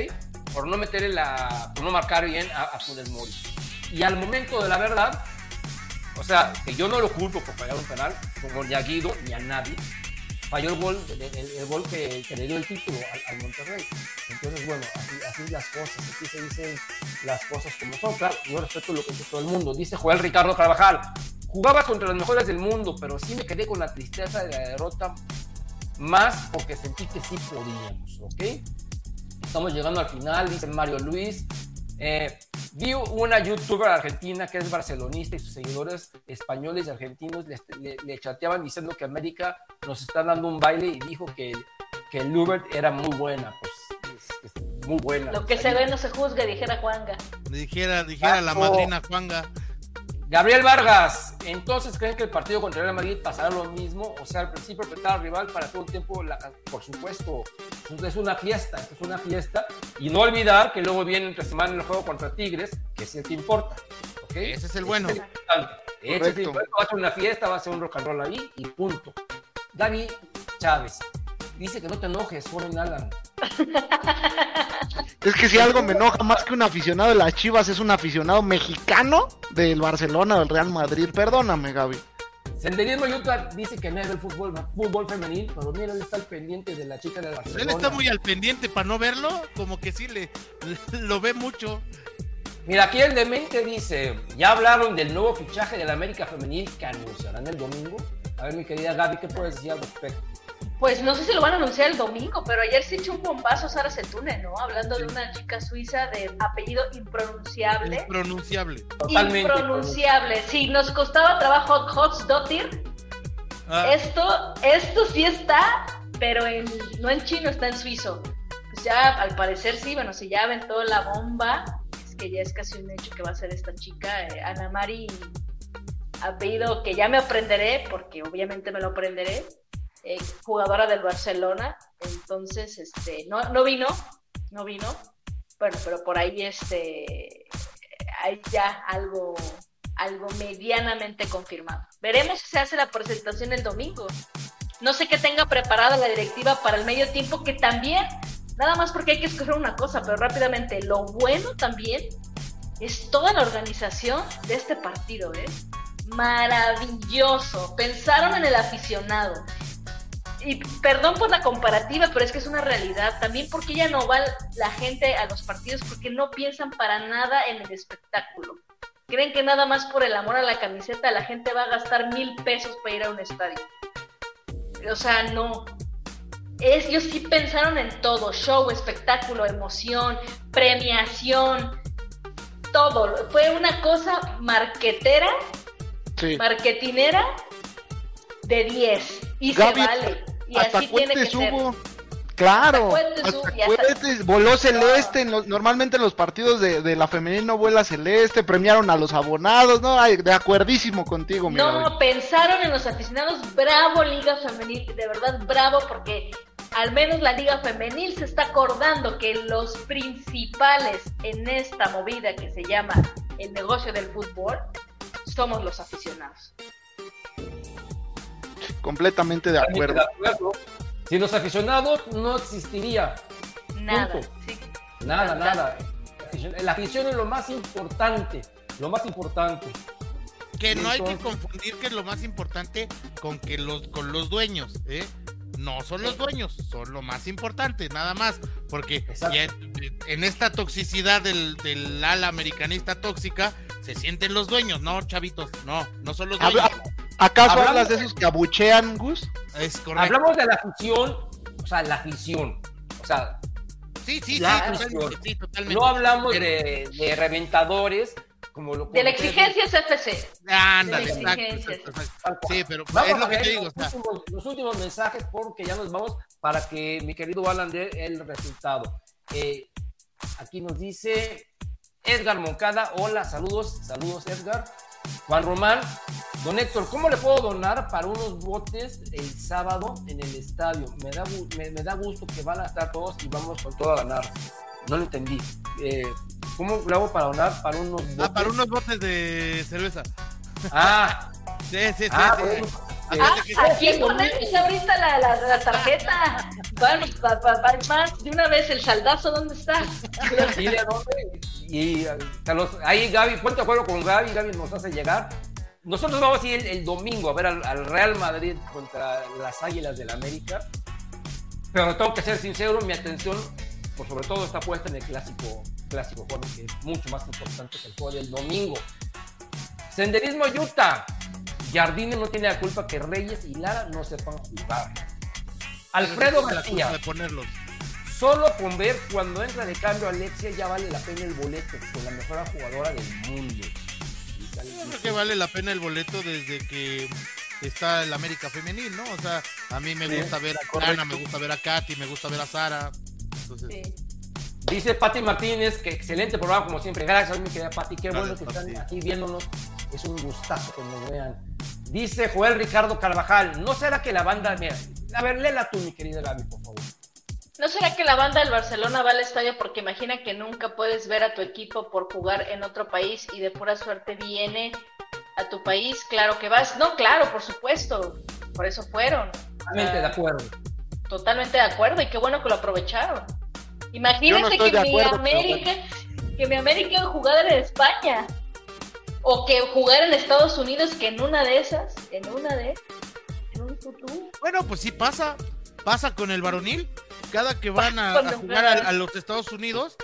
Speaker 1: Por no meterle la. por no marcar bien a, a Funes Mori. Y al momento de la verdad, o sea, que yo no lo culpo por fallar un penal, como ni a Guido ni a nadie, falló el gol, el, gol que, le dio el título al, Monterrey. Entonces, bueno, así, así las cosas, aquí se dicen las cosas como son. Claro, yo respeto lo que dice todo el mundo. Dice Joel Ricardo Carvajal, jugaba contra los mejores del mundo, pero sí me quedé con la tristeza de la derrota más porque sentí que sí podíamos, ¿ok? Estamos llegando al final, dice Mario Luis. Eh, vi una youtuber argentina que es barcelonista y sus seguidores españoles y argentinos le, chateaban diciendo que América nos está dando un baile y dijo que, que el Uber era muy buena. Pues muy buena.
Speaker 2: Lo que se ve no se juzga, dijera Juanga.
Speaker 3: Dijera, dijera la madrina Juanga.
Speaker 1: Gabriel Vargas, entonces creen que el partido contra el Real Madrid pasará lo mismo, o sea, al principio apretar al rival para todo el tiempo, por supuesto, es una fiesta, es una fiesta, y no olvidar que luego viene entre semana el juego contra Tigres, que es el que importa,
Speaker 3: Ese es el bueno.
Speaker 1: Ese es el va a ser una fiesta, va a ser un rock and roll ahí, y punto. David Chávez, dice que no te enojes, Foreign Alan.
Speaker 4: Es que si algo me enoja más que un aficionado de las Chivas es un aficionado mexicano del Barcelona o del Real Madrid. Perdóname, Gaby.
Speaker 1: Senderismo Utah dice que no es del fútbol, fútbol femenil, pero mira, él está al pendiente de la chica del Barcelona.
Speaker 3: Él está muy al pendiente para no verlo, como que sí le, lo ve mucho.
Speaker 1: Mira, aquí el demente dice, ya hablaron del nuevo fichaje del América Femenil que anunciarán el domingo. A ver, mi querida Gaby, ¿qué puedes decir al respecto?
Speaker 2: Pues no sé si lo van a anunciar el domingo, pero ayer se echó un bombazo Sara Setune, ¿no? Hablando de una chica suiza de apellido impronunciable.
Speaker 3: Impronunciable.
Speaker 2: Totalmente. Impronunciable. Sí, nos costaba trabajo Hotsdottir. Ah. Esto, esto sí está, pero en, no en chino, está en suizo. Pues ya, al parecer sí, bueno, si ya aventó la bomba, es que ya es casi un hecho que va a ser esta chica, eh, Ana Mari, apellido que ya me aprenderé, porque obviamente me lo aprenderé eh, jugadora del Barcelona, entonces este no, no vino, no vino, bueno, pero por ahí este hay ya algo algo medianamente confirmado. Veremos si se hace la presentación el domingo. No sé qué tenga preparada la directiva para el medio tiempo, que también, nada más porque hay que escoger una cosa, pero rápidamente, lo bueno también es toda la organización de este partido, ¿eh? Maravilloso. Pensaron en el aficionado, y perdón por la comparativa, pero es que es una realidad. También porque ya no va la gente a los partidos porque no piensan para nada en el espectáculo. Creen que nada más por el amor a la camiseta la gente va a gastar mil pesos para ir a un estadio. O sea, no. ellos sí pensaron en todo, show, espectáculo, emoción, premiación, todo. Fue una cosa marquetera, marketinera de 10 y se vale. Y así tiene que ser.
Speaker 4: Claro, voló celeste. normalmente en los partidos de, la femenil no vuela celeste. Premiaron a los abonados. No, de acuerdísimo contigo.
Speaker 2: No, pensaron en los aficionados. Bravo, Liga Femenil. De verdad, bravo, porque al menos la Liga Femenil se está acordando que los principales en esta movida que se llama el negocio del fútbol somos los aficionados
Speaker 4: completamente de acuerdo.
Speaker 1: Sin los aficionados no existiría.
Speaker 2: Nada.
Speaker 1: Nada, nada. La afición es lo más importante. Lo más importante.
Speaker 3: Que no hay que confundir que es lo más importante con que los con los dueños, ¿eh? No son los dueños, son lo más importante, nada más. Porque en esta toxicidad del, del ala americanista tóxica se sienten los dueños, no, chavitos, no, no son los dueños.
Speaker 4: ¿Acaso hablas de esos que abuchean, Gus?
Speaker 1: Es correcto. Hablamos de la afición, o sea, la afición. O sea,
Speaker 3: sí, sí, sí,
Speaker 1: totalmente, No hablamos de, de reventadores, como lo
Speaker 2: de la exigencia CFC.
Speaker 3: Ándale, Sí, pero es lo que te digo.
Speaker 1: Los, últimos, los, últimos, mensajes, porque ya nos vamos para que mi querido Alan dé el resultado. Eh, aquí nos dice Edgar Moncada. Hola, saludos, saludos, Edgar. Juan Román, don Héctor, ¿cómo le puedo donar para unos botes el sábado en el estadio? Me da, me, da gusto que van a estar todos y vamos con todo a ganar. No lo entendí. Eh, ¿Cómo lo hago para donar para unos
Speaker 3: botes? Ah, para unos botes de cerveza.
Speaker 1: Ah,
Speaker 3: sí, sí, sí. Ah,
Speaker 2: Ah, aquí ponemos ahorita la, la, la tarjeta. Bueno, pa, pa, pa, más de una vez el saldazo, ¿dónde está?
Speaker 1: Dile a dónde. Y los, ahí Gaby, ponte de acuerdo con Gaby, Gaby nos hace llegar. Nosotros vamos a ir el, domingo a ver al, Real Madrid contra las Águilas del la América. Pero tengo que ser sincero, mi atención, por sobre todo, está puesta en el clásico, clásico juego, que es mucho más importante que el juego del domingo. Senderismo Utah. Jardine no tiene la culpa que Reyes y Lara no sepan jugar. Alfredo García.
Speaker 3: De ponerlos.
Speaker 1: Solo con ver cuando entra de cambio Alexia ya vale la pena el boleto con la mejor jugadora del mundo.
Speaker 3: Yo creo que vale la pena el boleto desde que está el América Femenil, ¿no? O sea, a mí me gusta ver a Ana, me gusta ver a Katy, me gusta ver a Sara.
Speaker 1: Dice Pati Martínez que excelente programa como siempre. Gracias, mi querida Pati. Qué bueno que están aquí viéndonos. Es un gustazo que nos vean. Dice Joel Ricardo Carvajal, ¿no será que la banda, mira, a ver, léela tú, mi querida Gaby, por favor.
Speaker 2: ¿No será que la banda del Barcelona va al estadio porque imagina que nunca puedes ver a tu equipo por jugar en otro país y de pura suerte viene a tu país? Claro que vas. No, claro, por supuesto. Por eso fueron.
Speaker 1: Totalmente de acuerdo.
Speaker 2: Totalmente de acuerdo y qué bueno que lo aprovecharon. Imagínense que, mi América, que mi América jugara en España o que jugar en Estados Unidos, que en una de esas, en una de, en un futuro.
Speaker 3: Bueno, pues sí pasa, pasa con el varonil. Cada que van a, jugar a, los Estados Unidos,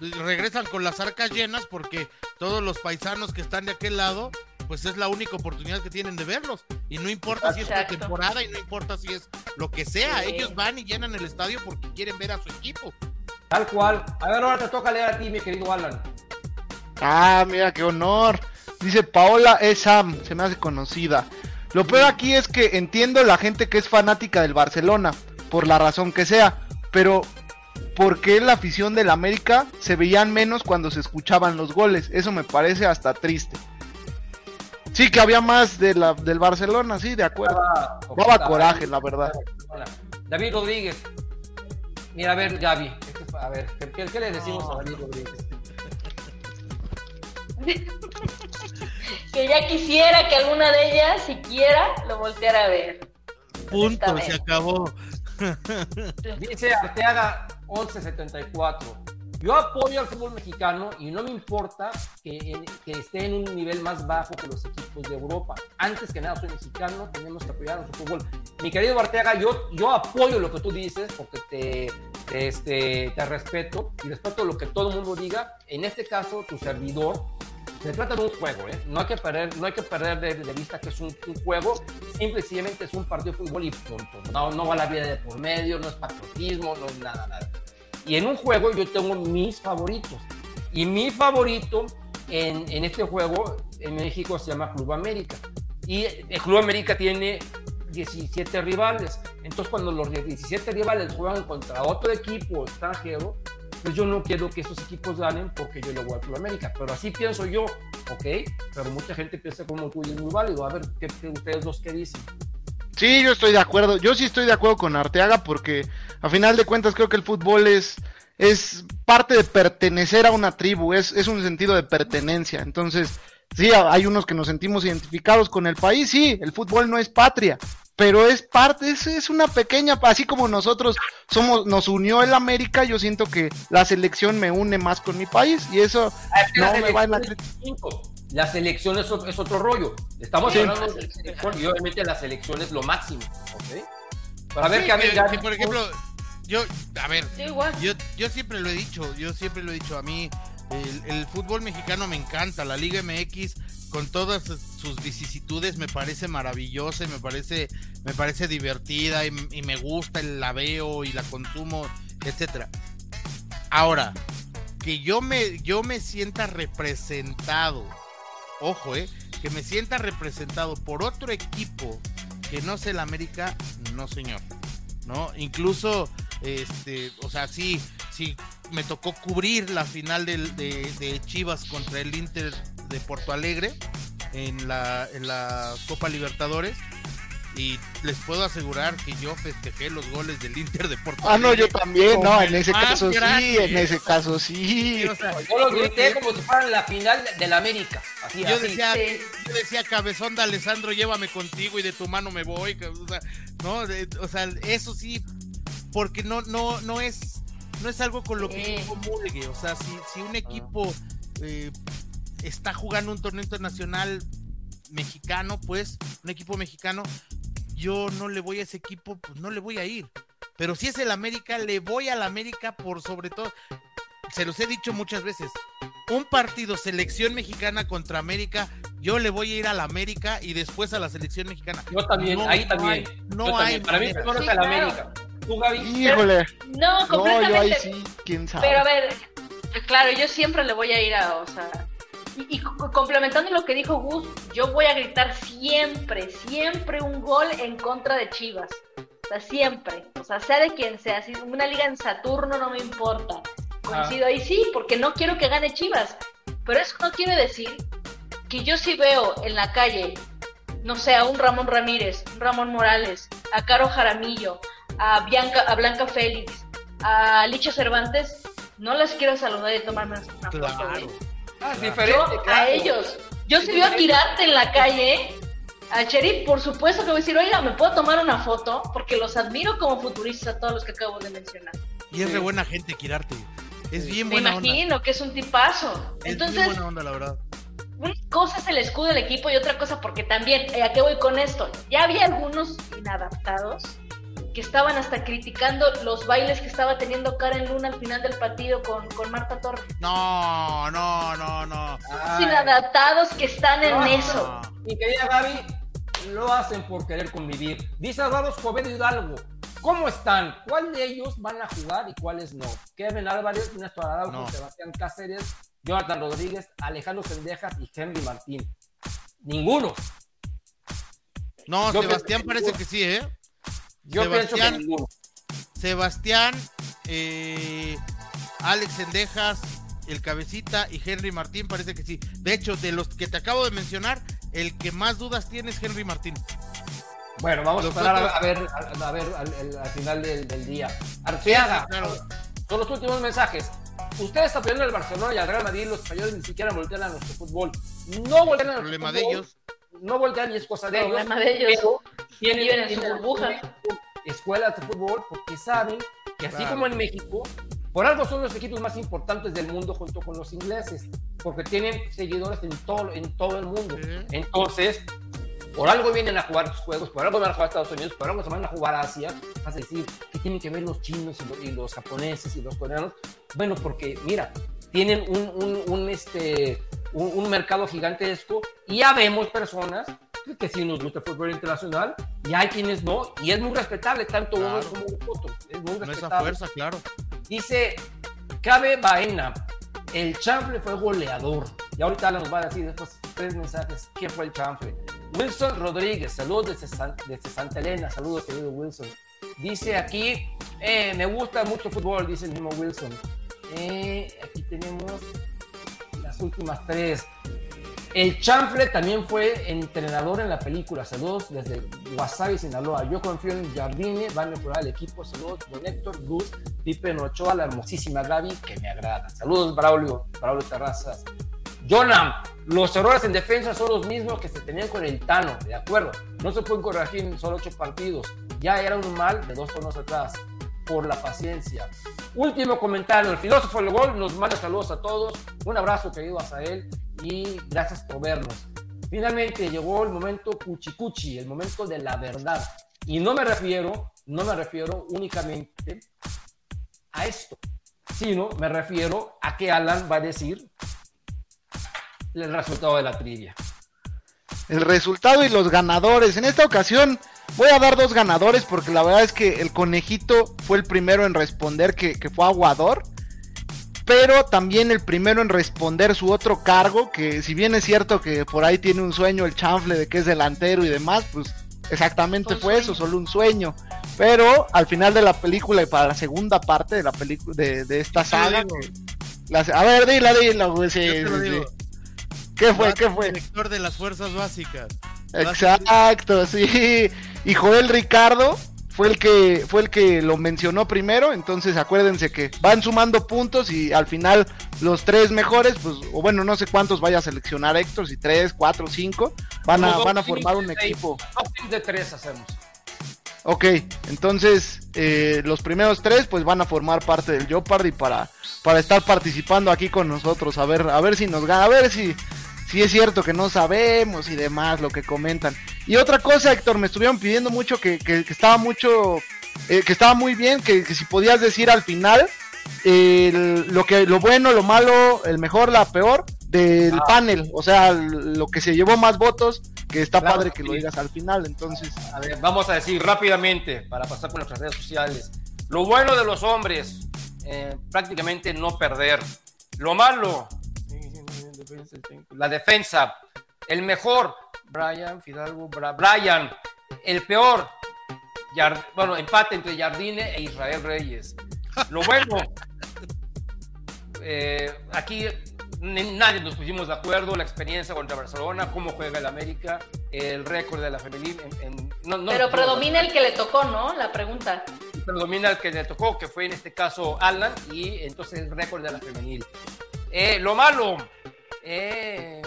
Speaker 3: regresan con las arcas llenas porque todos los paisanos que están de aquel lado pues es la única oportunidad que tienen de verlos. Y no importa si es una temporada y no importa si es lo que sea, ellos van y llenan el estadio porque quieren ver a su equipo.
Speaker 1: Tal cual. A ver, ahora te toca leer a ti, mi querido Alan.
Speaker 4: Ah, mira, qué honor. Dice Paola E. Sam, se me hace conocida. Lo peor aquí es que entiendo la gente que es fanática del Barcelona, por la razón que sea, pero ¿por qué la afición del América se veían menos cuando se escuchaban los goles? Eso me parece hasta triste. Sí, que había más de la, del Barcelona, sí, de acuerdo. Daba coraje, la verdad.
Speaker 1: David Rodríguez. Mira, a ver, Gaby. A ver, ¿qué, le decimos a David Rodríguez?
Speaker 2: Que ya quisiera que alguna de ellas, siquiera, lo volteara a ver.
Speaker 3: Punto, se acabó.
Speaker 1: Dice Arteaga 1174. Yo apoyo al fútbol mexicano y no me importa que, esté en un nivel más bajo que los equipos de Europa. Antes que nada, soy mexicano, tenemos que apoyar a nuestro fútbol. Mi querido Arteaga, yo, yo apoyo lo que tú dices porque te, este, te respeto y respeto lo que todo el mundo diga. En este caso, tu servidor se trata de un juego, ¿eh? No hay que perder, no hay que perder de, vista que es un, juego, simplemente es un partido de fútbol y punto. No, no va la vida de por medio, no es patriotismo, no es nada, nada. Y en un juego yo tengo mis favoritos. Y mi favorito en, en este juego en México se llama Club América. Y el Club América tiene 17 rivales. Entonces, cuando los 17 rivales juegan contra otro equipo extranjero, pues yo no quiero que esos equipos ganen porque yo le voy a Club América. Pero así pienso yo, ¿ok? Pero mucha gente piensa como tú y es muy válido. A ver, ¿qué, ustedes dos qué dicen?
Speaker 4: Sí, yo estoy de acuerdo. Yo sí estoy de acuerdo con Arteaga porque a final de cuentas creo que el fútbol es, es parte de pertenecer a una tribu, es, es un sentido de pertenencia. Entonces, sí, hay unos que nos sentimos identificados con el país, sí, el fútbol no es patria, pero es parte, es, es, una pequeña, así como nosotros somos, nos unió el América, yo siento que la selección me une más con mi país y eso ah, no me va en la
Speaker 1: La selección es, otro rollo. Estamos hablando de y obviamente la selección es lo máximo.
Speaker 3: Para ver qué por ejemplo, yo, a ver, yo, yo siempre lo he dicho, yo siempre lo he dicho, a mí el, fútbol mexicano me encanta, la Liga MX con todas sus vicisitudes me parece maravillosa y me parece, me parece divertida y, me gusta, la veo y la consumo, etcétera. Ahora, que yo me, yo me sienta representado, ojo, eh, que me sienta representado por otro equipo que no sea el América, no señor. ¿No? Incluso este, o sea, sí, sí, me tocó cubrir la final de, de, Chivas contra el Inter de Porto Alegre en la, en la Copa Libertadores. Y les puedo asegurar que yo festejé los goles del Inter de Porto
Speaker 4: Alegre. Ah, no, yo también, no, en ese caso sí, en ese caso sí.
Speaker 1: yo lo grité como si fuera la final del América.
Speaker 3: yo, Decía, yo decía, cabezón de Alessandro, llévame contigo y de tu mano me voy. O sea, no, o sea, eso sí porque no, no, no es, no es algo con lo que yo comulgue. O sea, si, si un equipo eh, está jugando un torneo internacional mexicano, pues, un equipo mexicano, yo no le voy a ese equipo, pues no le voy a ir. Pero si es el América, le voy al América por sobre todo. Se los he dicho muchas veces. Un partido selección mexicana contra América, yo le voy a ir al América y después a la selección mexicana.
Speaker 1: Yo también, ahí también. no hay. Para mí, no es América.
Speaker 4: Híjole.
Speaker 2: No, completamente.
Speaker 4: sí, quién sabe.
Speaker 2: Pero a ver, claro, yo siempre le voy a ir a, o sea, y, complementando lo que dijo Gus, yo voy a gritar siempre, siempre un gol en contra de Chivas. O sea, siempre. O sea, sea de quien sea. Si una liga en Saturno no me importa. Coincido ahí sí, porque no quiero que gane Chivas. Pero eso no quiere decir que yo sí veo en la calle, no sé, a un Ramón Ramírez, un Ramón Morales, a Caro Jaramillo, a, Bianca, a Blanca Félix, a Licha Cervantes, no las quiero saludar y tomarme una foto.
Speaker 1: Ah, diferente,
Speaker 2: A ellos. Yo si veo a Kirarte en la calle, a Cherry, por supuesto que voy a decir, oiga, ¿me puedo tomar una foto? Porque los admiro como futuristas a todos los que acabo de mencionar.
Speaker 3: Y es de buena gente, Kirarte. Es bien buena
Speaker 2: Me imagino que es un tipazo. Es Entonces,
Speaker 3: buena onda, la verdad.
Speaker 2: Una cosa es el escudo del equipo y otra cosa porque también, eh, ¿a qué voy con esto? Ya había algunos inadaptados que estaban hasta criticando los bailes que estaba teniendo Karen Luna al final del partido con, con Marta Torres.
Speaker 3: No, no, no, no.
Speaker 2: Sin adaptados que están en eso.
Speaker 1: Mi querida Gaby, lo hacen por querer convivir. Dice Álvaro Escobedo Hidalgo. ¿Cómo están? ¿Cuál de ellos van a jugar y cuáles no? Kevin Álvarez, Néstor Araujo, Sebastián Cáceres, Jonathan Rodríguez, Alejandro Sendejas y Henry Martín. Ninguno.
Speaker 3: No, Sebastián parece que sí, ¿eh?
Speaker 1: Yo Sebastián, pienso que ninguno.
Speaker 3: Sebastián, eh, Alex Sendejas, el Cabecita y Henry Martín parece que sí. De hecho, de los que te acabo de mencionar, el que más dudas tiene es Henry Martín.
Speaker 1: Bueno, vamos a esperar a, ver, a, ver al, final del, día. Arteaga, son los últimos mensajes. Ustedes apoyando al Barcelona y al Real Madrid, los españoles ni siquiera voltean a nuestro fútbol. No voltean a nuestro
Speaker 3: problema de ellos.
Speaker 1: No voltean y es cosa de
Speaker 2: ellos. Problema de ellos. tienen, en su burbuja.
Speaker 1: Escuelas de fútbol porque saben que así como en México, por algo son los equipos más importantes del mundo junto con los ingleses, porque tienen seguidores en todo, en todo el mundo. Entonces, por algo vienen a jugar sus juegos, por algo van a jugar a Estados Unidos, por algo se van a jugar a Asia. Vas a decir, ¿qué tienen que ver los chinos y los, japoneses y los coreanos? Bueno, porque mira, tienen un, un, este, un, mercado gigantesco y ya vemos personas que sí nos gusta el fútbol internacional y hay quienes no, y es muy respetable, tanto uno como otro. Es muy respetable.
Speaker 3: Esa fuerza, claro.
Speaker 1: Dice Cabe Baena, el chanfle fue goleador. Y ahorita nos va a decir después tres mensajes qué fue el chanfle. Wilson Rodríguez, saludos desde, Santa Elena, saludos querido Wilson. Dice aquí, eh, me gusta mucho fútbol, dice el mismo Wilson. Eh, aquí tenemos últimas tres. El Chanfle también fue entrenador en la película. Saludos desde Wasabi, Sinaloa. Yo confío en Jardine, van a mejorar el equipo. Saludos, don Héctor, Gus, Pipe Nochoa, la hermosísima Gaby, que me agrada. Saludos, Braulio, Braulio Terrazas. Jonah, los errores en defensa son los mismos que se tenían con el Tano, de acuerdo. No se pueden corregir en solo ocho partidos. Ya era un mal de dos tonos atrás. Por la paciencia. Último comentario. El filósofo del gol nos manda saludos a todos. Un abrazo, querido Azael, y gracias por vernos. Finalmente llegó el momento cuchicuchi, el momento de la verdad. Y no me refiero, no me refiero únicamente a esto, sino me refiero a que Alan va a decir el resultado de la trivia.
Speaker 4: El resultado y los ganadores. En esta ocasión voy a dar dos ganadores porque la verdad es que el conejito fue el primero en responder que, fue aguador. Pero también el primero en responder su otro cargo, que si bien es cierto que por ahí tiene un sueño el chanfle de que es delantero y demás, pues exactamente fue eso, solo un sueño. Pero al final de la película y para la segunda parte de la película de, esta saga, a ver, dila, dila, ¿Qué fue? ¿Qué fue?
Speaker 3: Director de las fuerzas básicas.
Speaker 4: Exacto, sí. Y Joel Ricardo fue el que fue el que lo mencionó primero, entonces acuérdense que van sumando puntos y al final los tres mejores, pues, o bueno, no sé cuántos vaya a seleccionar Héctor, si tres, cuatro, cinco, van a, van a formar un equipo.
Speaker 1: de tres hacemos.
Speaker 4: Ok, entonces eh, los primeros tres pues van a formar parte del Jeopardy para, para estar participando aquí con nosotros, a ver, a ver si nos gana, a ver si, si es cierto que no sabemos y demás lo que comentan. Y otra cosa, Héctor, me estuvieron pidiendo mucho que, que, estaba mucho, eh, que estaba muy bien, que, si podías decir al final lo que, lo bueno, lo malo, el mejor, la peor del ah. panel, o sea, lo que se llevó más votos que está padre que lo digas al final, entonces.
Speaker 1: A ver, vamos a decir rápidamente, para pasar por nuestras redes sociales. Lo bueno de los hombres, eh, prácticamente no perder. Lo malo, la defensa. El mejor, Brian Fidalgo, Brian. El peor, bueno, empate entre Jardine e Israel Reyes. Lo bueno, eh, aquí nadie nos pusimos de acuerdo, la experiencia contra Barcelona, cómo juega el América, el récord de la femenil.
Speaker 2: Pero predomina el que le tocó, ¿no? La pregunta.
Speaker 1: Predomina el que le tocó, que fue en este caso Alan, y entonces el récord de la femenil. Eh, lo malo, eh,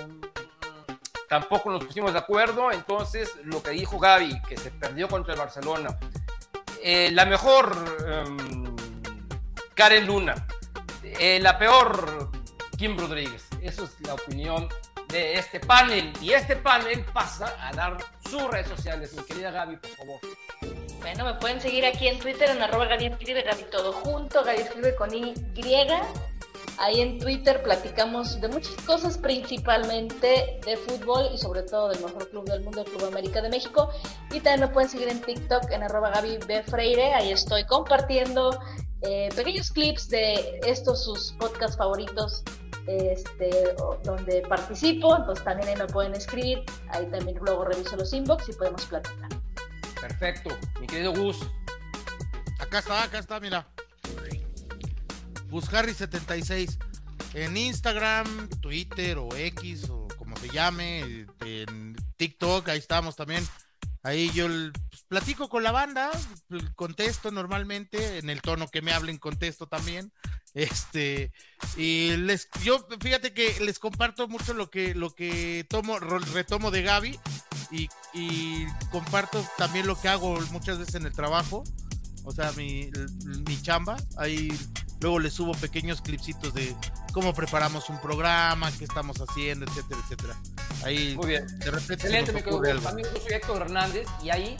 Speaker 1: tampoco nos pusimos de acuerdo, entonces lo que dijo Gaby, que se perdió contra el Barcelona. Eh, la mejor, em, Karen Luna. la peor, Kim Rodríguez. Esa es la opinión de este panel. Y este panel pasa a dar sus redes sociales. Mi querida Gaby, por favor.
Speaker 2: Bueno, me pueden seguir aquí en Twitter en arroba Gaby Escribe, Gaby todo junto, Gaby Escribe con Y. Ahí en Twitter platicamos de muchas cosas, principalmente de fútbol y sobre todo del mejor club del mundo, el Club América de México. Y también me pueden seguir en TikTok en arroba Gaby B. Freire. Ahí estoy compartiendo eh, pequeños clips de estos sus podcasts favoritos este, donde participo. Entonces también ahí me pueden escribir. Ahí también luego reviso los inbox y podemos platicar.
Speaker 1: Perfecto. Mi querido Gus.
Speaker 3: Acá está, acá está, mira. Buscarry76 en Instagram, Twitter o X o como se llame, en TikTok, ahí estamos también. Ahí yo pues, platico con la banda, contesto normalmente, en el tono que me hablen contesto también. Este, y les, yo fíjate que les comparto mucho lo que, lo que tomo, retomo de Gaby y, y comparto también lo que hago muchas veces en el trabajo, o sea, mi, mi chamba, ahí Luego les subo pequeños clipsitos de cómo preparamos un programa, qué estamos haciendo, etcétera, etcétera. Ahí
Speaker 1: Muy bien.
Speaker 3: de repente
Speaker 1: Excelente, me quedo También yo soy Héctor Hernández y ahí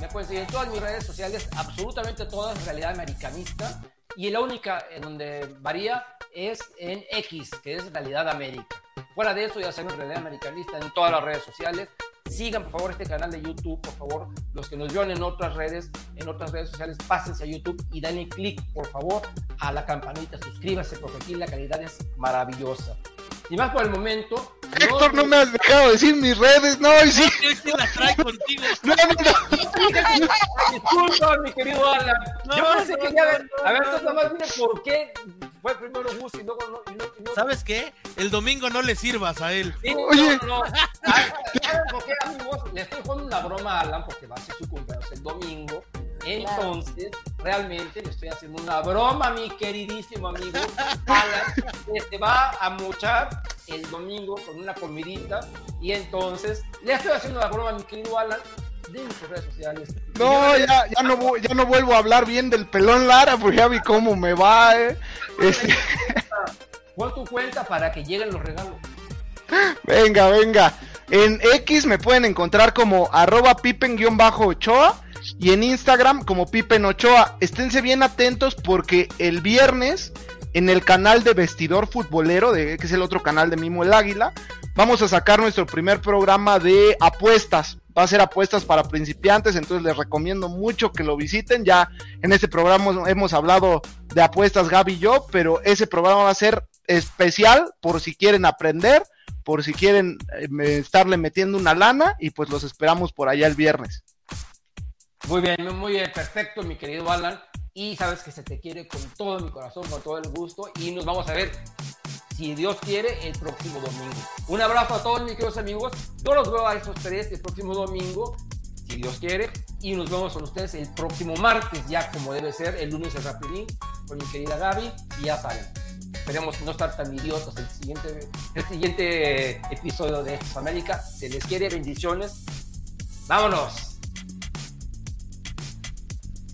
Speaker 1: me pueden seguir en todas mis redes sociales, absolutamente todas, en realidad americanista. Y la única en donde varía es en X, que es Realidad América. Fuera de eso, ya saben, Realidad Americanista en todas las redes sociales. Sigan por favor este canal de YouTube, por favor, los que nos vieron en otras redes, en otras redes sociales, pásense a YouTube y denle clic, por favor, a la campanita, suscríbase, porque aquí la calidad es maravillosa. Y más por el momento.
Speaker 4: Héctor, no, me has dejado decir mis redes, no, y sí.
Speaker 3: la trae contigo.
Speaker 4: No, no, no.
Speaker 1: Disculpa, mi querido Alan. Yo pensé que ya. A ver, entonces nomás dime por qué fue primero Gus y luego no, no, no.
Speaker 3: ¿Sabes qué? El domingo no le sirvas a él.
Speaker 1: Sí,
Speaker 4: Oye.
Speaker 1: no, no. Ah, porque, amigos, le estoy jugando una broma a Alan porque va a ser su cumpleaños el domingo. Entonces, realmente le estoy haciendo una broma, mi queridísimo amigo Alan, que se va a mochar el domingo con una comidita. Y entonces, le estoy haciendo una broma, mi querido Alan, de mis redes sociales.
Speaker 4: No, ya, ya no, ya no vuelvo a hablar bien del pelón Lara, porque ya vi cómo me va, eh. Este,
Speaker 1: Pon tu cuenta para que lleguen los regalos.
Speaker 4: venga, venga. En X me pueden encontrar como arroba pipen-ochoa y en Instagram como pipen ochoa. Esténse bien atentos porque el viernes en el canal de Vestidor Futbolero, de, que es el otro canal de Mimo el Águila, vamos a sacar nuestro primer programa de apuestas. Va a ser apuestas para principiantes, entonces les recomiendo mucho que lo visiten. Ya en este programa hemos hablado de apuestas Gaby y yo, pero ese programa va a ser especial por si quieren aprender, por si quieren eh, estarle metiendo una lana y pues los esperamos por allá el viernes.
Speaker 1: Muy bien, muy bien, perfecto, mi querido Alan. Y sabes que se te quiere con todo mi corazón, con todo el gusto. Y nos vamos a ver, si Dios quiere, el próximo domingo. Un abrazo a todos mis queridos amigos. Yo los veo a esos tres el próximo domingo, si Dios quiere. Y nos vemos con ustedes el próximo martes, ya como debe ser, el lunes el rapidín, con mi querida Gaby. Y ya saben, esperemos no estar tan idiotas el siguiente, el siguiente episodio de América. Se les quiere, bendiciones. Vámonos.